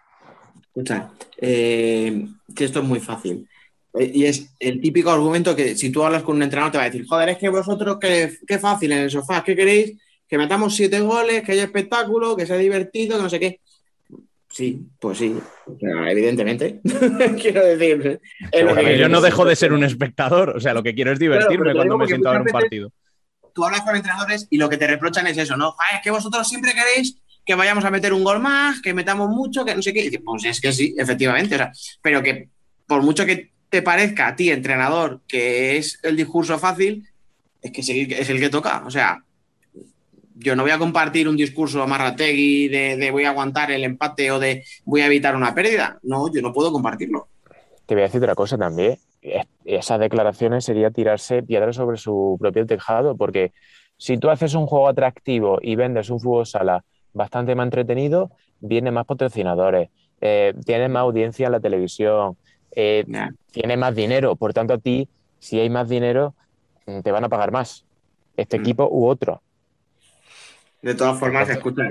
Escucha, eh, que esto es muy fácil. Eh, y es el típico argumento que si tú hablas con un entrenador te va a decir, joder, es que vosotros qué, qué fácil en el sofá, ¿qué queréis? Que metamos siete goles, que haya espectáculo, que sea divertido, que no sé qué. Sí, pues sí, evidentemente. quiero decir. yo no dejo de ser un espectador, o sea, lo que quiero es divertirme cuando me siento a ver un partido. Tú hablas con entrenadores y lo que te reprochan es eso, ¿no? es que vosotros siempre queréis que vayamos a meter un gol más, que metamos mucho, que no sé qué. pues es que sí, efectivamente. O sea, pero que por mucho que te parezca a ti, entrenador, que es el discurso fácil, es que es el que toca. O sea, yo no voy a compartir un discurso a Marrategui de, voy a aguantar el empate o de voy a evitar una pérdida. No, yo no puedo compartirlo. Te voy a decir otra cosa también. Esas declaraciones sería tirarse piedras sobre su propio tejado, porque si tú haces un juego atractivo y vendes un fútbol sala bastante más entretenido, vienen más patrocinadores, eh, tienes más audiencia en la televisión, eh, tienes más dinero. Por tanto, a ti, si hay más dinero, mm, te van a pagar más. Este mm. equipo u otro. De todas formas, escucha,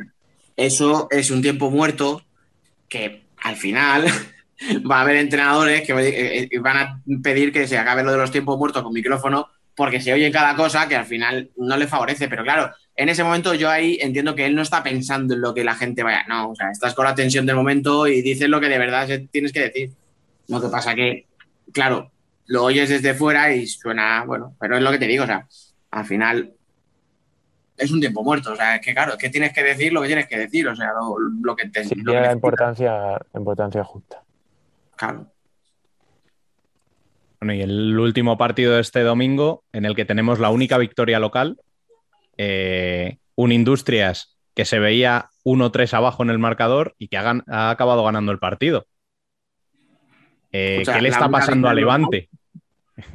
eso es un tiempo muerto que al final va a haber entrenadores que eh, eh, van a pedir que se acabe lo de los tiempos muertos con micrófono porque se oye cada cosa que al final no le favorece. Pero claro, en ese momento yo ahí entiendo que él no está pensando en lo que la gente vaya. No, o sea, estás con la tensión del momento y dices lo que de verdad tienes que decir. Lo que pasa que, claro, lo oyes desde fuera y suena, bueno, pero es lo que te digo, o sea, al final es un tiempo muerto. O sea, es que claro, es que tienes que decir lo que tienes que decir, o sea, lo, que te. Sí, tiene la importancia, importancia justa. Claro. Bueno, y el último partido de este domingo, en el que tenemos la única victoria local, eh, un Industrias que se veía 1-3 abajo en el marcador y que ha, ha acabado ganando el partido. Eh, ¿Qué le está pasando a Levante?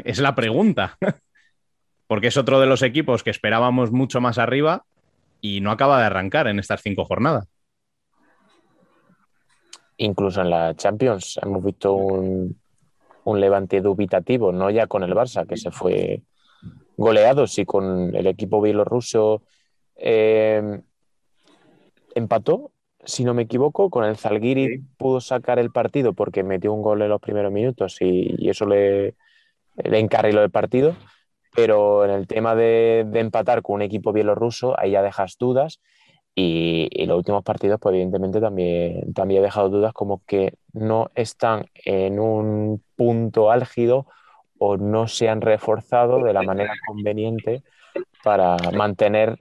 Es la pregunta porque es otro de los equipos que esperábamos mucho más arriba y no acaba de arrancar en estas cinco jornadas. Incluso en la Champions hemos visto un, levante dubitativo, no ya con el Barça, que se fue goleado, sí con el equipo bielorruso eh, empató, si no me equivoco, con el Zalgiri pudo sacar el partido porque metió un gol en los primeros minutos y, eso le, le encarriló el partido pero en el tema de, empatar con un equipo bielorruso, ahí ya dejas dudas. Y, los últimos partidos, pues evidentemente también, también he dejado dudas como que no están en un punto álgido o no se han reforzado de la manera conveniente para mantener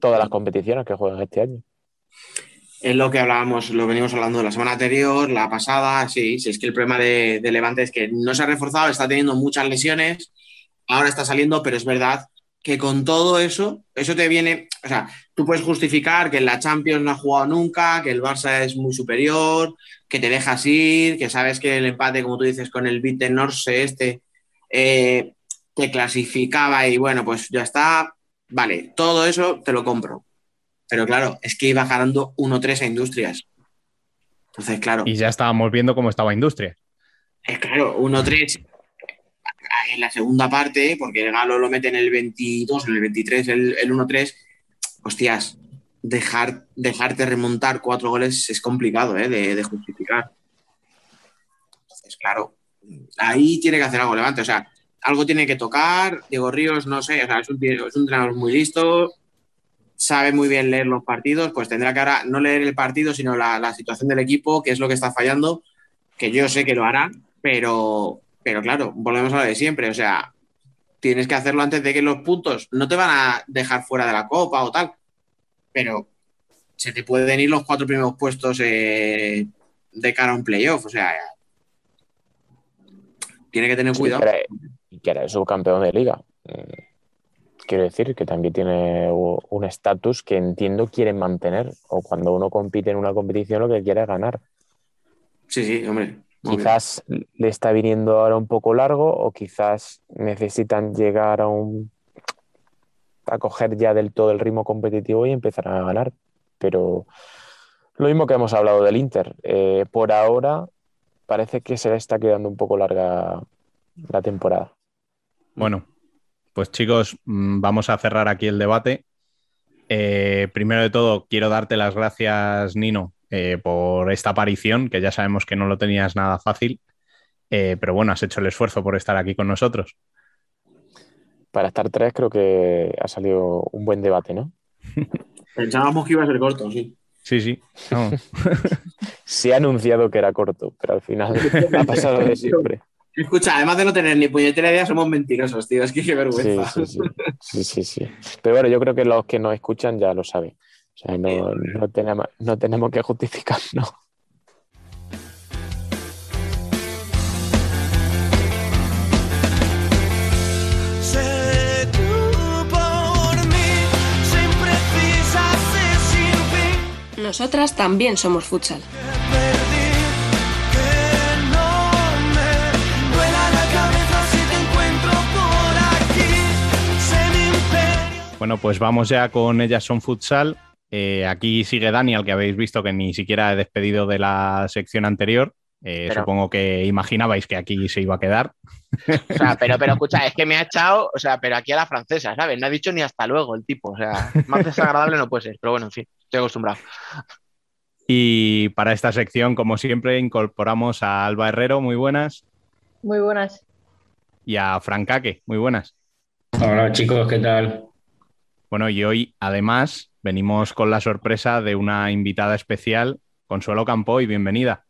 todas las competiciones que juegan este año. Es lo que hablábamos, lo venimos hablando la semana anterior, la pasada, sí, sí, es que el problema de, de Levante es que no se ha reforzado, está teniendo muchas lesiones ahora está saliendo, pero es verdad que con todo eso, eso te viene, o sea, tú puedes justificar que en la Champions no ha jugado nunca, que el Barça es muy superior, que te dejas ir, que sabes que el empate, como tú dices, con el Vite Norse este, eh, te clasificaba y bueno, pues ya está, vale, todo eso te lo compro. Pero claro, es que iba ganando 1-3 a Industrias. Entonces, claro. Y ya estábamos viendo cómo estaba Industrias. Es claro, 1-3 en la segunda parte, porque el Galo lo mete en el 22, en el 23, el, 1-3, hostias, dejar, dejarte remontar cuatro goles es complicado ¿eh? de, justificar. Entonces, claro, ahí tiene que hacer algo Levante, o sea, algo tiene que tocar. Diego Ríos, no sé, es, un, es un entrenador muy listo, sabe muy bien leer los partidos, pues tendrá que ahora no leer el partido, sino la, la situación del equipo, que es lo que está fallando, que yo sé que lo hará, pero, pero claro, volvemos a lo de siempre, o sea, tienes que hacerlo antes de que los puntos no te van a dejar fuera de la copa o tal, pero se te pueden ir los cuatro primeros puestos eh, de cara a un playoff, o sea, tiene que tener cuidado. y que era el subcampeón de liga. Mm, quiero decir que también tiene un estatus que entiendo quieren mantener, o cuando uno compite en una competición lo que quiere es ganar. Sí, sí, hombre. Quizás le está viniendo ahora un poco largo o quizás necesitan llegar a un a coger ya del todo el ritmo competitivo y empezar a ganar. Pero lo mismo que hemos hablado del Inter. eh, por ahora parece que se le está quedando un poco larga la temporada. Bueno, pues chicos, mm, vamos a cerrar aquí el debate. Eh, primero de todo, quiero darte las gracias, Nino, eh, por esta aparición, que ya sabemos que no lo tenías nada fácil, Eh, pero bueno, has hecho el esfuerzo por estar aquí con nosotros. Para estar tres creo que ha salido un buen debate, ¿no? Pensábamos que iba a ser corto, sí. Sí, sí. no. Se ha anunciado que era corto, pero al final ha pasado de siempre. Escucha, además de no tener ni puñetera idea, somos mentirosos, tío. Es que qué Sí, vergüenza. sí, sí. Sí, sí, sí. Pero bueno, yo creo que los que nos escuchan ya lo saben. O sea, no, no tenemos, no tenemos que justificarnos. Nosotras también somos futsal. Bueno, pues vamos ya con Ellas son futsal. Eh, aquí sigue Dani, al que habéis visto que ni siquiera he despedido de la sección anterior. Eh, Pero- Supongo que imaginabais que aquí se iba a quedar. O sea, pero, pero escucha, es que me ha echado, o sea, pero aquí a la francesa, ¿sabes? No ha dicho ni hasta luego el tipo, o sea, más desagradable no puede ser, pero bueno, en fin, estoy acostumbrado. Y para esta sección, como siempre, incorporamos a Alba Herrero, muy buenas, Muy buenas. y a Francaque, muy buenas. Hola chicos, ¿qué tal? Bueno, y hoy además venimos con la sorpresa de una invitada especial, Consuelo Campoy, bienvenida.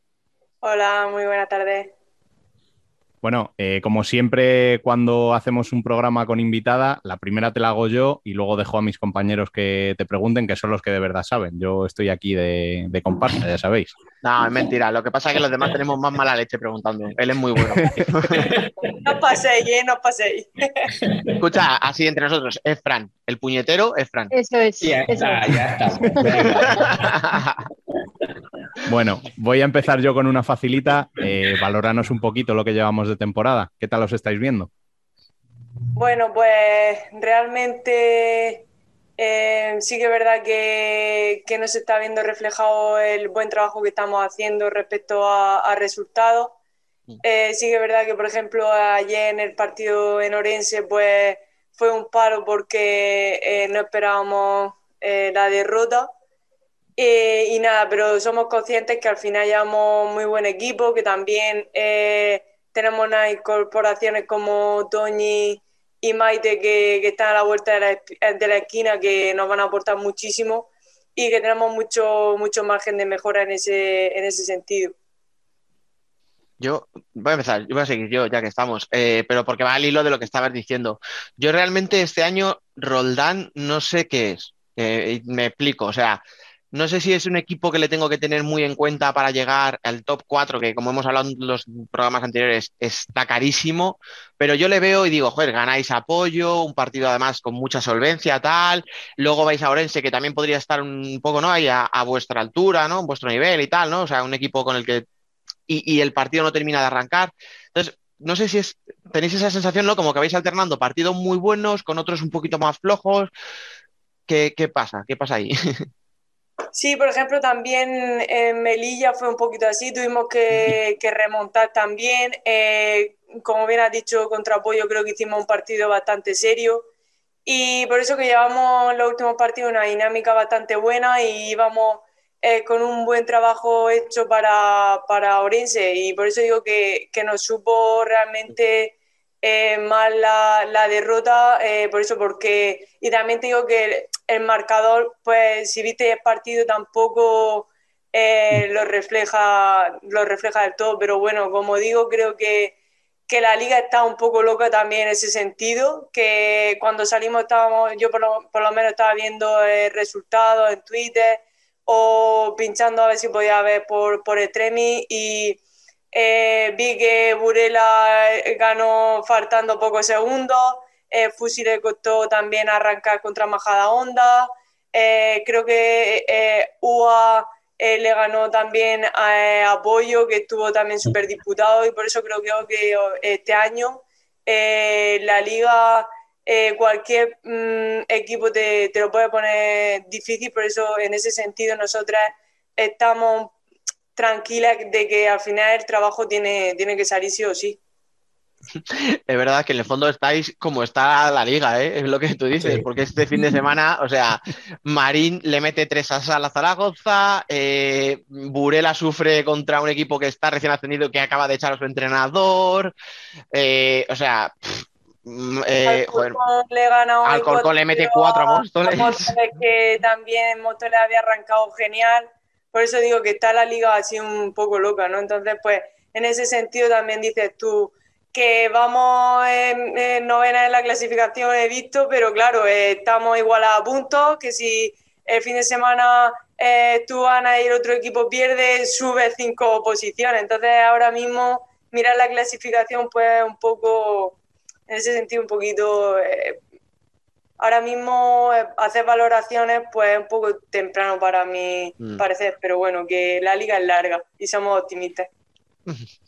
Hola, muy buena tarde. Bueno, eh, como siempre, cuando hacemos un programa con invitada, la primera te la hago yo y luego dejo a mis compañeros que te pregunten, que son los que de verdad saben. Yo estoy aquí de, de comparsa, ya sabéis. No, es mentira, lo que pasa es que los demás tenemos más mala leche preguntando. Él es muy bueno. No paséis, ¿eh? No paséis. Escucha, así entre nosotros, es Fran, el puñetero es Fran. Eso es. Ya eso está, es. ya está. Bueno, voy a empezar yo con una facilita. Eh, valoranos un poquito lo que llevamos de temporada. ¿Qué tal os estáis viendo? Bueno, pues realmente eh, sí que es verdad que, que no se está viendo reflejado el buen trabajo que estamos haciendo respecto a, a resultados. Eh, sí que es verdad que, por ejemplo, ayer en el partido en Orense, pues fue un paro porque eh, no esperábamos eh, la derrota. Eh, y nada, pero somos conscientes que al final llevamos muy buen equipo, que también eh, tenemos unas incorporaciones como Toñi y Maite que, que están a la vuelta de la, de la esquina, que nos van a aportar muchísimo y que tenemos mucho, mucho margen de mejora en ese, en ese sentido. Yo voy a empezar, yo voy a seguir yo, ya que estamos, eh, pero porque va al hilo de lo que estabas diciendo. Yo realmente este año Roldán no sé qué es. Eh, me explico, o sea, no sé si es un equipo que le tengo que tener muy en cuenta para llegar al top 4, que como hemos hablado en los programas anteriores, está carísimo, pero yo le veo y digo, joder, ganáis apoyo, un partido además con mucha solvencia, tal, luego vais a Orense, que también podría estar un poco, ¿no? Ahí a, vuestra altura, ¿no? En vuestro nivel y tal, ¿no? O sea, un equipo con el que y, y el partido no termina de arrancar. Entonces, no sé si es, tenéis esa sensación, ¿no? Como que vais alternando partidos muy buenos con otros un poquito más flojos. ¿Qué, qué pasa? ¿Qué pasa ahí? Sí, por ejemplo, también en Melilla fue un poquito así, tuvimos que, que remontar también. Eh, como bien has dicho, contra Apoyo creo que hicimos un partido bastante serio y por eso que llevamos los últimos partidos una dinámica bastante buena y íbamos eh, con un buen trabajo hecho para, para Orense y por eso digo que, que nos supo realmente eh, mal la, la derrota, eh, por eso porque, y también te digo que el, marcador, pues si viste el partido tampoco eh, lo, refleja, lo refleja del todo, pero bueno, como digo, creo que, que la liga está un poco loca también en ese sentido, que cuando salimos estábamos, yo por lo, por lo menos estaba viendo eh, resultados en Twitter o pinchando a ver si podía ver por, por Extremi y eh, vi que Burela ganó faltando pocos segundos, eh, Fusi le costó también arrancar contra Majada Honda, eh, creo que eh, UA eh, le ganó también a eh, Apoyo, que estuvo también súper disputado, y por eso creo, creo que este año la liga, cualquier mm, equipo te, te lo puede poner difícil, por eso en ese sentido nosotras estamos tranquilas de que al final el trabajo tiene, tiene que salir sí o sí. Es verdad que en el fondo estáis como está la liga, ¿eh? es lo que tú dices, Sí. porque este fin de semana, o sea, Marín le mete tres a la Zaragoza, eh, Burela sufre contra un equipo que está recién ascendido que acaba de echar a su entrenador, eh, o sea, pff, mm, eh, joder, le Alcorcón le mete 4-0 cuatro a Móstoles. Móstoles, que también Móstoles había arrancado genial. Por eso digo que está la liga así un poco loca, ¿no? Entonces, pues, en ese sentido también dices tú que vamos en, en novena en la clasificación, he visto, pero claro, eh, estamos igual a puntos, que si el fin de semana eh, tú ganas y el otro equipo pierde, sube cinco posiciones. Entonces, ahora mismo, mirar la clasificación, pues, un poco en ese sentido un poquito eh, ahora mismo eh, hacer valoraciones pues es un poco temprano para mi Mm. parecer pero bueno que la liga es larga y somos optimistas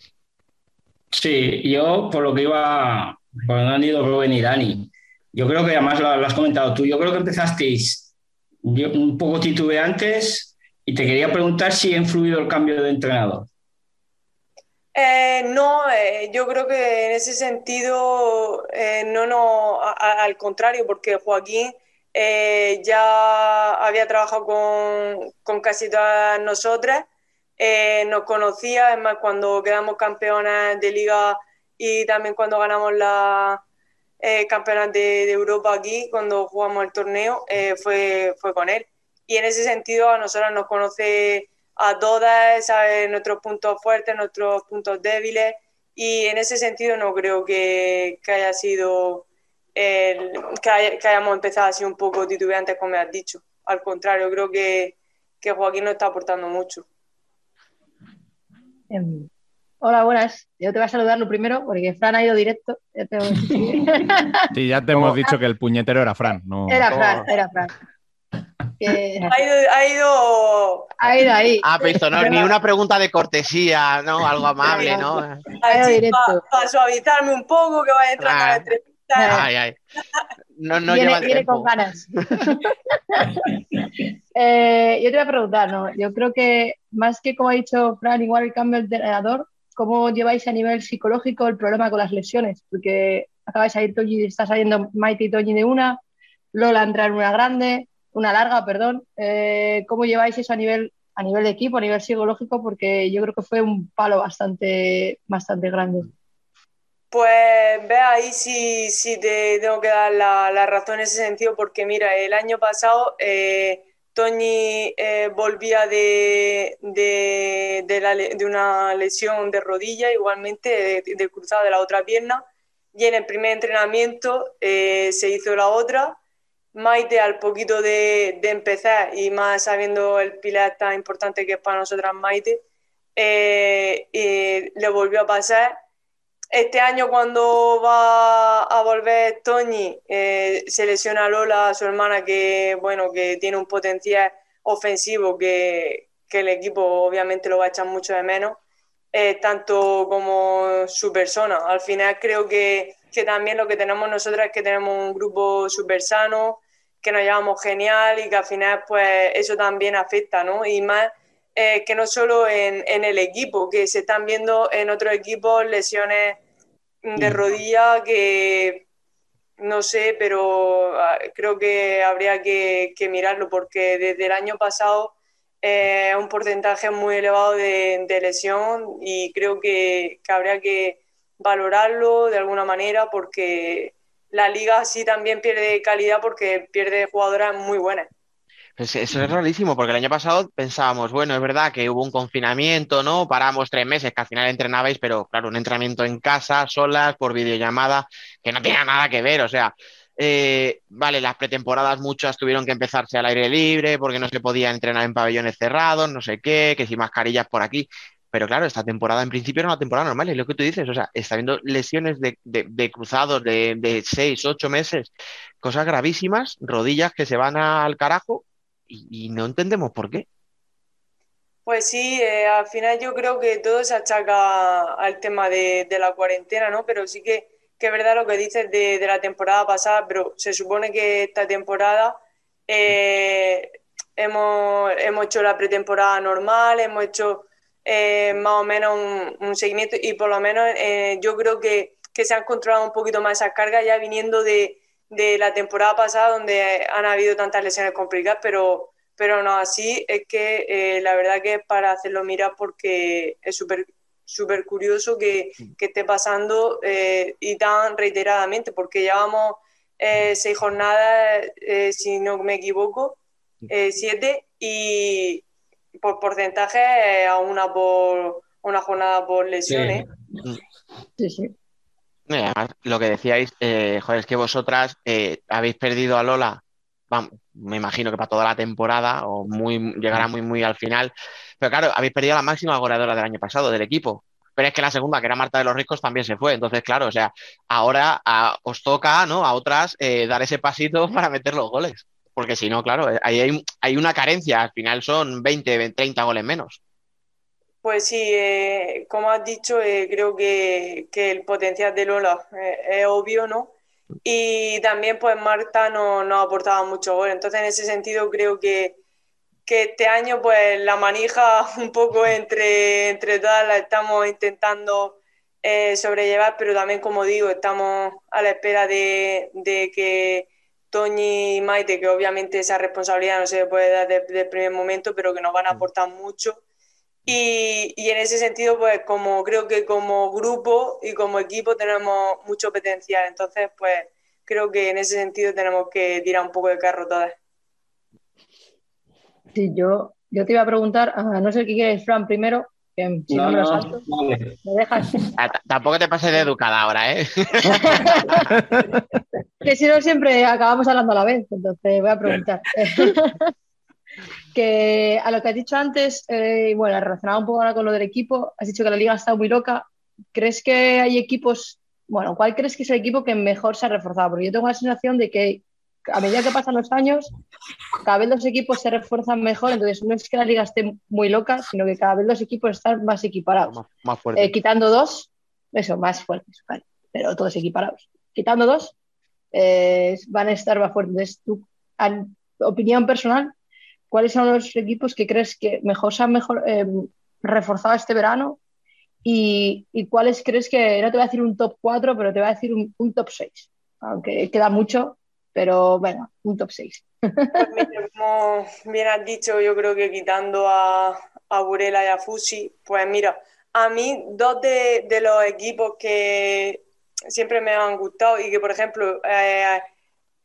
Sí, yo por lo que iba, por donde han ido Rubén y Dani, yo creo que además lo, has comentado tú, yo creo que empezasteis yo- un poco titubeantes y te quería preguntar si ha influido el cambio de entrenador. Eh, no, eh, yo creo que en ese sentido eh, no, no, al contrario, porque Joaquín eh, ya había trabajado con, con casi todas nosotras, eh, nos conocía, es más, cuando quedamos campeonas de liga y también cuando ganamos la eh, de, Europa aquí, cuando jugamos el torneo, eh, fue, fue con él. Y en ese sentido a nosotras nos conoce a todas, sabe nuestros puntos fuertes, nuestros puntos débiles, y en ese sentido no creo que, que haya sido el- que, haya- que hayamos empezado así un poco titubeantes, como me has dicho. Al contrario, creo que, que Joaquín nos está aportando mucho. Em, Hola, buenas. Yo te voy a saludar lo primero porque Fran ha ido directo. Ya te voy a decir. Sí, ya te hemos dicho que el puñetero era Fran. No... Era Fran, era Fran. Que Ha ido, ha ido ha ido ahí. Ah, pero no, ni una pregunta de cortesía, ¿no? Algo amable, ¿no? para suavizarme un poco, que vaya a la entrevista. Ay, ay. No, no viene, lleva viene tiempo. con ganas. Eh, yo te voy a preguntar, ¿no? Yo creo que más que como ha dicho Fran, igual el cambio de entrenador, ¿cómo lleváis a nivel psicológico el problema con las lesiones? Porque acaba de salir Toñi, está saliendo Maite y Toñi de una, Lola entra en una grande, una larga, perdón. Eh, ¿Cómo lleváis eso a nivel, a nivel de equipo, a nivel psicológico? Porque yo creo que fue un palo bastante, bastante grande. Pues ve ahí si, si te tengo que dar la, la razón en ese sentido, porque mira, el año pasado eh, Toñi eh, volvía de, de, de una lesión de rodilla, igualmente de, cruzado de la otra pierna, y en el primer entrenamiento eh, se hizo la otra. Maite, al poquito de, empezar, y más sabiendo el pilar tan importante que es para nosotras Maite, eh, le volvió a pasar este año cuando va a volver Toñi, eh, se lesiona Lola, su hermana, que bueno, que tiene un potencial ofensivo que, que el equipo obviamente lo va a echar mucho de menos, eh, tanto como su persona. Al final creo que, que también lo que tenemos nosotras es que tenemos un grupo súper sano, que nos llevamos genial y que al final pues eso también afecta, ¿no? Y más eh, que no solo en, en el equipo, que se están viendo en otros equipos lesiones de rodilla que no sé, pero ah, creo que habría que, que mirarlo porque desde el año pasado eh, es un porcentaje muy elevado de, de lesión y creo que, que habría que valorarlo de alguna manera porque la liga así también pierde calidad porque pierde jugadoras muy buenas. Pues eso es rarísimo, porque el año pasado pensábamos, bueno, es verdad que hubo un confinamiento, ¿no? Paramos tres meses, que al final entrenabais, pero claro, un entrenamiento en casa, solas, por videollamada, que no tenía nada que ver, o sea, eh, vale, las pretemporadas muchas tuvieron que empezarse al aire libre porque no se podía entrenar en pabellones cerrados, no sé qué, que si mascarillas por aquí. Pero claro, esta temporada en principio era una temporada normal, es lo que tú dices, o sea, está habiendo lesiones de, de- de cruzados de, de seis, ocho meses, cosas gravísimas, rodillas que se van al carajo y, no entendemos por qué. Pues sí, eh, al final yo creo que todo se achaca al tema de, la cuarentena, ¿no? Pero sí que, que es verdad lo que dices de, la temporada pasada, pero se supone que esta temporada eh, hemos, hemos hecho la pretemporada normal, hemos hecho eh, más o menos un, un seguimiento y por lo menos eh, yo creo que, que se han controlado un poquito más esas cargas ya viniendo de, de la temporada pasada donde han habido tantas lesiones complicadas, pero, pero no así es que eh, la verdad que es para hacerlo mirar porque es súper súper curioso que, que esté pasando eh, y tan reiteradamente, porque llevamos eh, seis jornadas, eh, si no me equivoco, eh, siete, y por porcentaje eh, a una por una jornada por lesiones. Sí, sí. Y además, lo que decíais, eh, joder, es que vosotras eh, habéis perdido a Lola, vamos, me imagino que para toda la temporada, o muy, llegará muy, muy al final. Pero claro, habéis perdido a la máxima goleadora del año pasado del equipo. Pero es que la segunda, que era Marta de los Ricos, también se fue. Entonces, claro, o sea, ahora os toca, ¿no? A otras eh, dar ese pasito para meter los goles. Porque si no, claro, eh, ahí hay, hay una carencia. Al final son 20, 20, 30 goles menos. Pues sí, eh, como has dicho, eh, creo que, que el potencial de Lola eh, es obvio, ¿no? Y también pues Marta no, no aportaba mucho gol. Entonces en ese sentido creo que, que este año pues la manija un poco entre, entre todas la estamos intentando eh, sobrellevar, pero también como digo, estamos a la espera de, de que Toñi y Maite, que obviamente esa responsabilidad no se puede dar desde el primer momento, pero que nos van a aportar mucho. Y, y en ese sentido, pues como creo que como grupo y como equipo tenemos mucho potencial. Entonces, pues creo que en ese sentido tenemos que tirar un poco de carro todas. Sí, yo, yo te iba a preguntar, a no ser que quieres, Fran, primero, que si no, No, me lo no, salto, vale. me dejas. Ah, Tampoco te pases de educada ahora, ¿eh? Que si no, siempre acabamos hablando a la vez, entonces voy a preguntar. que a lo que has dicho antes, eh, bueno, relacionado un poco ahora con lo del equipo, has dicho que la liga ha estado muy loca. ¿Crees que hay equipos, bueno, cuál crees que es el equipo que mejor se ha reforzado? Porque yo tengo la sensación de que a medida que pasan los años, cada vez los equipos se refuerzan mejor, entonces no es que la liga esté muy loca, sino que cada vez los equipos están más equiparados. Más, más fuerte. Eh, quitando dos, eso, más fuertes, vale, pero todos equiparados. Quitando dos, eh, van a estar más fuertes. A- opinión personal, ¿cuáles son los equipos que crees que mejor se han mejor, eh, reforzado este verano? Y, cuáles crees que, no te voy a decir un top 4, pero te voy a decir un, top 6? Aunque queda mucho, pero venga, un top 6. Pues como bien has dicho, yo creo que quitando a, a Burela y a Fusi, pues mira, a mí dos de, de los equipos que siempre me han gustado y que, por ejemplo, eh,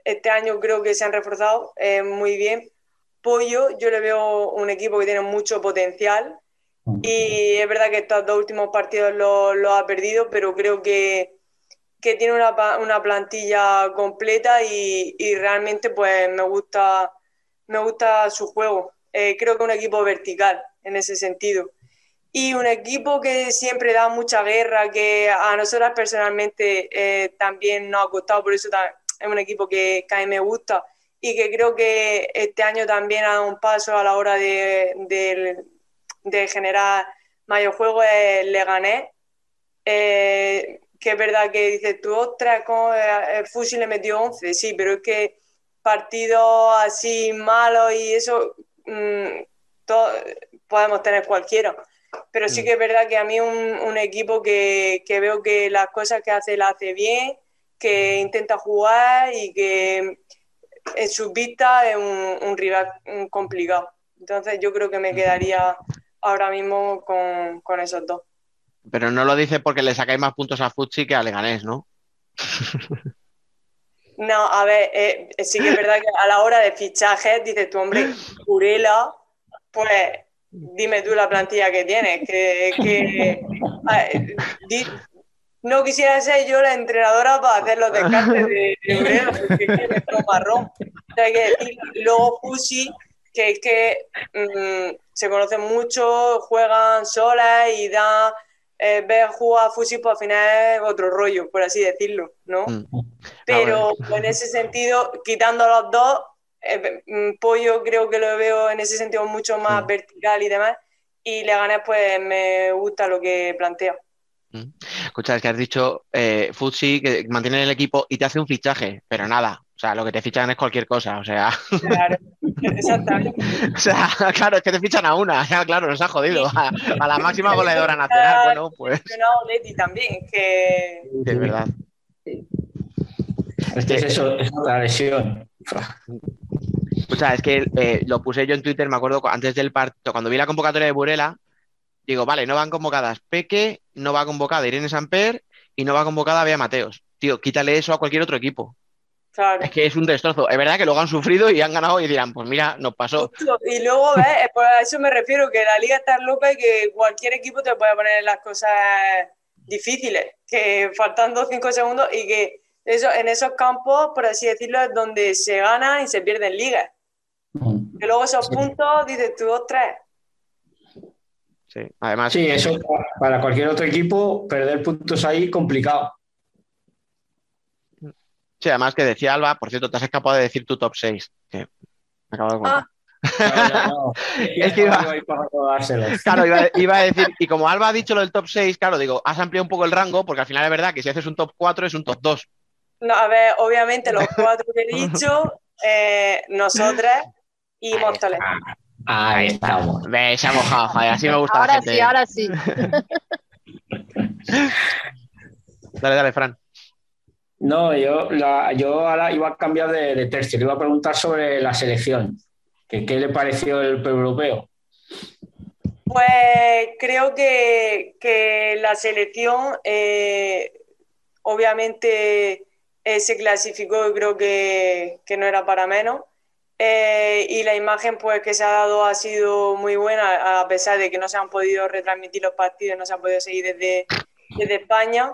este año creo que se han reforzado eh, muy bien. Pollo, yo le veo un equipo que tiene mucho potencial y es verdad que estos dos últimos partidos los lo ha perdido, pero creo que, que tiene una, una plantilla completa y, y realmente pues me gusta, me gusta su juego. Eh, creo que un equipo vertical en ese sentido. Y un equipo que siempre da mucha guerra, que a nosotras personalmente eh, también nos ha costado, por eso es un equipo que, que a mí me gusta y que creo que este año también ha dado un paso a la hora de, de- de generar mayor juego, es Leganés. Eh, que es verdad que dices tú, ostras, ¿cómo, eh, el Fusi le metió 11, sí, pero es que partidos así malos y eso mm, to- podemos tener cualquiera. Pero sí que es verdad que a mí un, un equipo que, que veo que las cosas que hace las hace bien, que intenta jugar y que en sus vistas es un, un rival complicado. Entonces yo creo que me quedaría ahora mismo con, con esos dos. Pero no lo dice porque le sacáis más puntos a Futsi que a Leganés, ¿no? No, a ver, eh, sí que es verdad que a la hora de fichajes dices tú, hombre, Curela, pues dime tú la plantilla que tienes, que, que a ver, di- no quisiera ser yo la entrenadora para hacer los descartes de, de porque es es marrón. Hay que decir, y luego Fusi, que es que mm, se conocen mucho, juegan solas y da, eh, ver jugar a Fusi, pues al final es otro rollo, por así decirlo, ¿no? Mm. Pero Ah, en ese sentido, quitando los dos, eh, mm, Pollo creo que lo veo en ese sentido mucho más vertical y demás. y Leganés pues me gusta lo que plantea. Escucha, es que has dicho eh, Futsi que mantiene el equipo y te hace un fichaje, pero nada. O sea, lo que te fichan es cualquier cosa. O sea, Claro, exactamente. o sea, claro, es que te fichan a una. Ya, claro, nos ha jodido. A, a la máxima goleadora nacional. Bueno, pues. Mencionado Leti también, que Es verdad. Es que es eso, es otra lesión. O sea, es que eh, lo puse yo en Twitter, me acuerdo, antes del partido, cuando vi la convocatoria de Burela, digo, vale, no van convocadas Peque, no va convocada Irene Samper y no va convocada Bea Mateos. Tío, quítale eso a cualquier otro equipo. claro. Es que es un destrozo. Es verdad que luego han sufrido y han ganado y dirán, pues mira, nos pasó. Y luego, ¿ves? A eso me refiero, que la liga está loca y que cualquier equipo te puede poner las cosas difíciles, que faltando cinco segundos y que eso, en esos campos, por así decirlo, es donde se gana y se pierde en liga. Que luego esos puntos, dices tú, ostras, Sí, además. Sí, eso para cualquier otro equipo, perder puntos ahí complicado. Sí, además que decía Alba, por cierto, te has escapado de decir tu top 6. Que me acabo de contar. No, Es que iba-. Claro, iba, iba a decir, y como Alba ha dicho lo del top 6, claro, digo, has ampliado un poco el rango, porque al final es verdad que si haces un top 4 es un top 2. no, a ver, obviamente los cuatro que he dicho, eh, nosotras y Móstoles. Ahí estamos. Ve, se ha mojado, joder, así me gusta la Ahora gente. sí, ahora sí. Dale, dale, Fran. No, yo, la- yo ahora iba a cambiar de, de tercio. Le iba a preguntar sobre la selección. que ¿Qué le pareció el europeo? Pues creo que, que la selección eh, obviamente eh, se clasificó y creo que, que no era para menos. Eh, y la imagen pues, que se ha dado ha sido muy buena, a pesar de que no se han podido retransmitir los partidos, no se han podido seguir desde, desde España.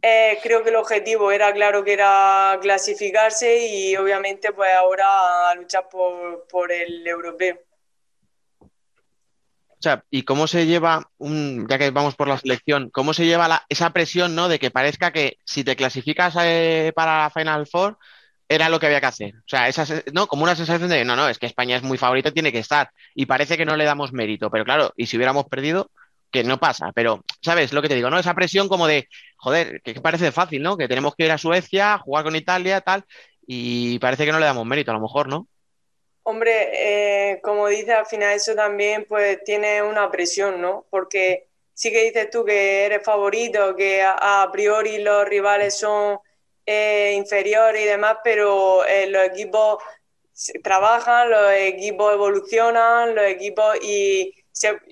Eh, creo que el objetivo era claro que era clasificarse y obviamente pues ahora luchar por, por el europeo. O sea, ¿y cómo se lleva, un, ya que vamos por la selección, cómo se lleva la- esa presión, ¿no? De que parezca que si te clasificas eh, para la Final Four era lo que había que hacer. O sea, esa, ¿no? Como una sensación de, no, no, es que España es muy favorita, tiene que estar. Y parece que no le damos mérito. Pero claro, y si hubiéramos perdido, que no pasa. Pero, ¿sabes lo que te digo, no? Esa presión como de, joder, que parece fácil, ¿no? Que tenemos que ir a Suecia, jugar con Italia, tal. Y parece que no le damos mérito, a lo mejor, ¿no? Hombre, eh, como dices, al final eso también pues tiene una presión, ¿no? Porque sí que dices tú que eres favorito, que a priori los rivales son eh, inferiores y demás, pero eh, los equipos trabajan, los equipos evolucionan, los equipos y,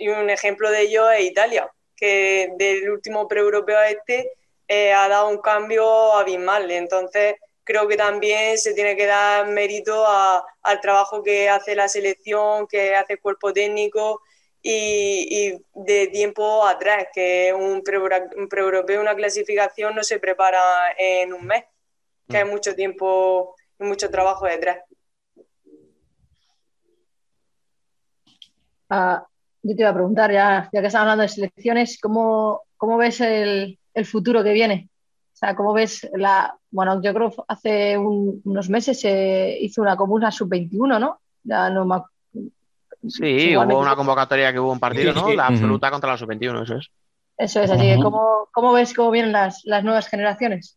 un ejemplo de ello es Italia, que del último pre-europeo a este eh, ha dado un cambio abismal. Entonces, creo que también se tiene que dar mérito al trabajo que hace la selección, que hace el cuerpo técnico y, y de tiempo atrás, que un pre- un pre-europeo, una clasificación no se prepara en un mes, que hay mucho tiempo y mucho trabajo detrás. Ah, yo te iba a preguntar, ya, ya que estamos hablando de selecciones, ¿cómo, cómo ves el, el futuro que viene? O sea, ¿cómo ves la... Bueno, yo creo que hace un- unos meses se hizo una comuna sub-21, ¿no? Ya no me ac- Sí, hubo una convocatoria que hubo un partido, ¿no? La absoluta contra la sub-21, eso es. Eso es, así que. ¿cómo, cómo ves cómo vienen las, las nuevas generaciones?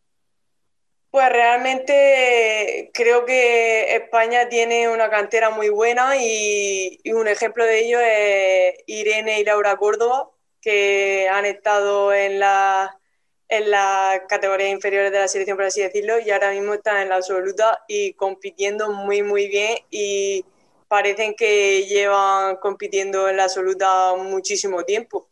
Pues realmente creo que España tiene una cantera muy buena y, y un ejemplo de ello es Irene y Laura Córdoba, que han estado en la en las categorías inferiores de la selección, por así decirlo, y ahora mismo están en la absoluta y compitiendo muy, muy bien y parecen que llevan compitiendo en la absoluta muchísimo tiempo.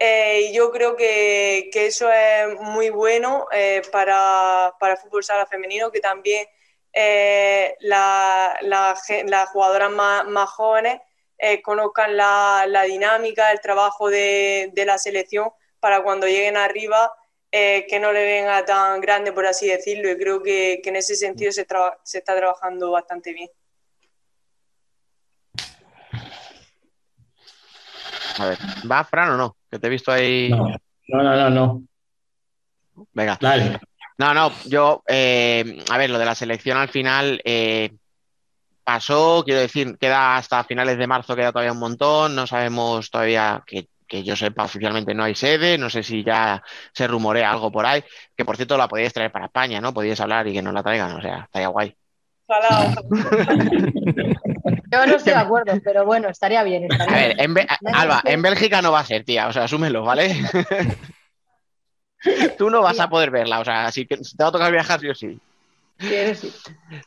Eh, y yo creo que, que eso es muy bueno eh, para, para el fútbol sala femenino, que también eh, las jugadoras más, más jóvenes eh, conozcan la, la dinámica, el trabajo de, de la selección para cuando lleguen arriba que no le venga tan grande, por así decirlo. Y creo que, que en ese sentido se, se está trabajando bastante bien. A ver, ¿va Fran o no? Que te he visto ahí. No, no, no, no. no. Venga. Dale. No, no, yo, eh, a ver, lo de la selección al final, eh, pasó, quiero decir, queda hasta finales de marzo, queda todavía un montón, no sabemos todavía que, que yo sepa oficialmente no hay sede, no sé si ya se rumorea algo por ahí, que por cierto la podíais traer para España, ¿no? Podíais hablar y que nos la traigan, o sea, estaría guay. Yo no estoy de acuerdo, pero bueno, estaría bien. A estaría ver, bien. en Alba, en Bélgica no va a ser, tía, o sea, asúmelo, ¿vale? Tú no vas a poder verla, o sea, así que te va a tocar viajar sí o sí. Sí.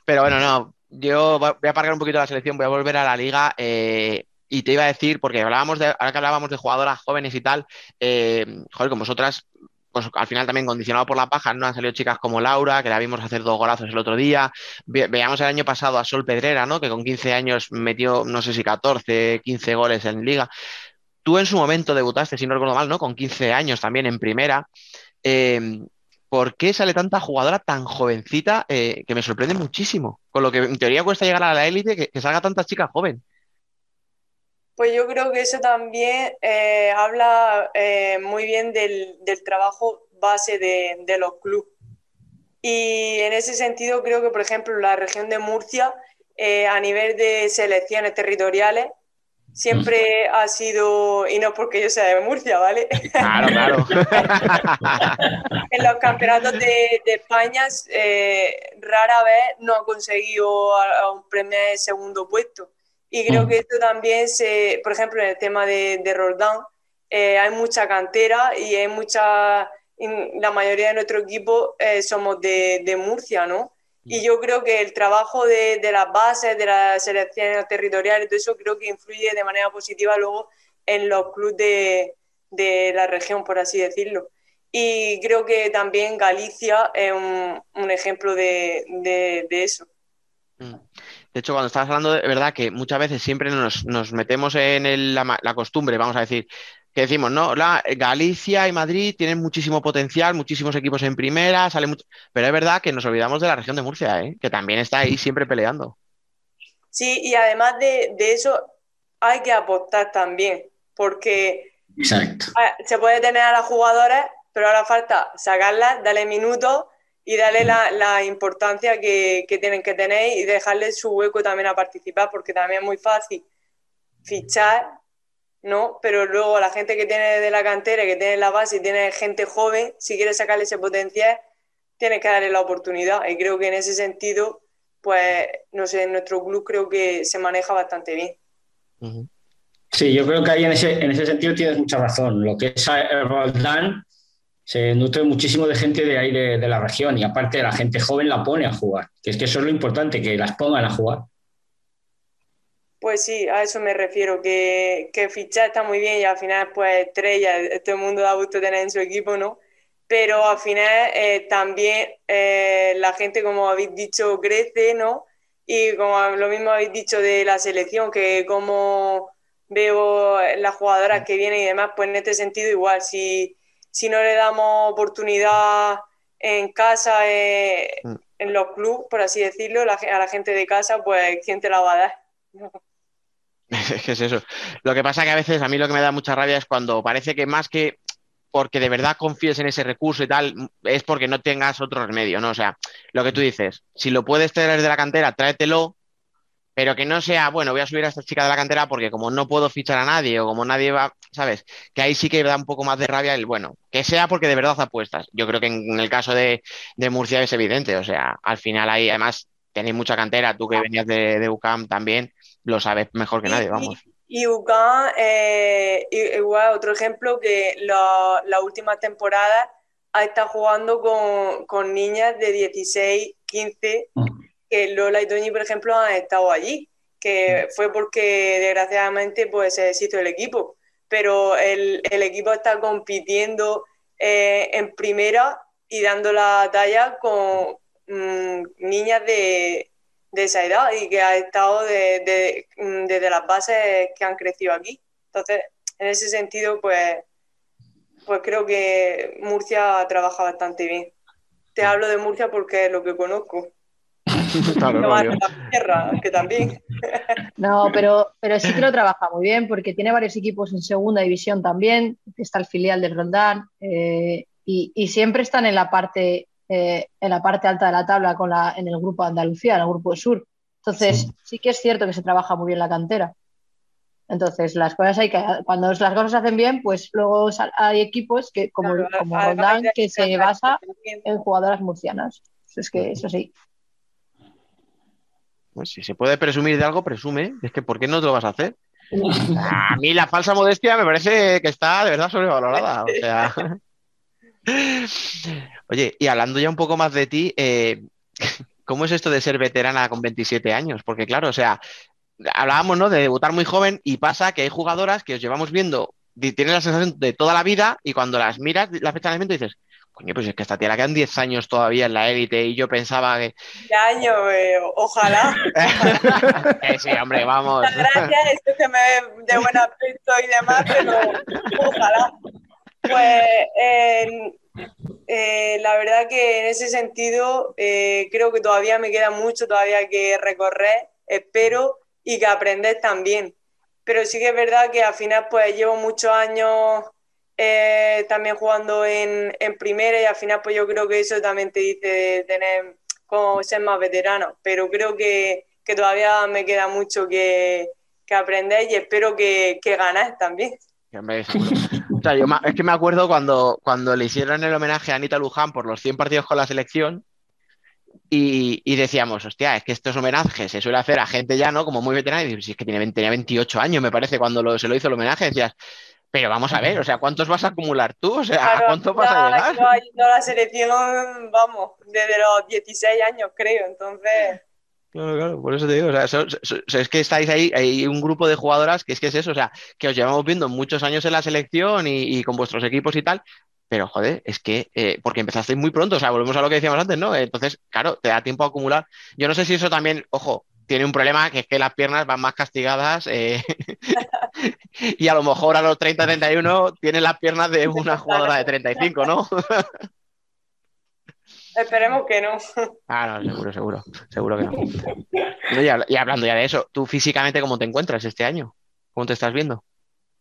Pero bueno, no, yo voy a aparcar un poquito la selección, voy a volver a la liga eh, y te iba a decir, porque hablábamos de, ahora que hablábamos de jugadoras jóvenes y tal, eh, joder, con vosotras, pues al final también condicionado por la paja, ¿no? Han salido chicas como Laura, que la vimos hacer dos golazos el otro día. Ve- veíamos el año pasado a Sol Pedrera, ¿no? Que con 15 años metió, no sé si 14, 15 goles en liga. Tú en su momento debutaste, si no recuerdo mal, ¿no? Con 15 años también en primera. Eh, ¿por qué sale tanta jugadora tan jovencita eh, que me sorprende muchísimo? Con lo que en teoría cuesta llegar a la élite, que, que salga tanta chica joven. Pues yo creo que eso también eh, habla eh, muy bien del, del trabajo base de, de los clubes. Y en ese sentido creo que, por ejemplo, la región de Murcia, eh, a nivel de selecciones territoriales, siempre ha sido, y no porque yo sea de Murcia, ¿vale? Claro, claro. en los campeonatos de, de España eh, rara vez no ha conseguido a, a un premio de segundo puesto. Y creo que esto también se, por ejemplo, en el tema de, de Roldán, eh, hay mucha cantera y hay mucha, la mayoría de nuestro equipo eh, somos de, de Murcia, ¿no? Y yo creo que el trabajo de, de las bases, de las selecciones territoriales, todo eso creo que influye de manera positiva luego en los clubes de, de la región, por así decirlo. Y creo que también Galicia es un, un ejemplo de, de, de eso. De hecho, cuando estabas hablando, de verdad que muchas veces siempre nos, nos metemos en el- la, costumbre, vamos a decir, que decimos, no, la, Galicia y Madrid tienen muchísimo potencial, muchísimos equipos en primera, sale mucho... pero es verdad que nos olvidamos de la región de Murcia, ¿eh? que también está ahí siempre peleando. Sí, y además de, de eso hay que apostar también, porque Exacto. se puede tener a las jugadoras, pero ahora falta sacarlas, darle minutos y darle la, la importancia que, que tienen que tener y dejarles su hueco también a participar, porque también es muy fácil fichar, ¿no? Pero luego la gente que tiene de la cantera, que tiene la base y tiene gente joven, si quieres sacarle ese potencial, tienes que darle la oportunidad. Y creo que en ese sentido, pues, no sé, en nuestro club creo que se maneja bastante bien. Sí, yo creo que ahí en ese, en ese sentido tienes mucha razón. Lo que es eh, Roldán se nutre muchísimo de gente de ahí de, de la región y aparte la gente joven la pone a jugar, que es que eso es lo importante, que las pongan a jugar. Pues sí, a eso me refiero, que, que fichar está muy bien y al final, pues, estrella, todo el mundo da gusto tener en su equipo, ¿no? Pero al final eh, también eh, la gente, como habéis dicho, crece, ¿no? Y como lo mismo habéis dicho de la selección, que como veo las jugadoras que vienen y demás, pues en este sentido igual, si, si no le damos oportunidad en casa, eh, en los clubes, por así decirlo, la a la gente de casa, pues ¿quién te la va a dar? Es que es eso. Lo que pasa que a veces a mí lo que me da mucha rabia es cuando parece que más que porque de verdad confíes en ese recurso y tal, es porque no tengas otro remedio, ¿no? O sea, lo que tú dices, si lo puedes traer de la cantera, tráetelo, pero que no sea, bueno, voy a subir a esta chica de la cantera porque como no puedo fichar a nadie o como nadie va, ¿sabes? Que ahí sí que da un poco más de rabia el, bueno, que sea porque de verdad apuestas. Yo creo que en el caso de, de Murcia es evidente, o sea, al final ahí además tenéis mucha cantera, tú que venías de, de UCAM también, lo sabes mejor que nadie, vamos. Y UCAM, eh, igual otro ejemplo que la, la última temporada ha estado jugando con, con niñas de 16, 15, que Lola y Toñi, por ejemplo, han estado allí, que fue porque desgraciadamente pues se deshizo el equipo, pero el, el equipo está compitiendo eh, en primera y dando la talla con mm, niñas de, de esa edad y que ha estado de- de- mm, desde las bases que han crecido aquí. Entonces, en ese sentido, pues, pues creo que Murcia trabaja bastante bien. Te hablo de Murcia porque es lo que conozco. Claro, No más obvio. de la tierra, que también. No, pero, pero sí que lo trabaja muy bien porque tiene varios equipos en segunda división también. Está el filial del Roldán eh, y, y siempre están en la parte eh, en la parte alta de la tabla con la, en el grupo de Andalucía, en el grupo sur. Entonces, sí. que es cierto que se trabaja muy bien la cantera. Entonces, las cosas hay que, cuando las cosas se hacen bien, pues luego hay equipos que, como, Claro, como Roldán, que se basa en jugadoras murcianas. Es que eso sí. Pues si se puede presumir de algo, presume. Es que ¿por qué no te lo vas a hacer? A mí la falsa modestia me parece que está de verdad sobrevalorada. O sea. Oye, y hablando ya un poco más de ti, eh, ¿cómo es esto de ser veterana con 27 años? Porque claro, o sea, hablábamos, ¿no? De debutar muy joven y pasa que hay jugadoras que os llevamos viendo, y tienes la sensación de toda la vida y cuando las miras, la fecha de nacimiento dices, coño, pues es que esta tía le quedan 10 años todavía en la élite y yo pensaba que... De año, eh, ojalá. Eh, sí, hombre, vamos. Muchas gracias, esto que me ve de buen aspecto y demás, pero ojalá. Pues eh, eh, la verdad que en ese sentido eh, creo que todavía me queda mucho todavía que recorrer, espero, y que aprender también. Pero sí que es verdad que al final pues llevo muchos años eh, también jugando en, en primera y al final pues yo creo que eso también te dice tener como ser más veterano. Pero creo que, que todavía me queda mucho que, que aprender y espero que, que ganar también. Es que me acuerdo cuando, cuando le hicieron el homenaje a Anita Luján por los 100 partidos con la selección y, y decíamos, hostia, es que estos homenajes se suele hacer a gente ya, ¿no? Como muy veterana y dices, si es que tiene, 20 tenía 28 años, me parece, cuando se lo hizo el homenaje, decías, pero vamos a ver, o sea, ¿cuántos vas a acumular tú? O sea, ¿a cuánto vas a llegar? yendo a la selección, vamos, desde los 16 años, creo. Entonces, Claro, claro, por eso te digo, o sea, so- so- so- es que estáis ahí, hay un grupo de jugadoras que es que es eso, o sea, que os llevamos viendo muchos años en la selección y, y con vuestros equipos y tal, pero joder, es que, eh, porque empezasteis muy pronto, o sea, volvemos a lo que decíamos antes, ¿no? Entonces, claro, te da tiempo a acumular. Yo no sé si eso también, ojo, tiene un problema, que es que las piernas van más castigadas eh, y a lo mejor a los 30, 31 tienes las piernas de una jugadora de 35, ¿no? esperemos que no. Ah, no, seguro, seguro, seguro que no. Y, habla- y hablando ya de eso, ¿tú físicamente cómo te encuentras este año? ¿Cómo te estás viendo?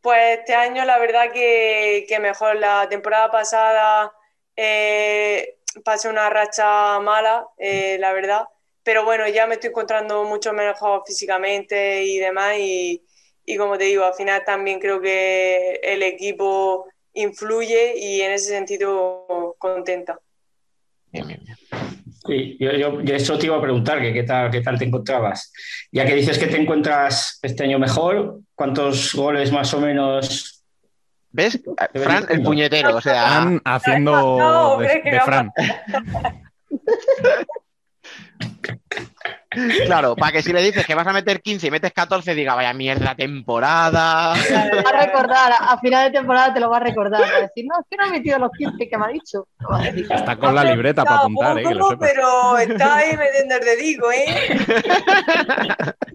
Pues este año la verdad que, que mejor. La temporada pasada eh, pasé una racha mala, eh, la verdad. Pero bueno, ya me estoy encontrando mucho mejor físicamente y demás. Y, y como te digo, al final también creo que el equipo influye y en ese sentido contenta. Sí, yo, yo- yo eso te iba a preguntar, que qué tal, qué tal te encontrabas. Ya que dices que te encuentras este año mejor, ¿cuántos goles más o menos? ¿Ves? Fran, el puñetero, o sea. Fran haciendo No, de, de. Fran. Claro, para que si le dices que vas a meter 15 y metes 14, diga, vaya mierda temporada. Te va a recordar, a final de temporada te lo va a recordar. Va a decir, no, es que no he metido los 15 que me ha dicho. Está con la libreta para apuntar, eh, que lo Poco, sepas. pero está ahí metiendo el dedico, ¿eh?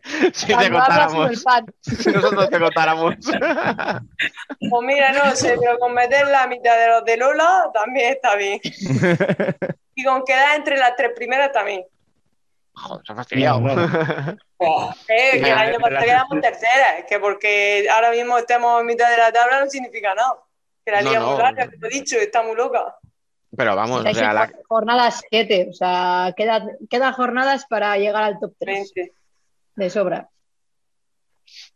Si te contáramos. Si nosotros te contáramos. Pues mira, no sé, pero con meter la mitad de los de Lola también está bien. Y con quedar entre las tres primeras también. Joder, se ha fastidiado. Eh, que el año pasado quedamos tercera, es que porque ahora mismo estemos en mitad de la tabla no significa nada. Que la liga no. muy larga, te lo he dicho, está muy loca. Pero vamos, o sea, la- Jornadas 7, o sea, quedan, jornadas para llegar al top 3. 20. De sobra.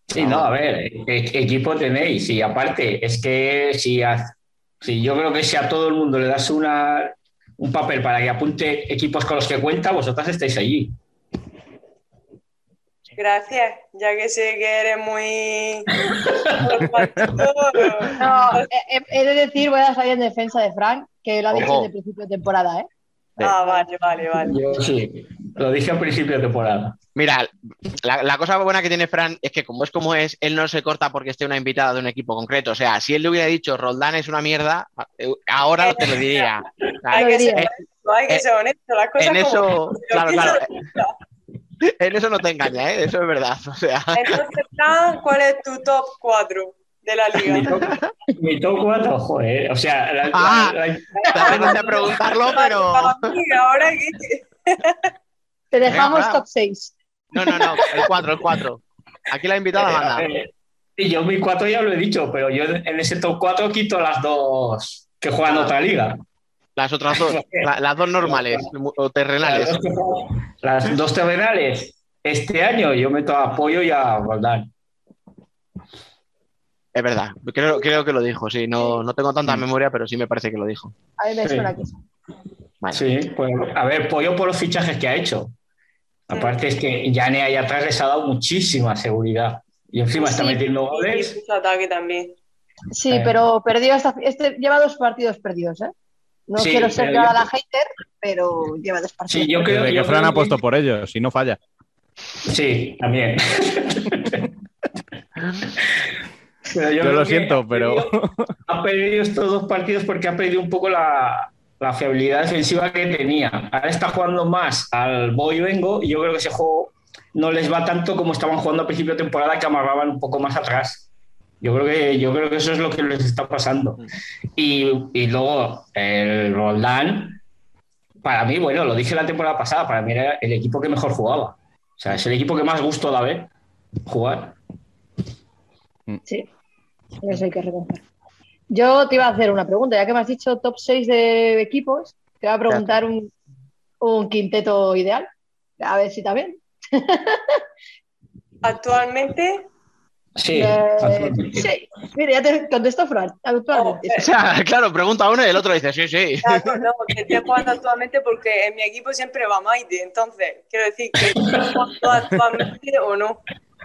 Sí, no, a ver, equipo tenéis y aparte es que si, a- si yo creo que si a todo el mundo le das una, un papel para que apunte equipos con los que cuenta, vosotras estáis allí. Gracias, ya que sé que eres muy... No, he, he de decir, voy a salir en defensa de Frank, que lo ha dicho desde el principio de temporada, ¿eh? Ah, vale, vale, vale. Yo sí, lo dije al principio de temporada. Mira, la, la cosa buena que tiene Fran es que como es como es, él no se corta porque esté una invitada de un equipo concreto. O sea, si él le hubiera dicho Roldán es una mierda, ahora te lo diría. Hay que ser eh, honesto, hay que ser honesto, las cosas en eso, claro, en eso no te engaña, ¿eh? eso es verdad. O sea, Entonces, Fran, ¿cuál es tu top 4 de la Mi liga? top, mi top 4, joder, o sea, la- la- Ah. la- también de preguntarlo, pero ahora que... Te dejamos Venga, top 6. no, no, no, el 4, el 4. Aquí la invitada manda. Eh, Y yo mi 4 ya lo he dicho, pero yo en ese top 4 quito las dos que juegan Ah. otra liga. Las otras dos, la- las dos normales o terrenales. Las dos, las terrenales, este año yo meto a Pollo y a Roldán. Es verdad, creo, creo que lo dijo, sí. No, no tengo tanta memoria, pero sí me parece que lo dijo. A mí me Sí. suena que sí. Bueno, Sí, pues a ver, Pollo por los fichajes que ha hecho. Aparte es que Yane ahí atrás les ha dado muchísima seguridad. Y encima está Sí. metiendo Y goles. mucho ataque también. Sí, Eh. pero perdió hasta, este lleva dos partidos perdidos, ¿eh? No Sí, quiero ser yo- la hater, pero lleva dos partidos. Sí, yo creo, yo que Fran creo ha puesto por ellos, si no falla. Sí, también. Pero Yo creo lo siento, ha pero- perdido- ha perdido estos dos partidos porque ha perdido un poco la, la fiabilidad defensiva que tenía. Ahora está jugando más al voy y vengo y yo creo que ese juego no les va tanto como estaban jugando a principio de temporada que amarraban un poco más atrás. Yo creo que, yo creo que eso es lo que les está pasando. Y, y luego el Roldán, para mí, bueno, lo dije la temporada pasada, para mí era el equipo que mejor jugaba. O sea, es el equipo que más gusto da ver jugar. Sí, eso hay que reconocer. Yo te iba a hacer una pregunta, ya que me has dicho top 6 de equipos, te voy a preguntar un, un quinteto ideal. A ver si está bien. Actualmente, Sí, Eh, sí, mira, ya te contesto Fran. Actualmente. O sea, claro, pregunta uno y el otro dice, sí, sí. claro, no, que estoy jugando actualmente porque en mi equipo siempre va Maite, entonces quiero decir que estoy jugando actualmente o no.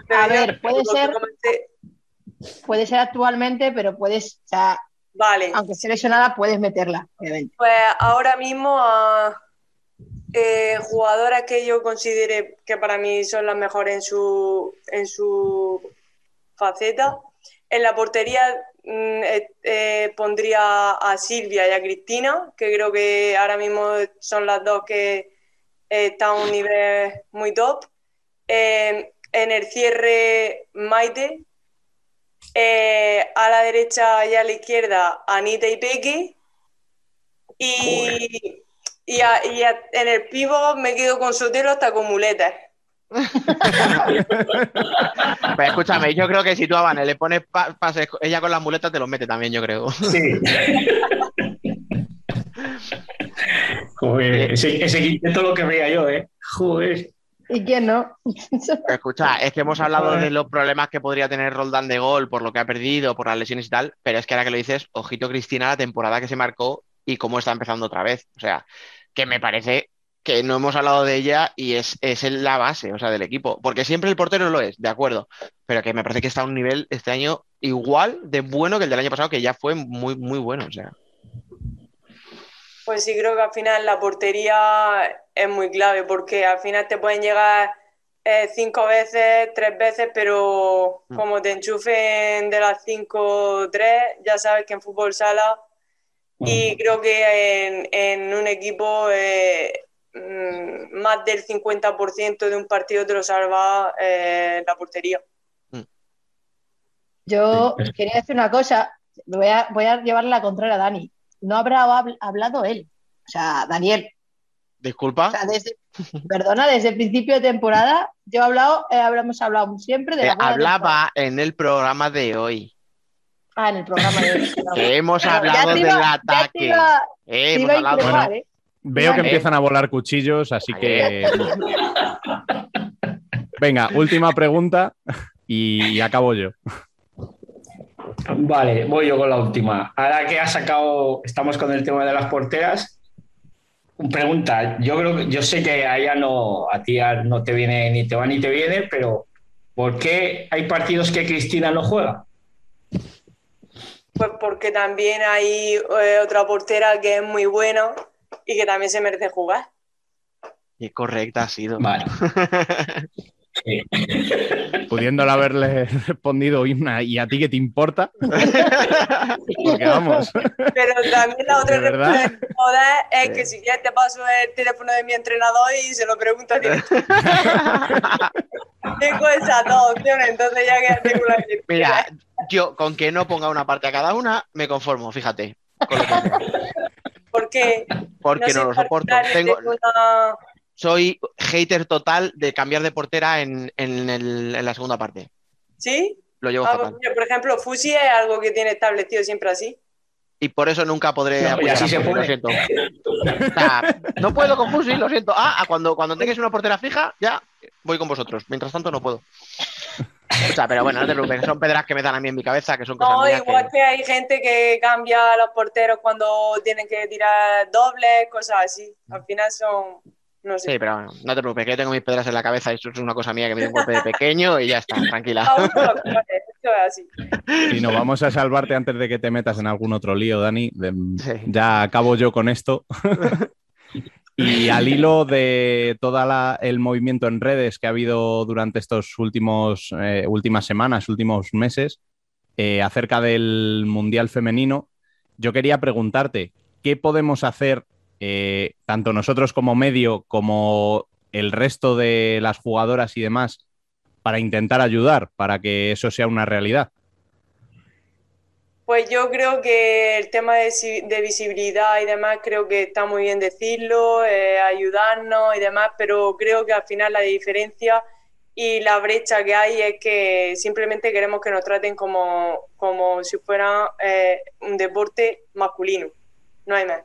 Pero A ver, puede ser- comenté- Puede ser actualmente, pero puedes, o sea, Vale, aunque esté lesionada, puedes meterla, obviamente. pues ahora mismo a eh, jugadoras que yo considere que para mí son las mejores en su, en su faceta. En la portería mm, eh, eh, pondría a Silvia y a Cristina, que creo que ahora mismo son las dos que están a un nivel muy top. En el cierre, Maite. Eh, a la derecha y a la izquierda, Anita y Peque. Y, y, a- y a- en el pivo me quedo con Sotelo hasta con muletas. Pues escúchame, yo creo que si tú a Vane le pones pa- pases, ella con las muletas te los mete también, yo creo. Sí. Joder, ese, ese quinteto lo querría yo, ¿eh? Joder. ¿Y quién no? Escucha, es que hemos hablado de los problemas que podría tener Roldán de gol por lo que ha perdido, por las lesiones y tal, pero es que ahora que lo dices, ojito Cristina, la temporada que se marcó y cómo está empezando otra vez. O sea, que me parece que no hemos hablado de ella y es, es la base, o sea, del equipo. Porque siempre el portero lo es, de acuerdo, pero que me parece que está a un nivel este año igual de bueno que el del año pasado, que ya fue muy, muy bueno. O sea, Pues sí, creo que al final la portería es muy clave porque al final te pueden llegar eh, cinco veces, tres veces, pero Mm. como te enchufen de las cinco, tres, ya sabes que en fútbol sala y creo que en, en un equipo eh, mm, más del 50% de un partido te lo salva eh, la portería. Yo quería decir una cosa, voy a, voy a llevarle la contraria a Dani. No habrá habl- hablado él, o sea, Daniel. Disculpa. O sea, desde, perdona, desde el principio de temporada, yo he hablado, eh, habremos hablado siempre de Eh, la hablaba en el programa de hoy, Ah, en el programa de hoy. que hemos Pero ya hablado del ataque. iba- Eh, hemos hablado- Bueno. ¿eh? Veo que empiezan a volar cuchillos, así que. Venga, última pregunta y acabo yo. Vale, voy yo con la última. Ahora que has sacado, estamos con el tema de las porteras. Pregunta, yo creo que yo sé que a ella no, a ti no te viene ni te va ni te viene, pero ¿por qué hay partidos que Cristina no juega? Pues porque también hay eh, otra portera que es muy buena y que también se merece jugar. Qué correcta ha sido. Vale. Pudiéndole haberle respondido una, ¿y a ti qué te importa? Porque vamos. Pero también la otra respuesta que dar es que si quieres te paso el teléfono de mi entrenador y se lo preguntas directo. Tengo esas dos opciones, entonces ya quédate con la que Mira, yo con que no ponga una parte a cada una, me conformo, fíjate. con lo que sea. Porque Porque no, soy lo soporto. Tengo, de una- soy hater total de cambiar de portera en, en el- en la segunda parte. ¿Sí? Lo llevo Ah, fatal. pues, por ejemplo, Fusi es algo que tiene establecido siempre así. Y por eso nunca podré No, apoyar así a se Fusi, lo siento. O sea, no puedo con Fusi, lo siento. Ah, cuando, cuando tengas una portera fija, ya voy con vosotros. Mientras tanto, no puedo. Escucha, pero bueno, no te preocupes, son pedras que me dan a mí en mi cabeza, que son cosas No, igual que... que hay gente que cambia a los porteros cuando tienen que tirar dobles, cosas así. Al final son, no sé. Sí, pero bueno, no te preocupes, que yo tengo mis pedras en la cabeza y eso es una cosa mía que me dio un golpe de pequeño y ya está, tranquila. Si no, vamos a salvarte antes de que te metas en algún otro lío, Dani. De- Sí. Ya acabo yo con esto. y al hilo de todo el movimiento en redes que ha habido durante estos últimos eh, últimas semanas, últimos meses, eh, acerca del Mundial Femenino, yo quería preguntarte, ¿qué podemos hacer, eh, tanto nosotros como medio, como el resto de las jugadoras y demás, para intentar ayudar, para que eso sea una realidad? Pues yo creo que el tema de, si- de visibilidad y demás, creo que está muy bien decirlo, eh, ayudarnos y demás, pero creo que al final la diferencia y la brecha que hay es que simplemente queremos que nos traten como, como si fuera eh, un deporte masculino, no hay más.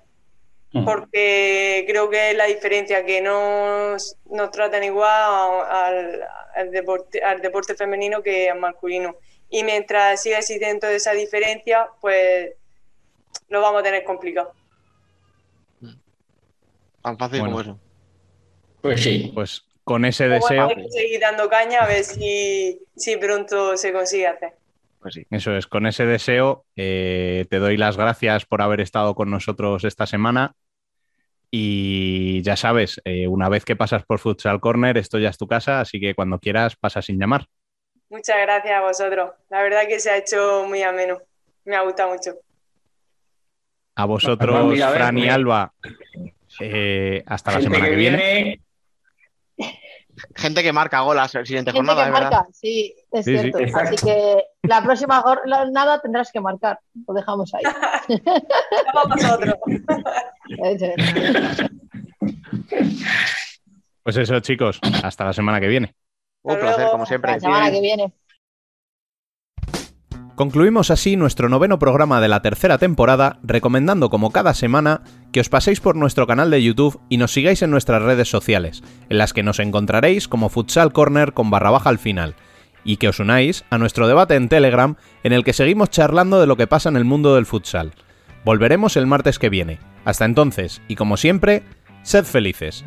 Porque creo que es la diferencia, que no nos, tratan igual al, al deporte, al deporte femenino que al masculino. Y mientras siga existiendo esa diferencia, pues lo vamos a tener complicado. Tan fácil Bueno. como eso. Pues sí. Pues con ese bueno, deseo, hay que seguir dando caña a ver si, si pronto se consigue hacer. Pues sí. eso es, con ese deseo, eh, te doy las gracias por haber estado con nosotros esta semana. Y ya sabes, eh, una vez que pasas por Futsal Corner, esto ya es tu casa, así que cuando quieras pasa sin llamar. Muchas gracias a vosotros. La verdad que se ha hecho muy ameno. Me ha gustado mucho. A vosotros, mira, a ver, Fran y. Alba, eh, hasta la semana que que viene. viene, Gente que marca golas la siguiente Gente jornada, que marca, sí, es Sí, cierto. Así que la próxima jornada tendrás que marcar. Lo dejamos ahí. Vamos vosotros. Pues eso, chicos, hasta la semana que viene. Un Hasta placer, luego. como siempre. La semana que viene. Concluimos así nuestro noveno programa de la tercera temporada, recomendando como cada semana que os paséis por nuestro canal de YouTube y nos sigáis en nuestras redes sociales, en las que nos encontraréis como Futsal Corner con barra baja al final, y que os unáis a nuestro debate en Telegram en el que seguimos charlando de lo que pasa en el mundo del futsal. Volveremos el martes que viene. Hasta entonces, y como siempre, sed felices.